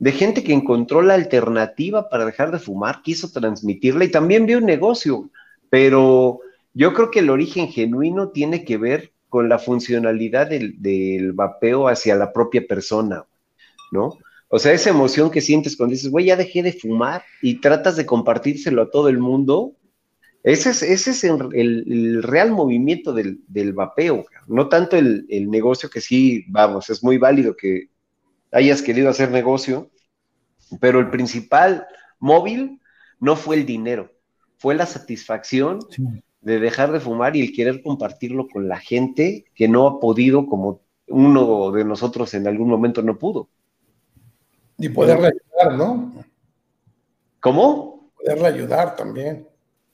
[SPEAKER 6] de gente que encontró la alternativa para dejar de fumar, quiso transmitirla y también vio un negocio, pero yo creo que el origen genuino tiene que ver con la funcionalidad del, del vapeo hacia la propia persona, ¿no? O sea, esa emoción que sientes cuando dices, güey, ya dejé de fumar y tratas de compartírselo a todo el mundo, ese es, ese es el, el- real movimiento del, del vapeo, no tanto el, el negocio que sí, vamos, es muy válido que hayas querido hacer negocio, pero el principal móvil no fue el dinero, fue la satisfacción de dejar de fumar y el querer compartirlo con la gente que no ha podido como uno de nosotros en algún momento no pudo.
[SPEAKER 3] Y poderle ayudar, ¿no?
[SPEAKER 6] ¿Cómo?
[SPEAKER 3] Poderle ayudar también.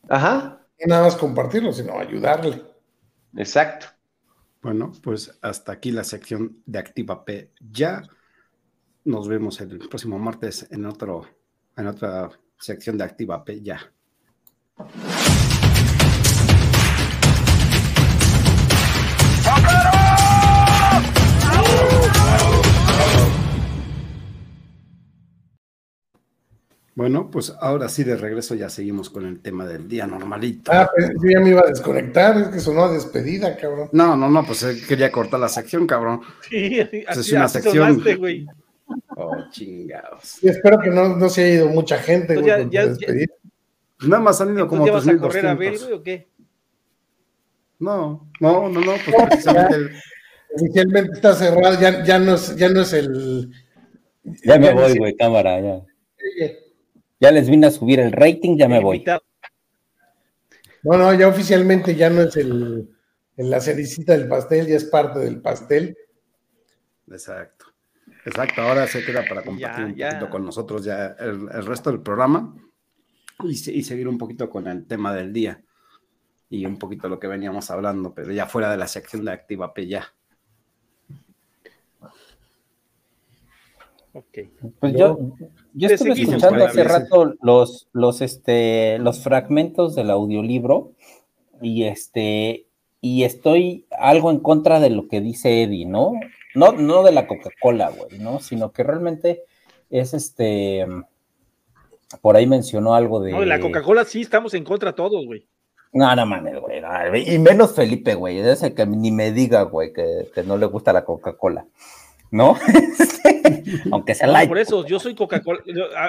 [SPEAKER 6] Ajá,
[SPEAKER 3] No nada más compartirlo, sino ayudarle.
[SPEAKER 6] exacto.
[SPEAKER 1] Bueno, pues hasta aquí la sección de Activa P. Ya nos vemos el próximo martes en otro, en otra sección de Activa P. Ya. Bueno, pues ahora sí de regreso ya seguimos con el tema del día normalito.
[SPEAKER 3] Ah, pues yo ya me iba a desconectar, es que sonó a despedida, cabrón.
[SPEAKER 1] No, no, no, pues él quería cortar la sección, cabrón.
[SPEAKER 4] Sí, así,
[SPEAKER 1] Pues es una
[SPEAKER 4] así
[SPEAKER 1] sección.
[SPEAKER 4] sonaste, güey.
[SPEAKER 1] Oh, chingados.
[SPEAKER 3] Y espero que no, no se haya ido mucha gente, güey,
[SPEAKER 4] Pues ya-
[SPEAKER 3] con tu
[SPEAKER 4] ya-
[SPEAKER 3] despedida.
[SPEAKER 1] Pues nada más han ido como
[SPEAKER 4] ya vas a correr a
[SPEAKER 1] 3.200.
[SPEAKER 4] güey, o qué?
[SPEAKER 1] No, no, no, no, pues precisamente el-
[SPEAKER 3] Oficialmente está cerrado, ya, ya, no, es, ya no es el.
[SPEAKER 7] Ya me voy, güey, cámara, ya. Ya les vine a subir el rating, ya me voy.
[SPEAKER 3] No, no, ya oficialmente ya no es el, el- la cericita del pastel, ya es parte del pastel.
[SPEAKER 1] Exacto. Exacto, ahora se queda para compartir
[SPEAKER 4] Ya,
[SPEAKER 1] un
[SPEAKER 4] ya.
[SPEAKER 1] poquito con nosotros ya el, el resto del programa y seguir un poquito con el tema del día y un poquito lo que veníamos hablando, pero ya fuera de la sección de Activa P ya.
[SPEAKER 4] Ok.
[SPEAKER 7] Pues
[SPEAKER 3] Yo-
[SPEAKER 7] yo, estuve escuchando hace rato los, los, este, los fragmentos del audiolibro y este y estoy algo en contra de lo que dice Eddie, ¿no? No, no de la Coca-Cola, güey, ¿no? Sino que realmente es este por ahí mencionó algo de.
[SPEAKER 4] No, de la Coca-Cola sí estamos en contra todos, güey.
[SPEAKER 7] No, no mames, güey. no, y menos Felipe, güey. Ese que ni me diga, güey, que, que no le gusta la Coca-Cola. ¿No? Aunque sea
[SPEAKER 4] No,
[SPEAKER 7] light.
[SPEAKER 4] por eso, yo soy Coca-Cola.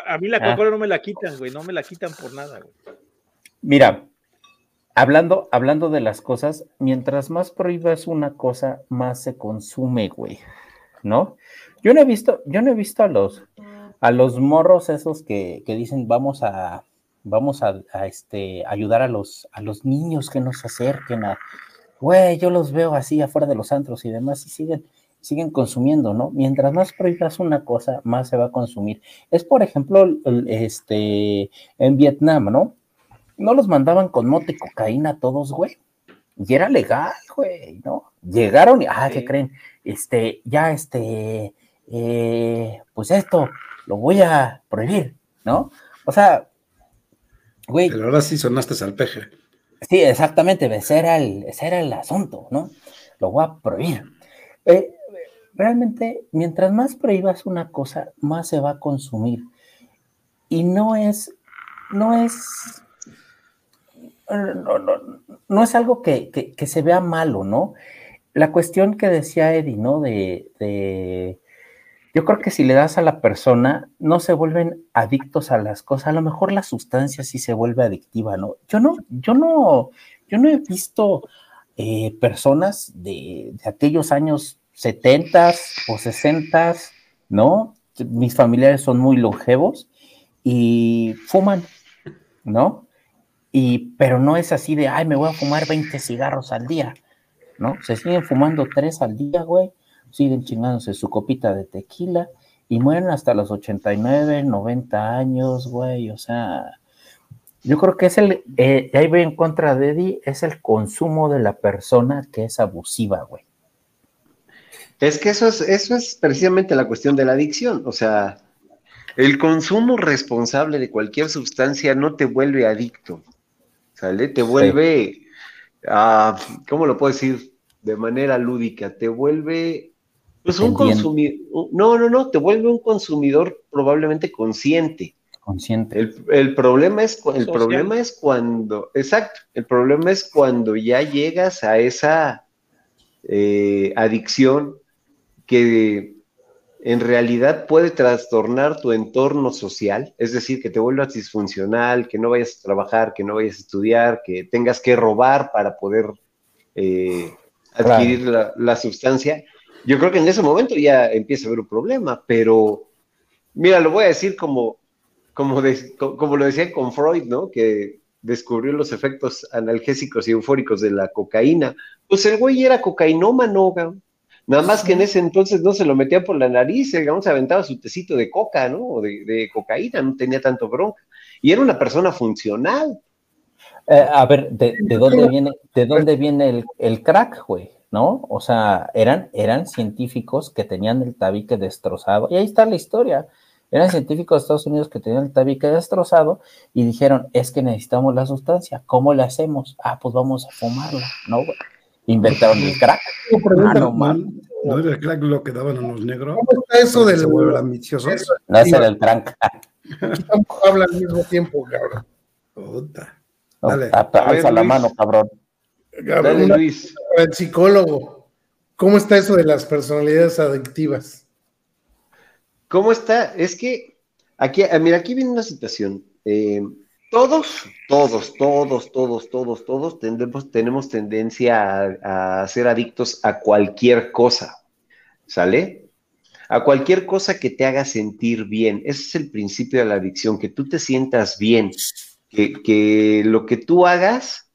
[SPEAKER 4] a mí la
[SPEAKER 7] Ah.
[SPEAKER 4] Coca-Cola no me la quitan, güey. No me la quitan por nada, güey.
[SPEAKER 7] Mira, hablando, hablando de las cosas, mientras más prohíbas una cosa, más se consume, güey. ¿No? Yo no he visto, yo no he visto a los, a los morros esos que, que dicen vamos a, vamos a, a, este, ayudar a los, a los niños que nos acerquen a, güey, yo los veo así afuera de los antros y demás y siguen, siguen consumiendo, ¿no? Mientras más prohíbas una cosa, más se va a consumir. Es, por ejemplo, el- este, en Vietnam, ¿no? No los mandaban con mote y cocaína todos, güey. Y era legal, güey, ¿no? Llegaron y, ah, ¿qué
[SPEAKER 4] Sí.
[SPEAKER 7] creen? Este, ya, este, eh, pues esto lo voy a prohibir, ¿no? O sea, güey,
[SPEAKER 1] Pero ahora sí sonaste salpeje.
[SPEAKER 7] Sí, exactamente, ese era el, ese era el asunto, ¿no? Lo voy a prohibir. Eh, realmente, mientras más prohíbas una cosa, más se va a consumir. Y no es, no es, no, no- no es algo que, que- que se vea malo, ¿no? La cuestión que decía Eddie, ¿no? De, de- yo creo que si le das a la persona, no se vuelven adictos a las cosas. A lo mejor la sustancia sí se vuelve adictiva, ¿no? Yo no, yo no, yo no he visto eh, personas de, aquellos años 70 o 60, ¿no? Mis familiares son muy longevos y fuman, ¿no? Y, pero no es así de, ay, me voy a fumar 20 cigarros al día, ¿no? Se siguen fumando tres al día, güey, siguen chingándose su copita de tequila y mueren hasta los 89, 90 años, güey, o sea, yo creo que es el, eh, ahí voy en contra de Eddie, es el consumo de la persona que es abusiva, güey.
[SPEAKER 6] Es que eso es, eso es precisamente la cuestión de la adicción. O sea, el consumo responsable de cualquier sustancia no te vuelve adicto. ¿Sale? Te vuelve, ah, ¿cómo lo puedo decir? De manera lúdica, te vuelve pues un consumidor, no, no, no, te vuelve un consumidor probablemente consciente.
[SPEAKER 7] Consciente.
[SPEAKER 6] El, problema es el problema es cuando, exacto, el problema es cuando ya llegas a esa eh, adicción que en realidad puede trastornar tu entorno social, es decir, que te vuelvas disfuncional, que no vayas a trabajar, que no vayas a estudiar, que tengas que robar para poder eh, adquirir la, sustancia. Yo creo que en ese momento ya empieza a haber un problema, pero mira, lo voy a decir como, como, como lo decía con Freud, ¿no? Que descubrió los efectos analgésicos y eufóricos de la cocaína. Pues el güey era cocainómano, Nada más que en ese entonces no se lo metía por la nariz, digamos, se aventaba su tecito de coca, ¿no? O de, cocaína, no tenía tanto bronca. Y era una persona funcional.
[SPEAKER 7] Eh, a ver, ¿de, dónde viene, de dónde viene el, crack, güey? ¿No? O sea, eran, eran científicos que tenían el tabique destrozado. Y ahí está la historia. Eran científicos de Estados Unidos que tenían el tabique destrozado y dijeron, es que necesitamos la sustancia. ¿Cómo la hacemos? Ah, pues vamos a fumarla, ¿no, inventaron el crack.
[SPEAKER 3] Ah, no, no, era el crack lo que daban a los negros. ¿Cómo está eso del
[SPEAKER 7] ambicioso? No es el crack.
[SPEAKER 3] habla al mismo tiempo, cabrón. Puta.
[SPEAKER 7] Dale. alza la mano, cabrón.
[SPEAKER 3] Dale, Luis. El psicólogo. ¿Cómo está eso de las personalidades adictivas?
[SPEAKER 6] ¿Cómo está? Es que aquí, mira, aquí viene una situación. Eh, todos, todos, todos, todos, todos, todos tenemos, tenemos tendencia a, ser adictos a cualquier cosa, ¿sale? A cualquier cosa que te haga sentir bien. Ese es el principio de la adicción, que tú te sientas bien, que, lo que tú hagas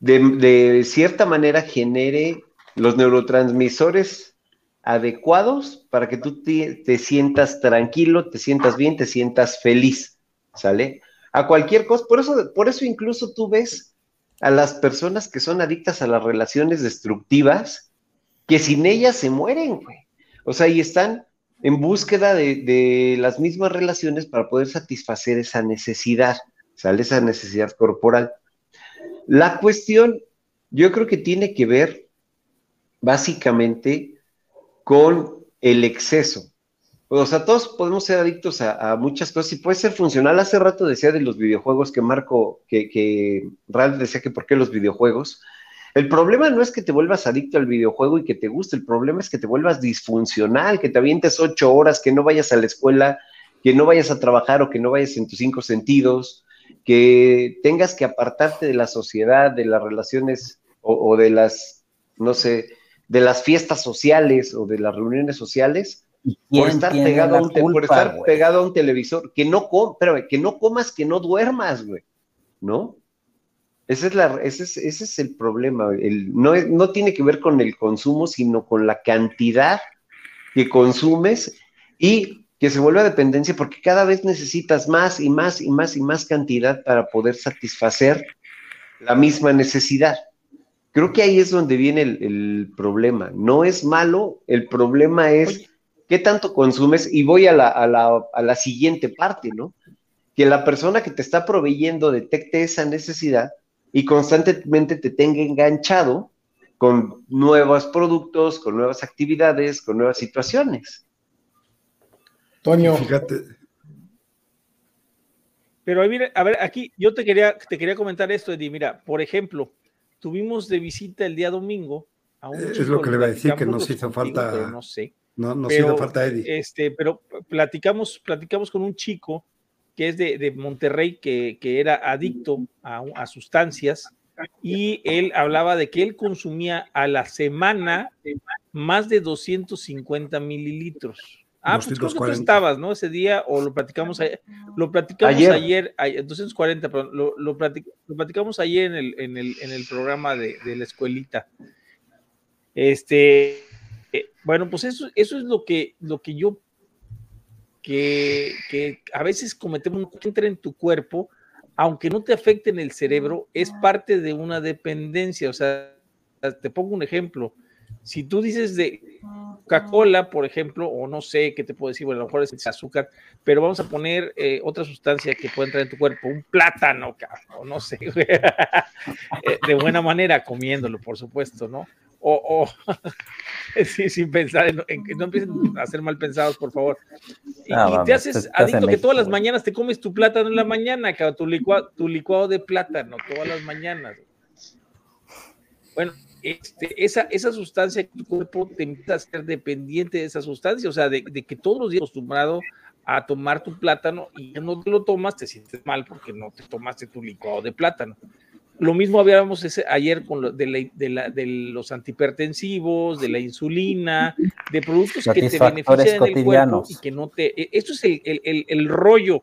[SPEAKER 6] de, cierta manera genere los neurotransmisores adecuados para que tú te sientas tranquilo, te sientas bien, te sientas feliz. ¿sale? A cualquier cosa. Por eso, por eso incluso tú ves a las personas que son adictas a las relaciones destructivas, que sin ellas se mueren, güey. O sea, y están en búsqueda de, las mismas relaciones para poder satisfacer esa necesidad, ¿sale? Esa necesidad corporal. La cuestión, yo creo que tiene que ver básicamente con el exceso. O sea, todos podemos ser adictos a, muchas cosas y puede ser funcional. Hace rato decía de los videojuegos que Marco, que, que Ralph decía que por qué los videojuegos. El problema no es que te vuelvas adicto al videojuego y que te guste, el problema es que te vuelvas disfuncional, que te avientes ocho horas, que no vayas a la escuela, que no vayas a trabajar o que no vayas en tus cinco sentidos, que tengas que apartarte de la sociedad, de las relaciones o, o de las, no sé, de las fiestas sociales o de las reuniones sociales por estar, pegado a, un estar pegado a un televisor, que no, que no comas, que no duermas, güey, ¿no? Ese es, la, ese es, ese es el problema. El, no, no tiene que ver con el consumo, sino con la cantidad que consumes y que se vuelve a dependencia porque cada vez necesitas más y más y más y más cantidad para poder satisfacer la misma necesidad. Creo que ahí es donde viene el, problema. No es malo, el problema es qué tanto consumes y voy a la, siguiente parte, ¿no? Que la persona que te está proveyendo detecte esa necesidad y constantemente te tenga enganchado con nuevos productos, con nuevas actividades, con nuevas situaciones.
[SPEAKER 3] Toño, fíjate.
[SPEAKER 4] Pero a ver, aquí yo te quería, te quería comentar esto, Eddie. Mira, por ejemplo, tuvimos de visita el día domingo a un
[SPEAKER 3] Es lo que le iba a decir, que nos hizo falta.
[SPEAKER 4] no sé
[SPEAKER 3] no, no pero, falta Eddie.
[SPEAKER 4] Este, pero platicamos, platicamos con un chico que es de, Monterrey, que, era adicto a, sustancias, y él hablaba de que él consumía a la semana más de 250 mililitros. Ah, pues creo que tú estabas, ¿no? Ese día, o lo platicamos ayer, lo platicamos ayer, 240, pero lo, lo, platicamos ayer en el, en el, en el programa de, de la escuelita. Este, eh, bueno, pues eso, eso es lo que, lo que yo, que, que a veces cometemos, entra en tu cuerpo, aunque no te afecte en el cerebro, es parte de una dependencia. O sea, te pongo un ejemplo. Si tú dices de Coca-Cola, por ejemplo, o no sé qué te puedo decir, bueno, a lo mejor es azúcar, pero vamos a poner eh, otra sustancia que puede entrar en tu cuerpo, un plátano, o no sé, eh, de buena manera comiéndolo, por supuesto, ¿no? O, sí, sin pensar, en, que no empiecen a ser mal pensados, por favor. Y, te haces adicto que todas las mañanas te comes tu plátano en la mañana, tu, tu licuado de plátano todas las mañanas. Bueno, este, esa, esa sustancia que tu cuerpo te empieza a ser dependiente de esa sustancia, o sea, de, que todos los días acostumbrado a tomar tu plátano y no te lo tomas, te sientes mal porque no te tomaste tu licuado de plátano. Lo mismo hablábamos ese, ayer con de, de, los antihipertensivos, de la insulina, de productos que te benefician en el cuerpo y que no te... E, esto es el, el, el rollo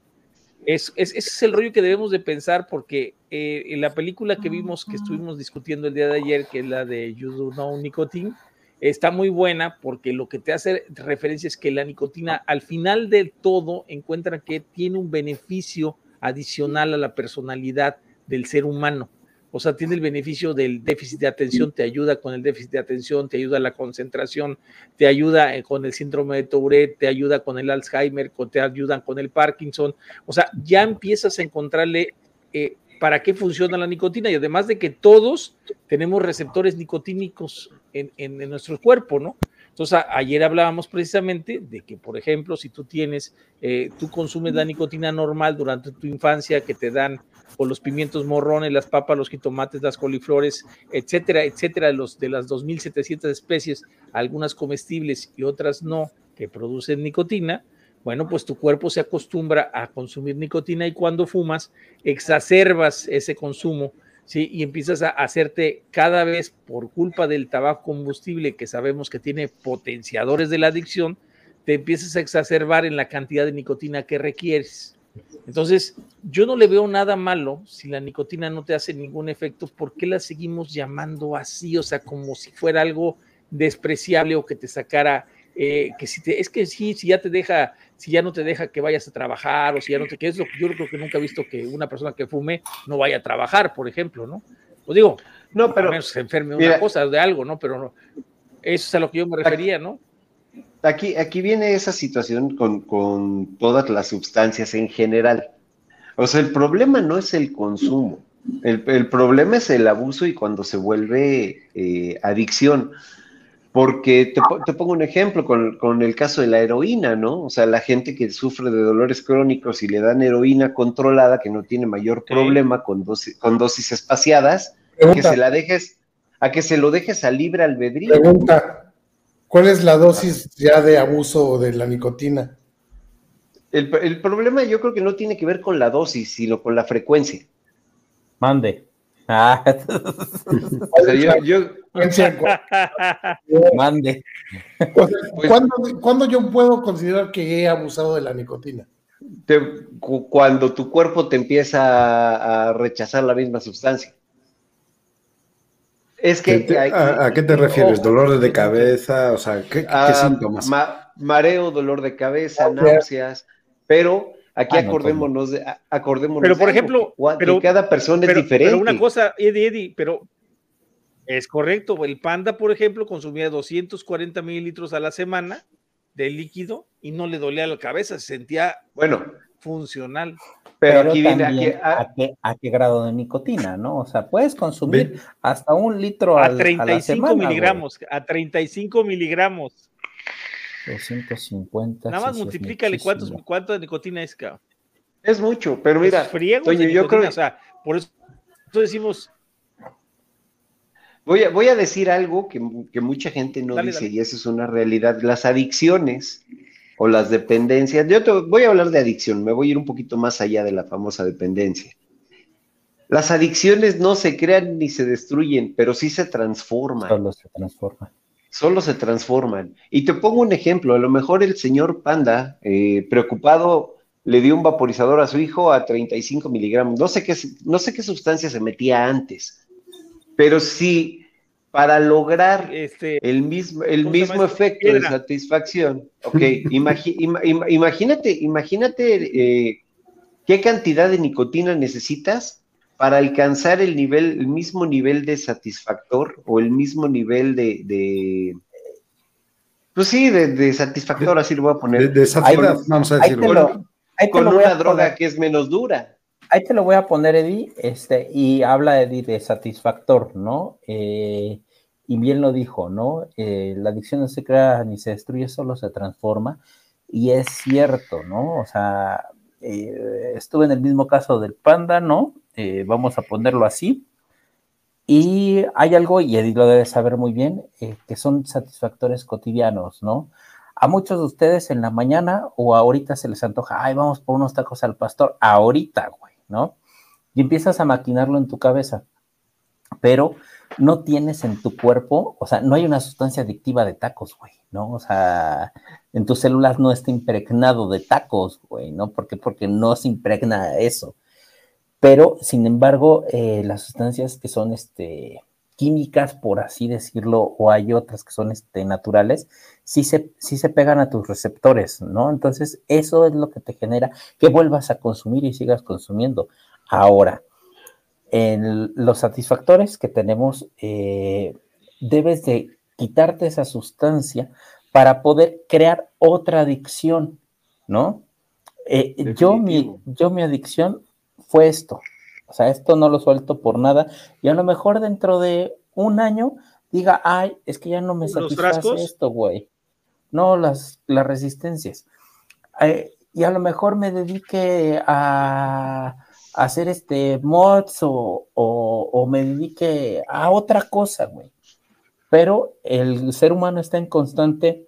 [SPEAKER 4] es, ese es el rollo que debemos de pensar porque eh, en la película que vimos, que estuvimos discutiendo el día de ayer, que es la de You Do Know Nicotine, está muy buena porque lo que te hace referencia es que la nicotina al final de todo encuentra que tiene un beneficio adicional a la personalidad del ser humano. O sea, tiene el beneficio del déficit de atención, te ayuda con el déficit de atención, te ayuda a la concentración, te ayuda eh, con el síndrome de Tourette, te ayuda con el Alzheimer, te ayudan con el Parkinson. O sea, ya empiezas a encontrarle eh, para qué funciona la nicotina y además de que todos tenemos receptores nicotínicos en, en nuestro cuerpo, ¿no? Entonces, ayer hablábamos precisamente de que, por ejemplo, si tú tienes, eh, tú consumes la nicotina normal durante tu infancia que te dan o los pimientos morrones, las papas, los jitomates, las coliflores, etcétera, etcétera, los de las 2.700 especies, algunas comestibles y otras no, que producen nicotina, bueno, pues tu cuerpo se acostumbra a consumir nicotina y cuando fumas exacerbas ese consumo ¿sí? Y empiezas a hacerte cada vez por culpa del tabaco combustible que sabemos que tiene potenciadores de la adicción, te empiezas a exacerbar en la cantidad de nicotina que requieres. Entonces, yo no le veo nada malo si la nicotina no te hace ningún efecto, ¿por qué la seguimos llamando así? O sea, como si fuera algo despreciable o que te sacara eh, que si te, es que sí, si ya te deja, si ya no te deja que vayas a trabajar o si ya no te quedes, yo creo que nunca he visto que una persona que fume no vaya a trabajar, por ejemplo, ¿no? Pues digo, no, pero se enferme una cosa de algo, ¿no? Pero no, eso es a lo que yo me refería, ¿no?
[SPEAKER 6] Aquí, aquí viene esa situación con, con todas las sustancias en general. O sea, el problema no es el consumo, el, el problema es el abuso y cuando se vuelve eh, adicción. Porque te, pongo un ejemplo con, el caso de la heroína, ¿no? O sea, la gente que sufre de dolores crónicos y le dan heroína controlada, que no tiene mayor problema con, dosis, con dosis espaciadas, que se la dejes, a que se lo dejes a libre albedrío.
[SPEAKER 3] Pregunta, ¿cuál es la dosis ya de abuso de la nicotina?
[SPEAKER 6] El, el problema yo creo que no tiene que ver con la dosis, sino con la frecuencia.
[SPEAKER 7] Mande. Ah.
[SPEAKER 3] yo,
[SPEAKER 7] Mande.
[SPEAKER 3] Pues, ¿cuándo, yo puedo considerar que he abusado de la nicotina?
[SPEAKER 6] cuando tu cuerpo te empieza a, rechazar la misma sustancia.
[SPEAKER 1] Es que. a, qué te refieres? ¿Dolores de cabeza? O sea, ¿qué,
[SPEAKER 6] ah, síntomas? mareo, dolor de cabeza, náuseas, pero Aquí ah, acordémonos, de, acordémonos.
[SPEAKER 4] Pero por ejemplo,
[SPEAKER 6] pero, cada persona es diferente.
[SPEAKER 4] Pero una cosa, Eddie, Eddie, pero es correcto. El panda, por ejemplo, consumía 240 mililitros a la semana de líquido y no le dolía la cabeza, se sentía
[SPEAKER 6] bueno
[SPEAKER 4] funcional.
[SPEAKER 7] Pero, aquí viene a... a... qué, grado de nicotina, ¿no? O sea, puedes consumir hasta un litro
[SPEAKER 4] a 35 miligramos, a 35 miligramos.
[SPEAKER 7] 250.
[SPEAKER 4] Nada más multiplícale cuántos, cuánto de nicotina es, cabrón.
[SPEAKER 6] Es mucho, pero mira,
[SPEAKER 4] yo creo... o sea, por eso decimos.
[SPEAKER 6] Voy a, voy a decir algo que, mucha gente no dice, y eso es una realidad. Las adicciones o las dependencias, yo te voy a hablar de adicción, me voy a ir un poquito más allá de la famosa dependencia. Las adicciones no se crean ni se destruyen, pero sí se transforman.
[SPEAKER 7] Solo se transforman
[SPEAKER 6] solo se transforman. Y te pongo un ejemplo, a lo mejor el señor Panda, eh, preocupado, le dio un vaporizador a su hijo a 35 miligramos. No sé qué, no sé qué sustancia se metía antes, pero sí, para lograr este, el mismo, el mismo efecto de satisfacción, ok, imagínate, imagínate eh, qué cantidad de nicotina necesitas para alcanzar el nivel, el mismo nivel de satisfactor o el mismo nivel de, de pues sí, de, satisfactor, así lo voy a poner.
[SPEAKER 1] De, satisfactor, vamos a decirlo.
[SPEAKER 6] Con, una droga que es menos dura.
[SPEAKER 7] Ahí te lo voy a poner, Eddie, este, y habla Eddie de satisfactor, ¿no? Eh, y bien lo dijo, ¿no? Eh, la adicción no se crea ni se destruye, solo se transforma. Y es cierto, ¿no? O sea, eh, estuve en el mismo caso del panda, ¿no? Vamos a ponerlo así. Y hay algo, y Edith lo debe saber muy bien, que son satisfactores cotidianos, ¿no? A muchos de ustedes en la mañana o ahorita se les antoja, ay, vamos por unos tacos al pastor, ahorita, ¿no? Y empiezas a maquinarlo en tu cabeza. Pero no tienes en tu cuerpo, o sea, no hay una sustancia adictiva de tacos, güey, ¿no? O sea, en tus células no está impregnado de tacos, güey, ¿no? ¿Por qué? Porque no se impregna eso. Pero, sin embargo, eh, las sustancias que son este, químicas, por así decirlo, o hay otras que son este, naturales, sí se, sí se pegan a tus receptores, ¿no? Entonces, eso es lo que te genera que vuelvas a consumir y sigas consumiendo. Ahora, en los satisfactores que tenemos, eh, debes de quitarte esa sustancia para poder crear otra adicción, ¿no? Eh, yo, mi, yo mi adicción fue esto, o sea, esto no lo suelto por nada y a lo mejor dentro de un año diga, ay, es que ya no me satisface esto, güey. No, las, las resistencias. Eh, y a lo mejor me dedique a hacer este mods o, me dedique a otra cosa, güey. Pero el ser humano está en constante,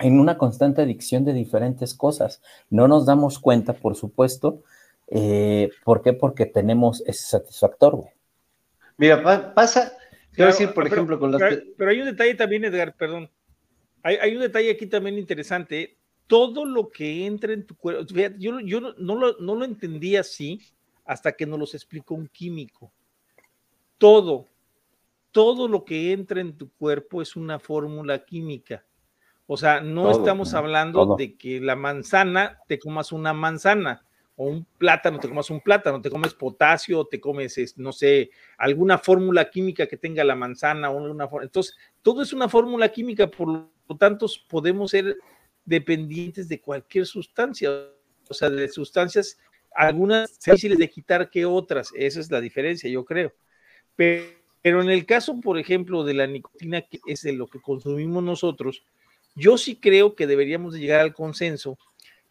[SPEAKER 7] en una constante adicción de diferentes cosas. No nos damos cuenta, por supuesto. Eh, ¿Por qué? Porque tenemos ese satisfactor, güey.
[SPEAKER 6] Mira, pasa, quiero decir, por ejemplo, con las...
[SPEAKER 4] Pero, hay un detalle también, Edgar, perdón. Hay, hay, un detalle aquí también interesante todo lo que entra en tu cuerpo, yo, yo no, lo, no lo entendí así hasta que nos los explicó un químico. Todo, todo lo que entra en tu cuerpo es una fórmula química. O sea, no estamos hablando de que la manzana te comas una manzana o un plátano, te comas un plátano, te comes potasio, te comes, no sé, alguna fórmula química que tenga la manzana o una Entonces, todo es una fórmula química, por lo tanto, podemos ser dependientes de cualquier sustancia, o sea, de sustancias, algunas difíciles de quitar que otras, esa es la diferencia, yo creo. Pero, en el caso, por ejemplo, de la nicotina, que es de lo que consumimos nosotros, yo sí creo que deberíamos de llegar al consenso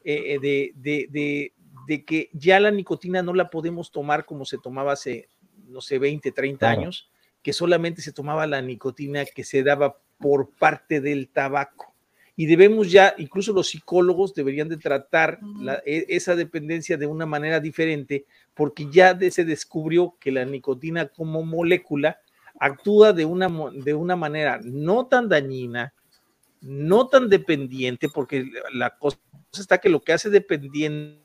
[SPEAKER 4] eh, de, de, de, que ya la nicotina no la podemos tomar como se tomaba hace, no sé, 20, 30 años, que solamente se tomaba la nicotina que se daba por parte del tabaco. Y debemos ya, incluso los psicólogos deberían de tratar e, esa dependencia de una manera diferente, porque ya se descubrió que la nicotina como molécula actúa de una, de una manera no tan dañina, no tan dependiente, porque la cosa está que lo que hace dependiente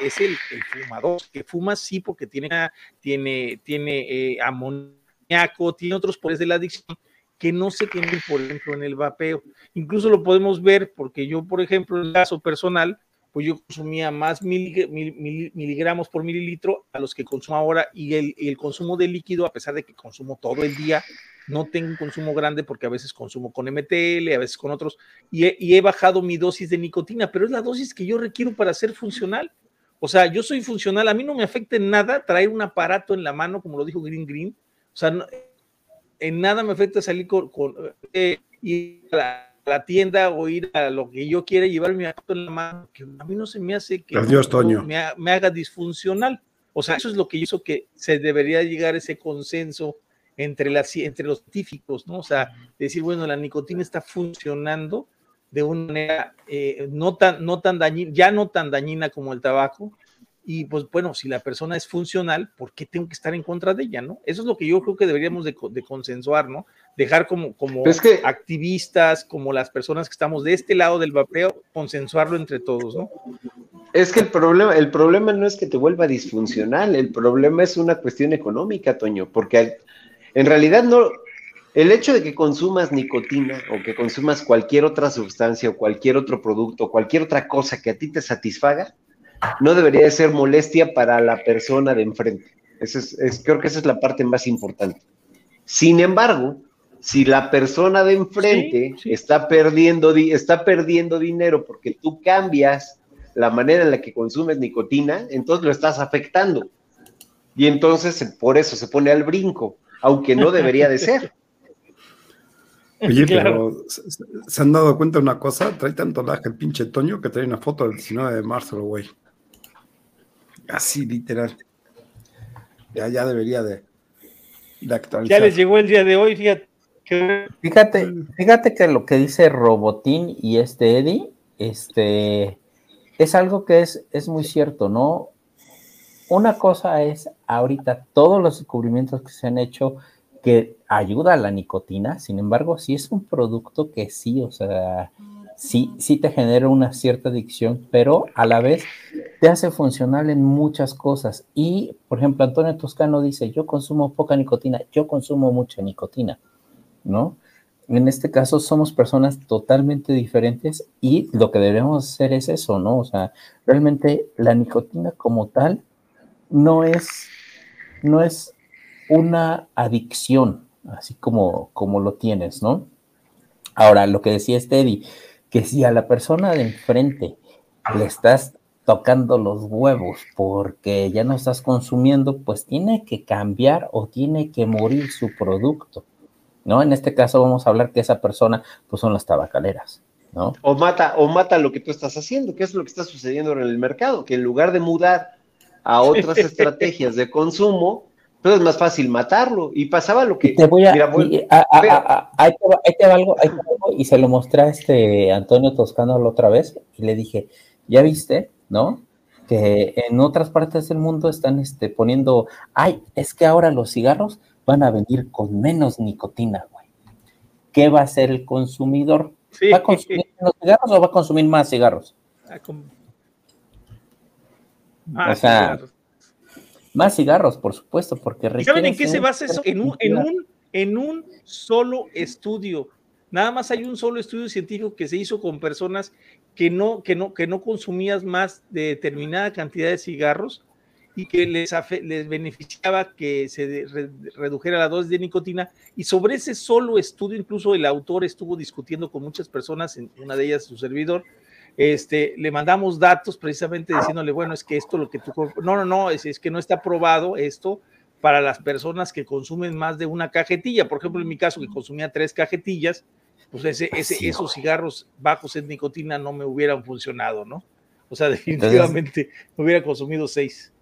[SPEAKER 4] es el, fumador, que fuma sí porque tiene, tiene, tiene eh, amoníaco, tiene otros poderes de la adicción, que no se tienen, por ejemplo, en el vapeo. Incluso lo podemos ver porque yo, por ejemplo, en el caso personal, pues yo consumía más miligramos por mililitro a los que consumo ahora y el, consumo de líquido, a pesar de que consumo todo el día, no tengo un consumo grande porque a veces consumo con MTL, a veces con otros, y he, y he bajado mi dosis de nicotina, pero es la dosis que yo requiero para ser funcional. O sea, yo soy funcional, a mí no me afecta en nada traer un aparato en la mano, como lo dijo Green Green. O sea, no, en nada me afecta salir con, eh, ir a la, tienda o ir a lo que yo quiera llevar mi auto en la mano, que a mí no se me hace que Me, haga disfuncional. O sea, eso es lo que hizo que se debería llegar a ese consenso entre, las, entre los científicos, ¿no? O sea, decir, bueno, la nicotina está funcionando de una manera eh, no, tan, no tan dañina, ya no tan dañina como el tabaco, y pues bueno, si la persona es funcional, ¿por qué tengo que estar en contra de ella, no? Eso es lo que yo creo que deberíamos de, consensuar, ¿no? Dejar como, como activistas, como las personas que estamos de este lado del vapeo, consensuarlo entre todos, ¿no?
[SPEAKER 6] Es que el problema, el problema no es que te vuelva disfuncional, el problema es una cuestión económica, Toño, porque en realidad no, el hecho de que consumas nicotina o que consumas cualquier otra sustancia o cualquier otro producto, cualquier otra cosa que a ti te satisfaga, no debería de ser molestia para la persona de enfrente. es, creo que esa es la parte más importante. Sin embargo, si la persona de enfrente Está, perdiendo, está perdiendo dinero porque tú cambias la manera en la que consumes nicotina, entonces lo estás afectando. Y entonces por eso se pone al brinco, aunque no debería de ser.
[SPEAKER 1] Oye, pero ¿se han dado cuenta de una cosa? Trae tanto lag el pinche Toño que trae una foto del 19 de marzo, güey. Así, literal. Ya, ya debería de,
[SPEAKER 4] de actualizar. Ya les llegó el día de hoy, fíjate.
[SPEAKER 7] Fíjate, fíjate que lo que dice Robotín y este Eddie, este, es algo que es, es muy cierto, ¿no? Una cosa es ahorita todos los descubrimientos que se han hecho que ayuda a la nicotina, sin embargo, sí es un producto que sí, o sea, sí, sí te genera una cierta adicción, pero a la vez te hace funcional en muchas cosas. Y, por ejemplo, Antonio Toscano dice, yo consumo poca nicotina, yo consumo mucha nicotina. ¿no? En este caso somos personas totalmente diferentes y lo que debemos hacer es eso, ¿no? O sea, realmente la nicotina como tal no es, no es una adicción, así como, como lo tienes, ¿no? Ahora, lo que decía Teddy, que si a la persona de enfrente le estás tocando los huevos porque ya no estás consumiendo, pues tiene que cambiar o tiene que morir su producto. ¿no? En este caso vamos a hablar que esa persona, pues son las tabacaleras, ¿no?
[SPEAKER 6] O mata, o mata lo que tú estás haciendo, que es lo que está sucediendo en el mercado, que en lugar de mudar a otras estrategias de consumo, pues es más fácil matarlo. Y pasaba lo que.
[SPEAKER 7] te voy a. ahí, te va, algo, y se lo mostré a este Antonio Toscano la otra vez, y le dije, ¿ya viste? ¿No? Que en otras partes del mundo están este, poniendo, ay, es que ahora los cigarros van a venir con menos nicotina, güey. ¿Qué va a hacer el consumidor? ¿Va a consumir menos cigarros o va a consumir más cigarros? o sea, más cigarros, por supuesto, porque
[SPEAKER 4] ¿Saben en qué se basa eso? En un, en, un, en un solo estudio. Nada más hay un solo estudio científico que se hizo con personas que no, que no, que no consumías más de determinada cantidad de cigarros y que les, les beneficiaba que se redujera la dosis de nicotina. Y sobre ese solo estudio, incluso el autor estuvo discutiendo con muchas personas, en una de ellas su servidor, este, le mandamos datos precisamente diciéndole, bueno, es que esto lo que tú... No, no, no, es, es que no está probado esto para las personas que consumen más de una cajetilla. Por ejemplo, en mi caso, que consumía tres cajetillas, pues ese, ese, esos cigarros bajos en nicotina no me hubieran funcionado, ¿no? O sea, definitivamente me hubiera consumido seis.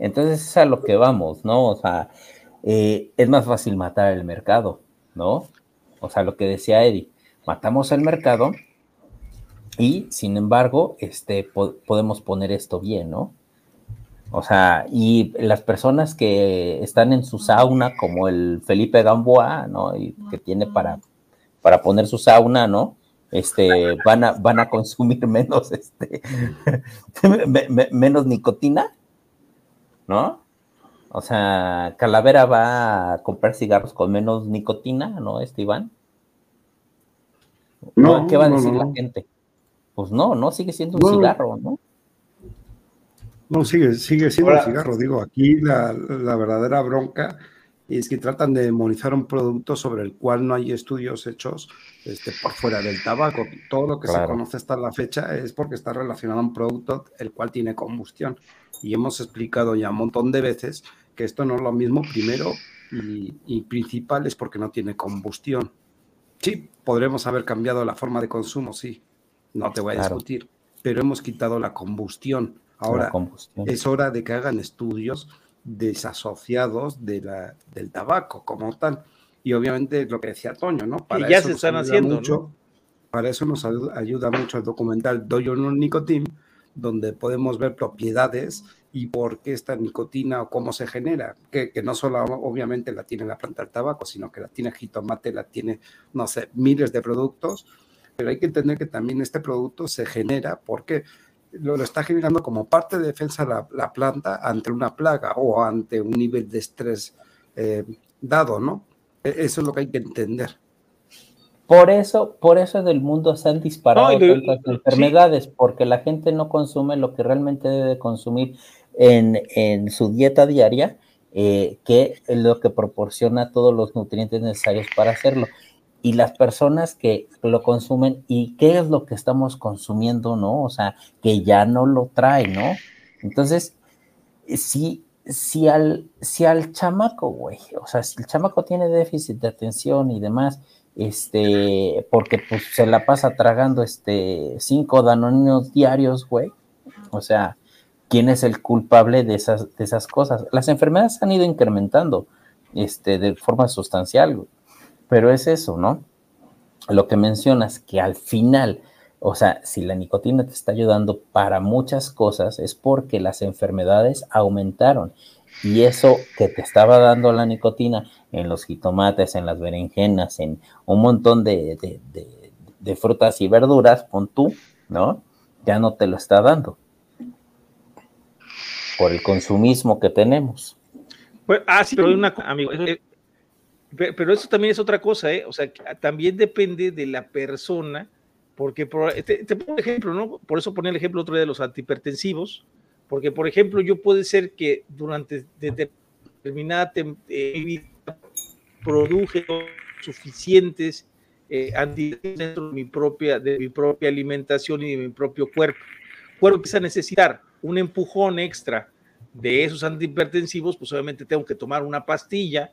[SPEAKER 7] Entonces es a lo que vamos, ¿no? O sea, eh, es más fácil matar el mercado, ¿no? O sea, lo que decía Eddie, matamos el mercado y sin embargo, este, podemos poner esto bien, ¿no? O sea, y las personas que están en su sauna, como el Felipe Gamboa, ¿no? Y que tiene para, para poner su sauna, ¿no? Este, van a, van a consumir menos, este, menos nicotina, ¿no? O sea, Calavera va a comprar cigarros con menos nicotina, ¿no, este Iván? No, ¿Qué va a decir la gente? Pues no, no, sigue siendo un cigarro, ¿no?
[SPEAKER 1] No, sigue, sigue siendo un cigarro. Digo, aquí la, verdadera bronca es que tratan de demonizar un producto sobre el cual no hay estudios hechos este, por fuera del tabaco. Todo lo que se conoce hasta la fecha es porque está relacionado a un producto el cual tiene combustión y hemos explicado ya un montón de veces que esto no es lo mismo primero y, principal es porque no tiene combustión. Sí, podremos haber cambiado la forma de consumo, sí, no te voy a discutir, pero hemos quitado la combustión. Ahora es hora de que hagan estudios desasociados de la, del tabaco como tal. Y obviamente lo que decía Toño, ¿no?
[SPEAKER 4] Para ya se están haciendo.
[SPEAKER 1] Mucho, Para eso nos ayuda mucho el documental Doyo No Nicotine, donde podemos ver propiedades y por qué esta nicotina o cómo se genera, que, no solo obviamente la tiene la planta del tabaco, sino que la tiene jitomate, la tiene, no sé, miles de productos, pero hay que entender que también este producto se genera porque lo, lo está generando como parte de defensa la, la, planta ante una plaga o ante un nivel de estrés eh, dado, ¿no? E, eso es lo que hay que entender.
[SPEAKER 7] Por eso, por eso del mundo se han disparado tantas enfermedades, porque la gente no consume lo que realmente debe consumir en, su dieta diaria, eh, que es lo que proporciona todos los nutrientes necesarios para hacerlo. Y las personas que lo consumen, ¿y qué es lo que estamos consumiendo, no? O sea, que ya no lo trae, ¿no? Entonces, si, si, al, si al chamaco, güey, o sea, si el chamaco tiene déficit de atención y demás, este, porque pues se la pasa tragando este cinco danoninos diarios, güey. O sea, ¿quién es el culpable de esas, de esas cosas? Las enfermedades han ido incrementando, este, de forma sustancial, pero es eso, ¿no? Lo que mencionas, que al final, o sea, si la nicotina te está ayudando para muchas cosas, es porque las enfermedades aumentaron. Y eso que te estaba dando la nicotina en los jitomates, en las berenjenas, en un montón de, frutas y verduras, pon tú, ¿no? Ya no te lo está dando. Por el consumismo que tenemos.
[SPEAKER 4] Pues, ah, sí, pero una amigo, pero eso también es otra cosa, ¿eh? O sea, también depende de la persona, porque te, te, pongo un ejemplo. Por eso ponía el ejemplo otro día de los antihipertensivos, porque por ejemplo yo puede ser que durante determinada eh, produje suficientes eh, dentro de mi, propia, de mi propia alimentación y de mi propio cuerpo. El cuerpo empieza a necesitar un empujón extra de esos antihipertensivos, pues obviamente tengo que tomar una pastilla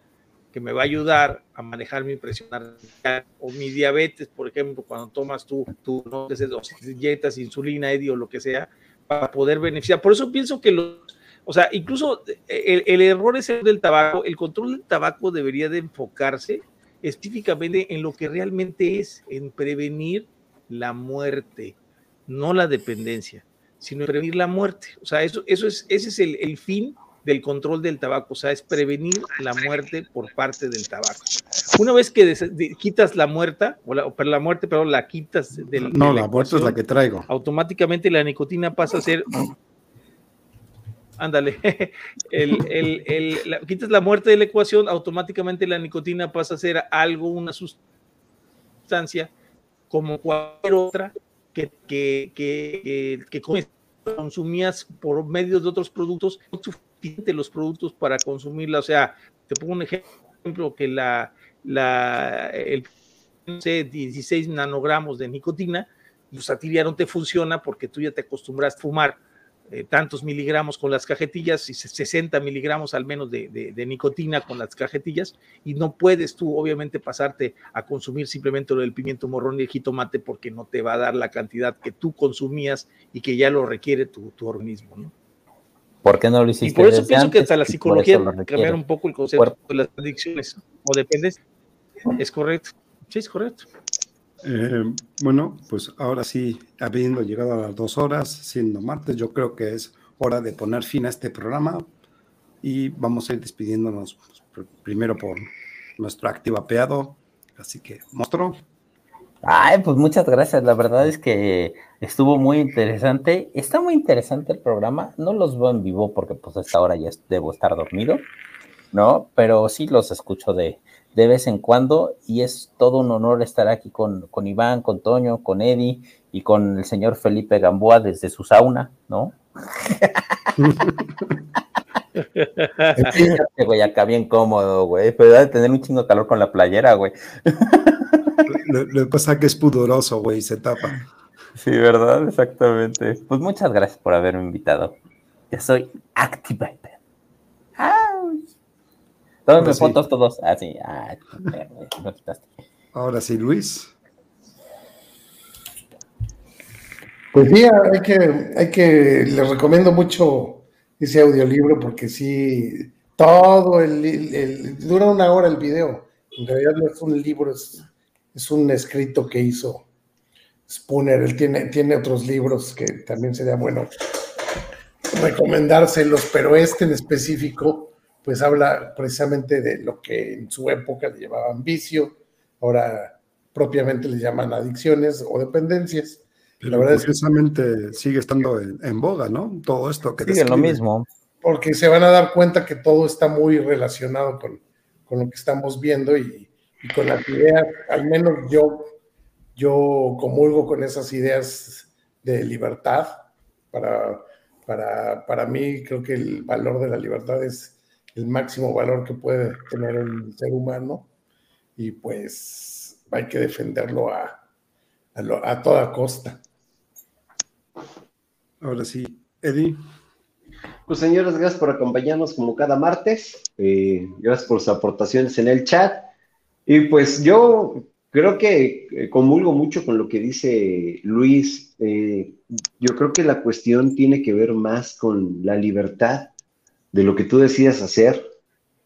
[SPEAKER 4] que me va a ayudar a manejar mi presión arterial o mi diabetes, por ejemplo, cuando tomas tú, tú no inyectas insulina, Eddie, o lo que sea, para poder beneficiar. Por eso pienso que los o sea, incluso eh, el, error es el del tabaco. El control del tabaco debería de enfocarse específicamente en lo que realmente es, en prevenir la muerte, no la dependencia, sino prevenir la muerte. O sea, eso, eso es, ese es el, fin del control del tabaco, o sea, es prevenir la muerte por parte del tabaco. Una vez que quitas la muerte, o la, la muerte, pero la quitas del...
[SPEAKER 1] No, la muerte es la que traigo.
[SPEAKER 4] Automáticamente la nicotina pasa a ser ándale, el, quitas la muerte de la ecuación, automáticamente la nicotina pasa a ser algo, una sustancia como cualquier otra que, que, que, consumías por medio de otros productos, no suficiente los productos para consumirla. O sea, te pongo un ejemplo que la, la el, 16 nanogramos de nicotina, pues a ti ya no te funciona porque tú ya te acostumbras a fumar eh, tantos miligramos con las cajetillas y 60 miligramos al menos de, nicotina con las cajetillas y no puedes tú obviamente pasarte a consumir simplemente lo del pimiento morrón y el jitomate porque no te va a dar la cantidad que tú consumías y que ya lo requiere tu, organismo, ¿no?
[SPEAKER 7] ¿Por qué no lo hiciste?
[SPEAKER 4] Y por eso pienso que hasta la psicología cambiar un poco el concepto de las adicciones o dependes. Es correcto. Sí, es correcto.
[SPEAKER 1] Eh, bueno, pues ahora sí, habiendo llegado a las dos horas, siendo martes, yo creo que es hora de poner fin a este programa y vamos a ir despidiéndonos pues, primero por nuestro activo apeado. Así que, monstruo.
[SPEAKER 7] Ay, pues muchas gracias. La verdad es que estuvo muy interesante. Está muy interesante el programa. No los veo en vivo porque pues a esta hora ya debo estar dormido, ¿no? Pero sí los escucho de, de vez en cuando y es todo un honor estar aquí con, con Iván, con Toño, con Eddie y con el señor Felipe Gamboa desde su sauna, ¿no? güey, acá bien cómodo, güey, pero de tener un chingo de calor con la playera, güey.
[SPEAKER 1] Lo, que pasa que es pudoroso, güey, se tapa.
[SPEAKER 7] Sí, ¿verdad? Exactamente. Pues muchas gracias por haberme invitado. Yo soy Activated. Tómenme fotos todos así. Ah,
[SPEAKER 1] Ahora sí, Luis.
[SPEAKER 3] Pues sí, hay que, hay que, les recomiendo mucho ese audiolibro porque sí, todo el, dura una hora el video. En realidad no es un libro, es, es un escrito que hizo Spooner. Él tiene, tiene otros libros que también sería bueno recomendárselos, pero este en específico pues habla precisamente de lo que en su época le llamaban vicio, ahora propiamente le llaman adicciones o dependencias.
[SPEAKER 1] Pero la verdad precisamente sigue estando en, boga, ¿no? Todo esto que
[SPEAKER 7] sigue lo mismo.
[SPEAKER 3] Porque se van a dar cuenta que todo está muy relacionado con, lo que estamos viendo y, con las ideas, al menos yo, yo comulgo con esas ideas de libertad. Para, para, para mí creo que el valor de la libertad es el máximo valor que puede tener el ser humano y pues hay que defenderlo a, a, toda costa.
[SPEAKER 1] Ahora sí, Eddie.
[SPEAKER 6] Pues señores, gracias por acompañarnos como cada martes. Eh, gracias por sus aportaciones en el chat. Y pues yo creo que eh, comulgo mucho con lo que dice Luis. Eh, yo creo que la cuestión tiene que ver más con la libertad de lo que tú decidas hacer.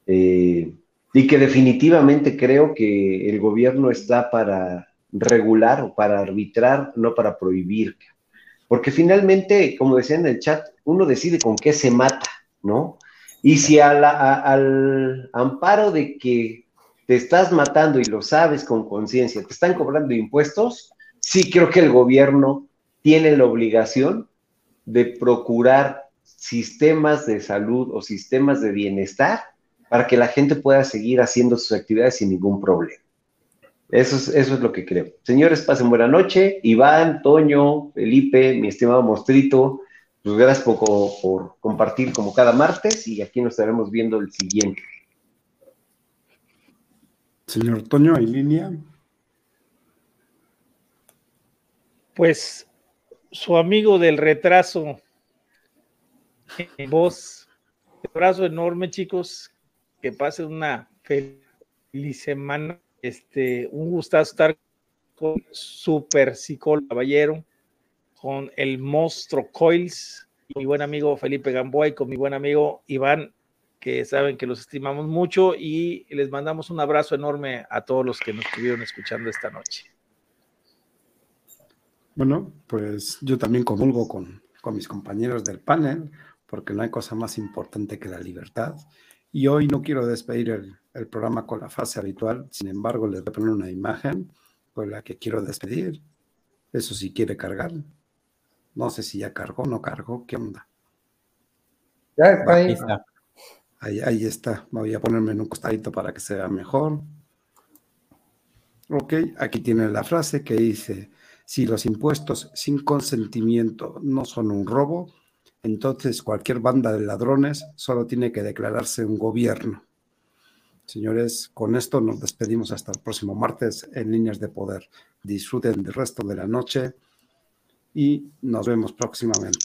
[SPEAKER 6] y que definitivamente creo que el gobierno está para regular o para arbitrar, no para prohibir. Porque finalmente, como decía en el chat, uno decide con qué se mata, ¿no? Y si al amparo de que te estás matando y lo sabes con conciencia, te están cobrando impuestos, sí creo que el gobierno tiene la obligación de procurar sistemas de salud o sistemas de bienestar para que la gente pueda seguir haciendo sus actividades sin ningún problema. Eso es, eso es lo que creo. Señores, pasen buena noche. Iván, Toño, Felipe, mi estimado Mostrito, pues gracias por, por compartir como cada martes y aquí nos estaremos viendo el siguiente.
[SPEAKER 1] Señor Toño, ¿hay línea?
[SPEAKER 4] Pues su amigo del retraso en voz. Un abrazo enorme, chicos. Que pasen una feliz semana. Este, un gustazo estar con Super Psicólogo Caballero, con el monstruo Coils, mi buen amigo Felipe Gamboa y con mi buen amigo Iván, que saben que los estimamos mucho y les mandamos un abrazo enorme a todos los que nos estuvieron escuchando esta noche.
[SPEAKER 1] Bueno, pues yo también comulgo con, con mis compañeros del panel, porque no hay cosa más importante que la libertad. Y hoy no quiero despedir el, el programa con la fase habitual, sin embargo les voy a poner una imagen con la que quiero despedir. Eso sí quiere cargar. No sé si ya cargó o no cargó, ¿qué onda?
[SPEAKER 3] Ya está
[SPEAKER 1] ahí. Ahí, está. Voy a ponerme en un costadito para que se vea mejor. Ok, aquí tiene la frase que dice, si los impuestos sin consentimiento no son un robo, entonces cualquier banda de ladrones solo tiene que declararse un gobierno. Señores, con esto nos despedimos hasta el próximo martes en Líneas de Poder. Disfruten del resto de la noche y nos vemos próximamente.